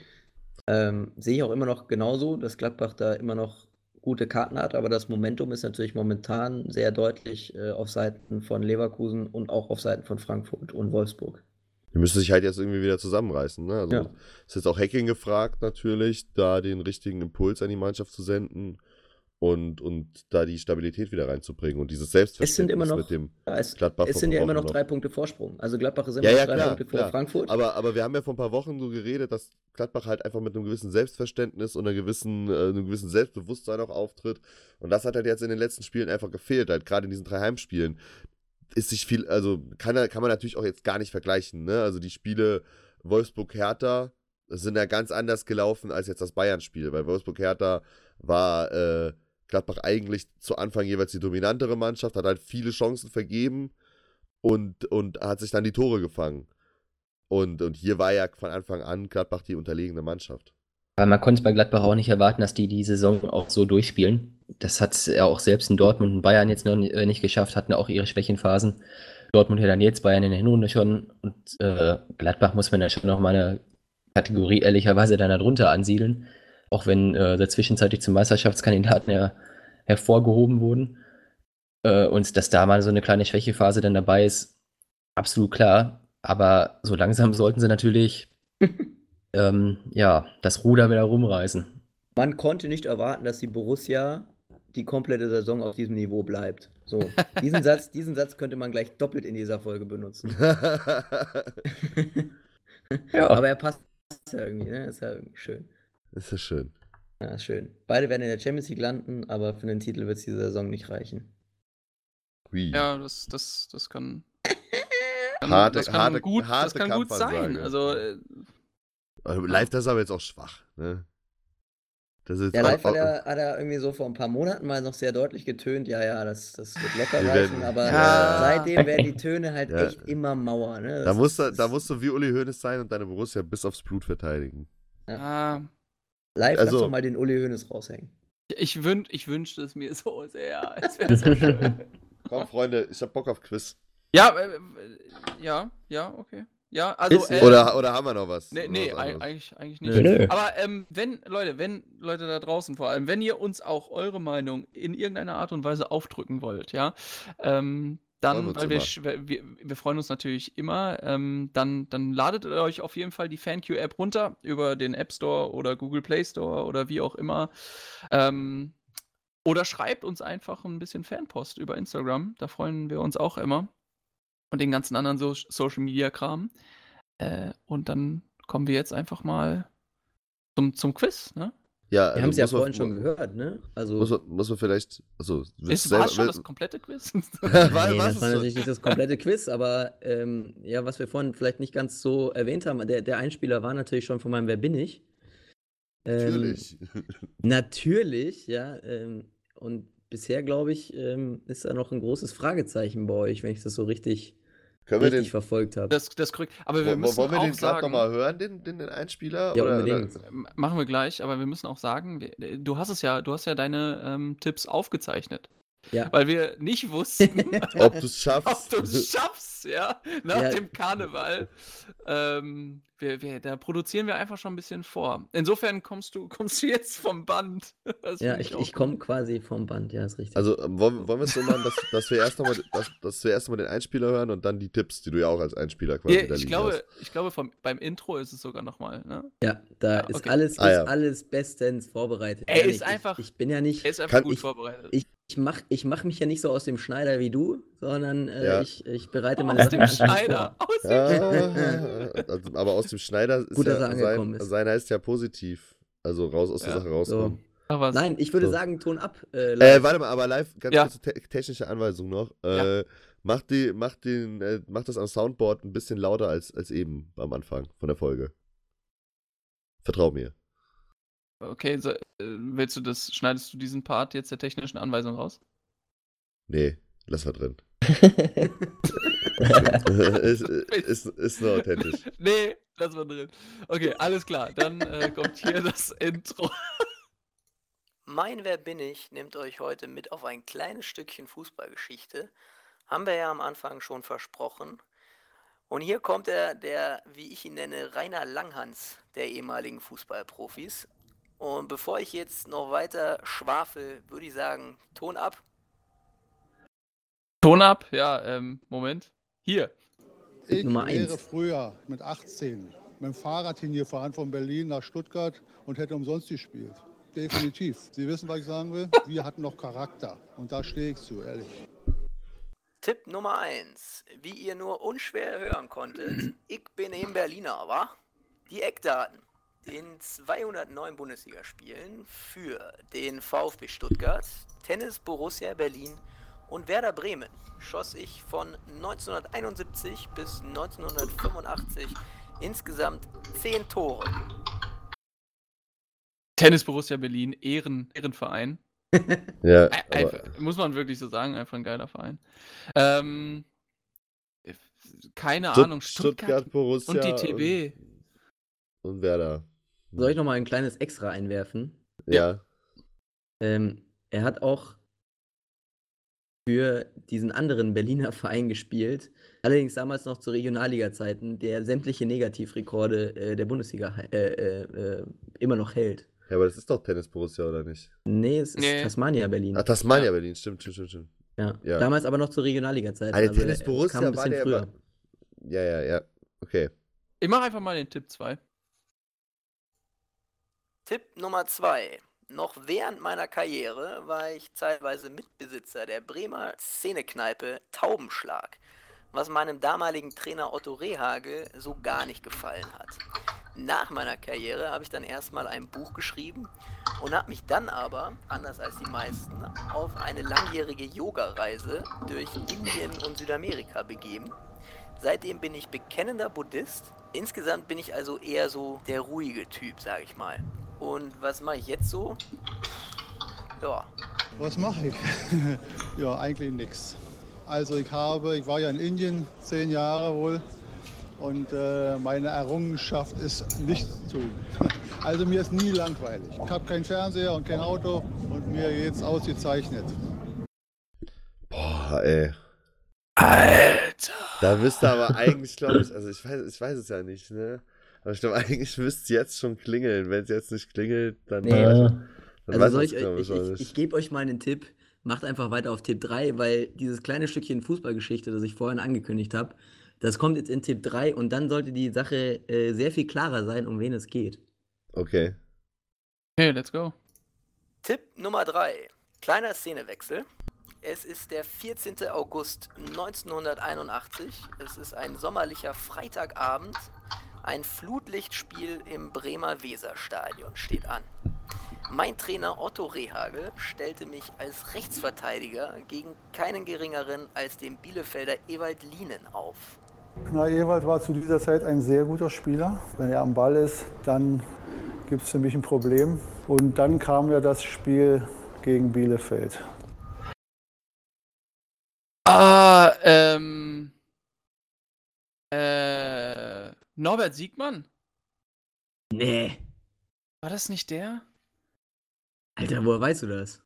Ähm, sehe ich auch immer noch genauso, dass Gladbach da immer noch gute Karten hat, aber das Momentum ist natürlich momentan sehr deutlich äh, auf Seiten von Leverkusen und auch auf Seiten von Frankfurt und Wolfsburg. Die müsste sich halt jetzt irgendwie wieder zusammenreißen. Ne? Also Ja. ist jetzt auch Hacking gefragt, natürlich, da den richtigen Impuls an die Mannschaft zu senden und, und da die Stabilität wieder reinzubringen und dieses Selbstverständnis Es sind immer noch, mit dem. es, Gladbach es sind ja immer noch drei Punkte Vorsprung. Also Gladbach ist immer Ja, noch ja, drei klar, Punkte vor klar. Frankfurt. Aber, aber wir haben ja vor ein paar Wochen so geredet, dass Gladbach halt einfach mit einem gewissen Selbstverständnis und einer gewissen, äh, einem gewissen Selbstbewusstsein auch auftritt. Und das hat halt jetzt in den letzten Spielen einfach gefehlt, halt gerade in diesen drei Heimspielen. Ist sich viel, also kann, kann man natürlich auch jetzt gar nicht vergleichen. Ne? Also die Spiele Wolfsburg-Hertha sind ja ganz anders gelaufen als jetzt das Bayern-Spiel, weil Wolfsburg-Hertha war äh, Gladbach eigentlich zu Anfang jeweils die dominantere Mannschaft, hat halt viele Chancen vergeben und, und hat sich dann die Tore gefangen. Und, und hier war ja von Anfang an Gladbach die unterlegene Mannschaft. Aber man konnte es bei Gladbach auch nicht erwarten, dass die die Saison auch so durchspielen. Das hat ja auch selbst in Dortmund und Bayern jetzt noch äh, nicht geschafft, hatten auch ihre Schwächenphasen. Dortmund ja dann jetzt, Bayern in der Hinrunde schon. Und äh, Gladbach muss man ja schon noch mal eine Kategorie ehrlicherweise dann darunter ansiedeln. Auch wenn äh, da zwischenzeitlich zum Meisterschaftskandidaten ja hervorgehoben wurden. Äh, und dass da mal so eine kleine Schwächephase dann dabei ist, absolut klar. Aber so langsam sollten sie natürlich ähm, ja, das Ruder wieder rumreißen. Man konnte nicht erwarten, dass die Borussia die komplette Saison auf diesem Niveau bleibt. So, diesen Satz, diesen Satz könnte man gleich doppelt in dieser Folge benutzen. Ja. Aber er passt ja irgendwie, ne? Ist ja irgendwie schön. Das ist schön. Ja, ist schön. Beide werden in der Champions League landen, aber für den Titel wird es diese Saison nicht reichen. Hui. Ja, das, das, das kann. kann Harte- das kann harte- gut, das harte kann gut sein. Also, äh, Aber Live, das ist aber jetzt auch schwach. Ne? Das ist Ja, live auch- hat er, hat er irgendwie so vor ein paar Monaten mal noch sehr deutlich getönt, ja, ja, das, das wird locker Wir reichen, werden- aber Ja. seitdem werden die Töne halt Ja. echt immer Mauer, ne? da, Das musst du, da musst du wie Uli Hoeneß sein und deine Borussia bis aufs Blut verteidigen. Ah, Live also- lass doch mal den Uli Hoeneß raushängen. ich, wün ich wünschte es mir so sehr. Es wäre so schön. Komm, Freunde, ich hab Bock auf Quiz. Ja, äh, äh, ja, ja, okay. Ja, also. Äh, Oder, oder haben wir noch was? Nee, nee was eigentlich, eigentlich nicht. Nö. Aber ähm, wenn, Leute, wenn, Leute da draußen vor allem, wenn ihr uns auch eure Meinung in irgendeiner Art und Weise aufdrücken wollt, ja, ähm, dann, weil wir, wir, wir freuen uns natürlich immer, ähm, dann, dann ladet euch auf jeden Fall die FanQ-App runter über den App Store oder Google Play Store oder wie auch immer. Ähm, oder schreibt uns einfach ein bisschen Fanpost über Instagram, da freuen wir uns auch immer. Und den ganzen anderen so Social Media Kram. Äh, und dann kommen wir jetzt einfach mal zum, zum Quiz, ne? Ja, Wir haben es ja muss man- vorhin schon gehört, ne? Also, Muss man, muss man vielleicht. Also, Ist war schon das komplette Quiz? nee, was das war natürlich nicht das komplette Quiz, aber ähm, ja, was wir vorhin vielleicht nicht ganz so erwähnt haben, der, der Einspieler war natürlich schon von meinem Wer bin ich? Ähm, Natürlich. Natürlich, ja. Ähm, und bisher, glaube ich, ähm, ist da noch ein großes Fragezeichen bei euch, wenn ich das so richtig, Können wir richtig den. verfolgt habe. das, das korrekt. Aber wir müssen wollen wir auch den gerade nochmal hören, den, den, den Einspieler? Ja, oder, unbedingt. Oder? Machen wir gleich, aber wir müssen auch sagen, wir- du hast es ja, du hast ja deine ähm, Tipps aufgezeichnet. Ja. Weil wir nicht wussten, Ob du es ob schaffst. du es schaffst, ja, nach Ja. dem Karneval. Ähm, wir, wir, da produzieren wir einfach schon ein bisschen vor. Insofern kommst du, kommst du jetzt vom Band. Das Ja, ich, ich komme quasi vom Band, ja, ist richtig. Also ähm, wollen, wollen wir es so machen, dass, dass wir erst nochmal dass, dass wir erst mal den Einspieler hören und dann die Tipps, die du ja auch als Einspieler quasi Ja, da ich glaube, hast. ich glaube vom, beim Intro ist es sogar nochmal. Ne? ja, da Ja, ist okay. alles, Ah, ist ja. alles bestens vorbereitet. Er ist einfach- Ich, ich bin ja nicht. Er ist einfach Kann gut ich- vorbereitet. Ich, ich mache ich mach mich ja nicht so aus dem Schneider wie du, sondern äh, Ja. ich, ich bereite meine aus Sachen dem Schneider. Aus dem Ja, also, aber aus dem Schneider ist Gut, dass er ja, angekommen sein, ist. sein heißt ja positiv. Also raus aus der Ja, Sache So. rauskommen. Ach, was? Nein, ich würde So. sagen, Ton ab. Äh, Äh, warte mal, aber live, ganz Ja. kurze te technische Anweisung noch. Ja. Äh, mach, die, mach, den, äh, mach das am Soundboard ein bisschen lauter als, als eben am Anfang von der Folge. Vertrau mir. Okay, so, äh, willst du das, schneidest du diesen Part jetzt der technischen Anweisung raus? Nee, lass mal drin. ist, ist, ist nur authentisch. nee, lass mal drin. Okay, alles klar. Dann äh, kommt hier das Intro. Mein Wer bin ich nimmt euch heute mit auf ein kleines Stückchen Fußballgeschichte. Haben wir ja am Anfang schon versprochen. Und hier kommt er, der, wie ich ihn nenne, Rainer Langhans der ehemaligen Fußballprofis. Und bevor ich jetzt noch weiter schwafel, würde ich sagen, Ton ab. Ton ab, ja, ähm, Moment. Hier. Ich Nummer wäre eins. früher mit 18 mit dem Fahrrad hingefahren von Berlin nach Stuttgart und hätte umsonst gespielt. Definitiv. Sie wissen, was ich sagen will? Wir hatten noch Charakter. Und da stehe ich zu, ehrlich. Tipp Nummer 1. Wie ihr nur unschwer hören konntet, ich bin eben Berliner, wa? Die Eckdaten. In 209 Bundesligaspielen für den VfB Stuttgart, Tennis Borussia Berlin und Werder Bremen schoss ich von 1971 bis 1985 insgesamt 10 Tore. Tennis Borussia Berlin, Ehren, Ehrenverein. Ja, Einfach, muss man wirklich so sagen, einfach ein geiler Verein. Ähm, äh, keine Stutt- Ahnung, Stuttgart, Stuttgart, Borussia und die TB. Und, und Werder. Soll ich noch mal ein kleines Extra einwerfen? Ja. Ähm, er hat auch für diesen anderen Berliner Verein gespielt, allerdings damals noch zu Regionalliga-Zeiten, der sämtliche Negativrekorde äh, der Bundesliga äh, äh, äh, immer noch hält. Ja, aber das ist doch Tennis Borussia, oder nicht? Nee, es ist Nee. Tasmania Berlin. Ah, Tasmania Ja. Berlin, stimmt, stimmt, stimmt, stimmt. ja. ja. Damals aber noch zu Regionalliga-Zeiten. Ah, der also, Tennis äh, Borussia kam ein war bisschen der früher. immer. Ja, ja, ja. Okay. Ich mache einfach mal den Tipp 2. Tipp Nummer 2. Noch während meiner Karriere war ich teilweise Mitbesitzer der Bremer Szenekneipe Taubenschlag, was meinem damaligen Trainer Otto Rehagel so gar nicht gefallen hat. Nach meiner Karriere habe ich dann erstmal ein Buch geschrieben und habe mich dann aber, anders als die meisten, auf eine langjährige Yoga-Reise durch Indien und Südamerika begeben. Seitdem bin ich bekennender Buddhist. Insgesamt bin ich also eher so der ruhige Typ, sage ich mal. Und was mache ich jetzt so? Ja, Was mache ich? ja, eigentlich nichts. Also ich habe, ich war ja in Indien zehn Jahre wohl und äh, meine Errungenschaft ist nichts zu tun. Also mir ist nie langweilig. Ich habe keinen Fernseher und kein Auto und mir geht's ausgezeichnet. Boah, ey. Alter. Da müsste aber eigentlich, glaube ich, also ich weiß, ich weiß es ja nicht, ne? Aber ich glaube, eigentlich müsste es jetzt schon klingeln. Wenn es jetzt nicht klingelt, dann, Nee. dann Also weiß soll man's, ich, ich, ich, ich gebe euch mal einen Tipp. Macht einfach weiter auf Tipp 3, weil dieses kleine Stückchen Fußballgeschichte, das ich vorhin angekündigt habe, das kommt jetzt in Tipp 3 und dann sollte die Sache äh, sehr viel klarer sein, um wen es geht. Okay. Okay, let's go. Tipp Nummer 3. Kleiner Szenewechsel. Es ist der 14. August 1981. Es ist ein sommerlicher Freitagabend. Ein Flutlichtspiel im Bremer Weserstadion steht an. Mein Trainer Otto Rehagel stellte mich als Rechtsverteidiger gegen keinen geringeren als den Bielefelder Ewald Lienen auf. Na, Ewald war zu dieser Zeit ein sehr guter Spieler. Wenn er am Ball ist, dann gibt es für mich ein Problem. Und dann kam ja das Spiel gegen Bielefeld. Ah, ähm. Äh. Norbert Siegmann? Nee. War das nicht der? Alter, woher weißt du das?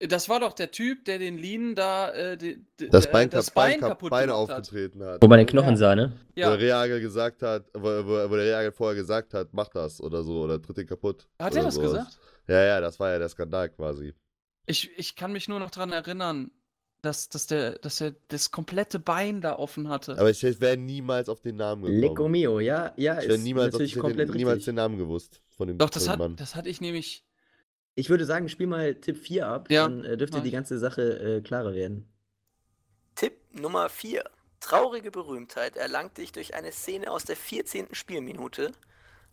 Das war doch der Typ, der den Linen da äh, die, die, Das der- Bein, das Bein, Bein kap- kaputt Bein gemacht hat. aufgetreten hat. Wo man den Knochen sah, ne? Wo Ja, der Reagel gesagt hat, wo, wo, wo der Reagel vorher gesagt hat, mach das oder so, oder tritt den kaputt. hat er das sowas. gesagt? Ja, ja, das war ja der Skandal quasi. Ich, ich kann mich nur noch daran erinnern, dass, dass, der, dass er das komplette Bein da offen hatte. Aber ich, ich wäre niemals auf den Namen gekommen. Lecco mio, ja, ja, ich wäre ist niemals, auf, natürlich ich hätte komplett niemals richtig. den Namen gewusst von dem, Doch, das hat, Mann. das hatte ich nämlich. Ich würde sagen, spiel mal Tipp 4 ab, Ja, dann äh, dürfte die ich. ganze Sache äh, klarer werden. Tipp Nummer 4. Traurige Berühmtheit erlangte ich durch eine Szene aus der 14. Spielminute,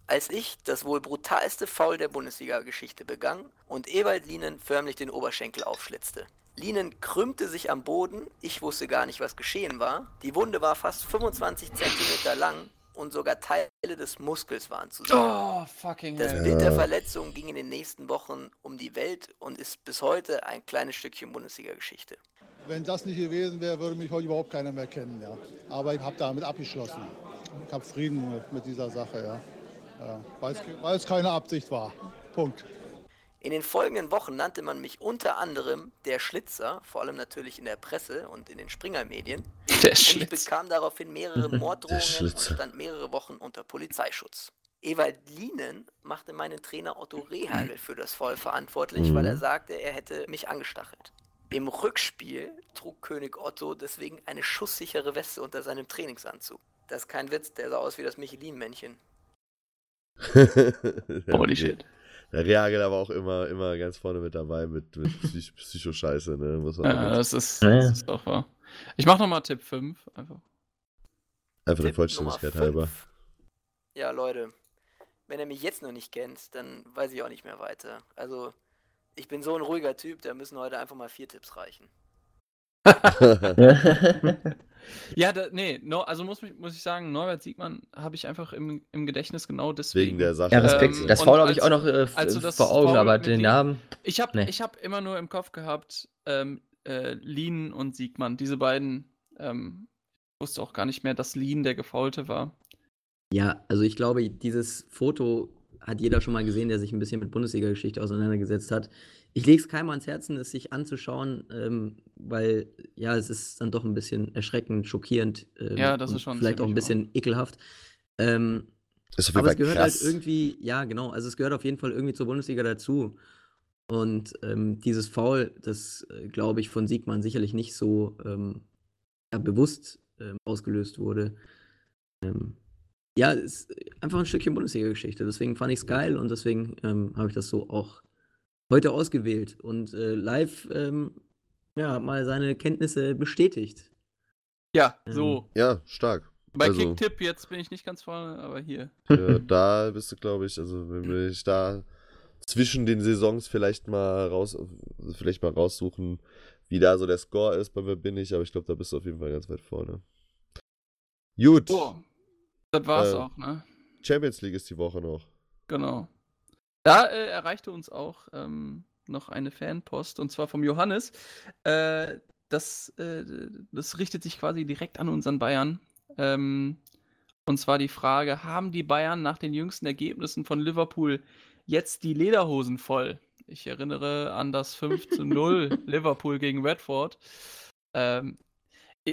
als ich das wohl brutalste Foul der Bundesliga-Geschichte begann und Ewald Lienen förmlich den Oberschenkel aufschlitzte. Lienen krümmte sich am Boden, ich wusste gar nicht, was geschehen war. Die Wunde war fast 25 cm lang und sogar Teile des Muskels waren zu sehen. Oh, fucking Das hell. Bild der Verletzung ging in den nächsten Wochen um die Welt und ist bis heute ein kleines Stückchen Bundesliga-Geschichte. Wenn das nicht gewesen wäre, würde mich heute überhaupt keiner mehr kennen. Ja. Aber ich habe damit abgeschlossen. Ich habe Frieden mit, mit dieser Sache, ja. Ja weil, es, keine Absicht war. Punkt. In den folgenden Wochen nannte man mich unter anderem der Schlitzer, vor allem natürlich in der Presse und in den Springer-Medien. Der Und ich bekam daraufhin mehrere Morddrohungen und Schlitzer. stand mehrere Wochen unter Polizeischutz. Ewald Lienen machte meinen Trainer Otto Rehagel für das Foul verantwortlich, weil er sagte, er hätte mich angestachelt. Im Rückspiel trug König Otto deswegen eine schusssichere Weste unter seinem Trainingsanzug. Das ist kein Witz, der sah aus wie das Michelin-Männchen. Holy shit. Der Reagel aber auch immer, immer ganz vorne mit dabei mit, mit Psych Psycho-Scheiße, ne? Muss man Ja, das ist, Ja. das ist doch wahr. Ich mach nochmal Tipp 5. Einfach. einfach der Vollständigkeit halber. Ja, Leute, wenn ihr mich jetzt noch nicht kennt, dann weiß ich auch nicht mehr weiter. Also, ich bin so ein ruhiger Typ, da müssen heute einfach mal vier Tipps reichen. Ja, da, nee, no, also muss, mich- muss ich sagen, Norbert Siegmann habe ich einfach im, im Gedächtnis genau deswegen. Wegen der Sache. ja, Respekt. Ähm, das Foul habe ich auch noch äh, f- als du das vor Augen, Foul aber den Namen. Ich habe Nee. ich hab immer nur im Kopf gehabt, ähm, äh, Lien und Siegmann, diese beiden. Ähm, ich wusste auch gar nicht mehr, dass Lien der Gefaulte war. Ja, also ich glaube, dieses Foto hat jeder schon mal gesehen, der sich ein bisschen mit Bundesliga-Geschichte auseinandergesetzt hat. Ich lege es keinem ans Herzen, es sich anzuschauen, ähm, weil ja, es ist dann doch ein bisschen erschreckend, schockierend. Ähm, Ja, das ist schon Vielleicht auch ein bisschen ekelhaft. Ähm, Ist auf jeden aber es gehört krass. halt irgendwie, ja, genau, also es gehört auf jeden Fall irgendwie zur Bundesliga dazu. Und ähm, dieses Foul, das äh, glaube ich von Siegmann sicherlich nicht so ähm, ja, bewusst ähm, ausgelöst wurde. Ähm, ja, es ist einfach ein Stückchen Bundesliga-Geschichte. Deswegen fand ich es geil und deswegen ähm, habe ich das so auch heute ausgewählt. Und äh, live ähm, ja, mal seine Kenntnisse bestätigt. Ja, Ähm, so. Ja, stark. Bei also- Kicktipp jetzt bin ich nicht ganz vorne, aber hier. Ja, da bist du, glaube ich, also wenn wir ich da zwischen den Saisons vielleicht mal raus, vielleicht mal raussuchen, wie da so der Score ist, bei wer bin ich, aber ich glaube, da bist du auf jeden Fall ganz weit vorne. Gut, Boah. Das war's Äh, auch, ne? Champions League ist die Woche noch. Genau. Da äh, erreichte uns auch ähm, noch eine Fanpost und zwar vom Johannes. Äh, das, äh, das richtet sich quasi direkt an unseren Bayern. Ähm, und zwar die Frage: Haben die Bayern nach den jüngsten Ergebnissen von Liverpool jetzt die Lederhosen voll? Ich erinnere an das 5 zu 0 Liverpool gegen Redford. Ähm,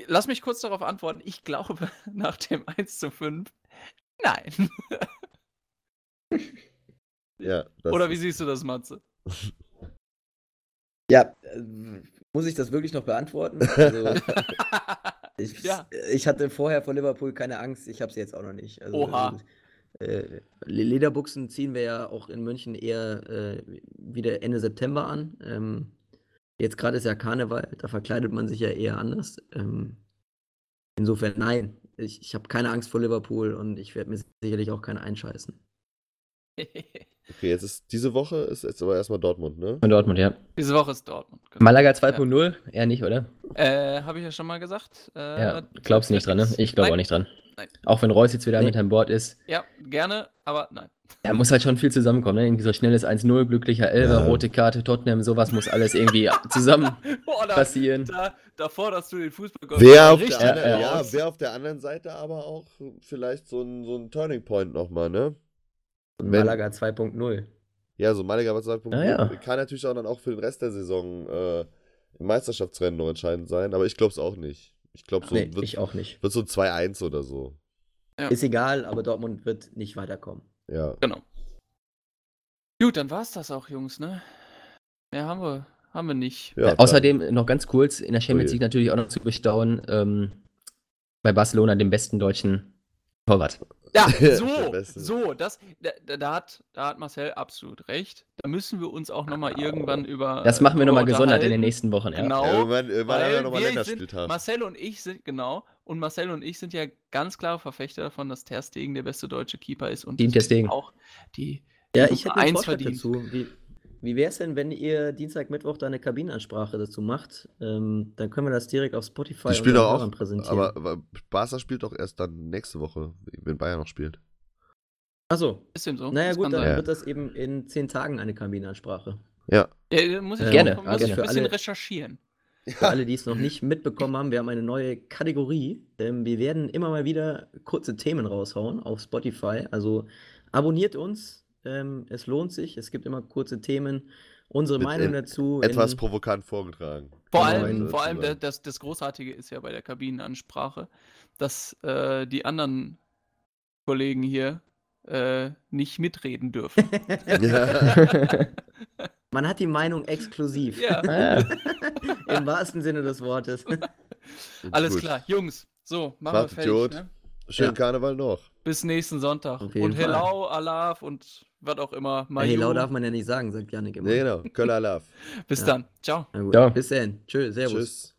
lass mich kurz darauf antworten. Ich glaube, nach dem 1 zu 5, nein. Ja, das Oder wie siehst du das, Matze? Ja, äh, muss ich das wirklich noch beantworten? Also, ich, Ja. ich hatte vorher vor Liverpool keine Angst, ich habe sie jetzt auch noch nicht. Also, Oha. Äh, Le- Lederbuchsen ziehen wir ja auch in München eher äh, wieder Ende September an. Ähm, jetzt gerade ist ja Karneval, da verkleidet man sich ja eher anders. Ähm, insofern nein, ich, ich habe keine Angst vor Liverpool und ich werde mir sicherlich auch keine einscheißen. Okay, jetzt ist diese Woche ist jetzt aber erstmal Dortmund, ne? Von Dortmund, ja. Diese Woche ist Dortmund. genau. Malaga 2.0? Eher nicht, oder? Äh, habe ich ja schon mal gesagt. Äh, Ja, glaubst du nicht dran, ne? Ich glaube auch nicht dran. Nein. Auch wenn Reus jetzt wieder Nee. mit an Bord ist. Ja, gerne, aber nein. Da muss halt schon viel zusammenkommen, ne? Irgendwie so schnelles 1-0, glücklicher Elfer, Ja. rote Karte, Tottenham, sowas muss alles irgendwie zusammen Boah, da, passieren. da, da forderst du den Fußball Wer auf, der Ja, ja, wer auf der anderen Seite aber auch vielleicht so ein, so ein Turning Point nochmal, ne? Und Wenn- Malaga 2.0. Ja, so Malaga was sagt, Ah, ja. kann natürlich auch dann auch für den Rest der Saison äh, im Meisterschaftsrennen noch entscheidend sein, aber ich glaube es auch nicht. Ich glaube, so nee, wird, ich auch nicht. wird so 2-1 oder so. Ja. Ist egal, aber Dortmund wird nicht weiterkommen. Ja. Genau. Gut, dann war's das auch, Jungs, ne? Mehr haben wir, haben wir nicht. ja Äh, Außerdem noch ganz kurz, in der Champions. League natürlich auch noch zu bestaunen, ähm, bei Barcelona den besten deutschen Torwart. Ja, so, so, das, da, da, hat, da hat Marcel absolut recht. Da müssen wir uns auch nochmal irgendwann über. Das machen wir nochmal gesondert in den nächsten Wochen, ja. Genau. Ja, irgendwann, irgendwann haben wir Weil nochmal Länderspieltag. Marcel und ich sind, genau, und Marcel und ich sind ja ganz klare Verfechter davon, dass Ter Stegen der beste deutsche Keeper ist und Team Ter Stegen. auch die, Ja, die ich hätte eins verdient. dazu. Wie, wie wäre es denn, wenn ihr Dienstag, Mittwoch da eine Kabinenansprache dazu macht? Ähm, dann können wir das direkt auf Spotify unseren doch auch, präsentieren. aber, aber Barca spielt doch erst dann nächste Woche, wenn Bayern noch spielt. Achso, Ist dem so? naja Das gut, dann sein. Wird das eben in zehn Tagen eine Kabinenansprache. Ja. Ja, da muss ich Äh, Gerne, noch, muss also ich ein für bisschen alle- recherchieren. Für alle, die es noch nicht mitbekommen haben, wir haben eine neue Kategorie. Ähm, wir werden immer mal wieder kurze Themen raushauen auf Spotify. Also abonniert uns. Ähm, es lohnt sich. Es gibt immer kurze Themen. Unsere Mit Meinung et- dazu. Etwas in- provokant vorgetragen. Vor Genau, allem, vor allem das, das Großartige ist ja bei der Kabinenansprache, dass äh, die anderen Kollegen hier äh, nicht mitreden dürfen. Man hat die Meinung exklusiv. ja, Ah, Im wahrsten Sinne des Wortes. alles Gut. klar. Jungs, so, machen wir Macht fertig. Ne? Schönen Ja. Karneval noch. Bis nächsten Sonntag. Und. Hello, Alaf und was auch immer. Hey, Mayu. lau darf man ja nicht sagen, sagt Janik immer. Nee, genau. Köller Love. Bis Ja. dann. Ciao. Ciao. Bis dann. Tschö, servus. Tschüss.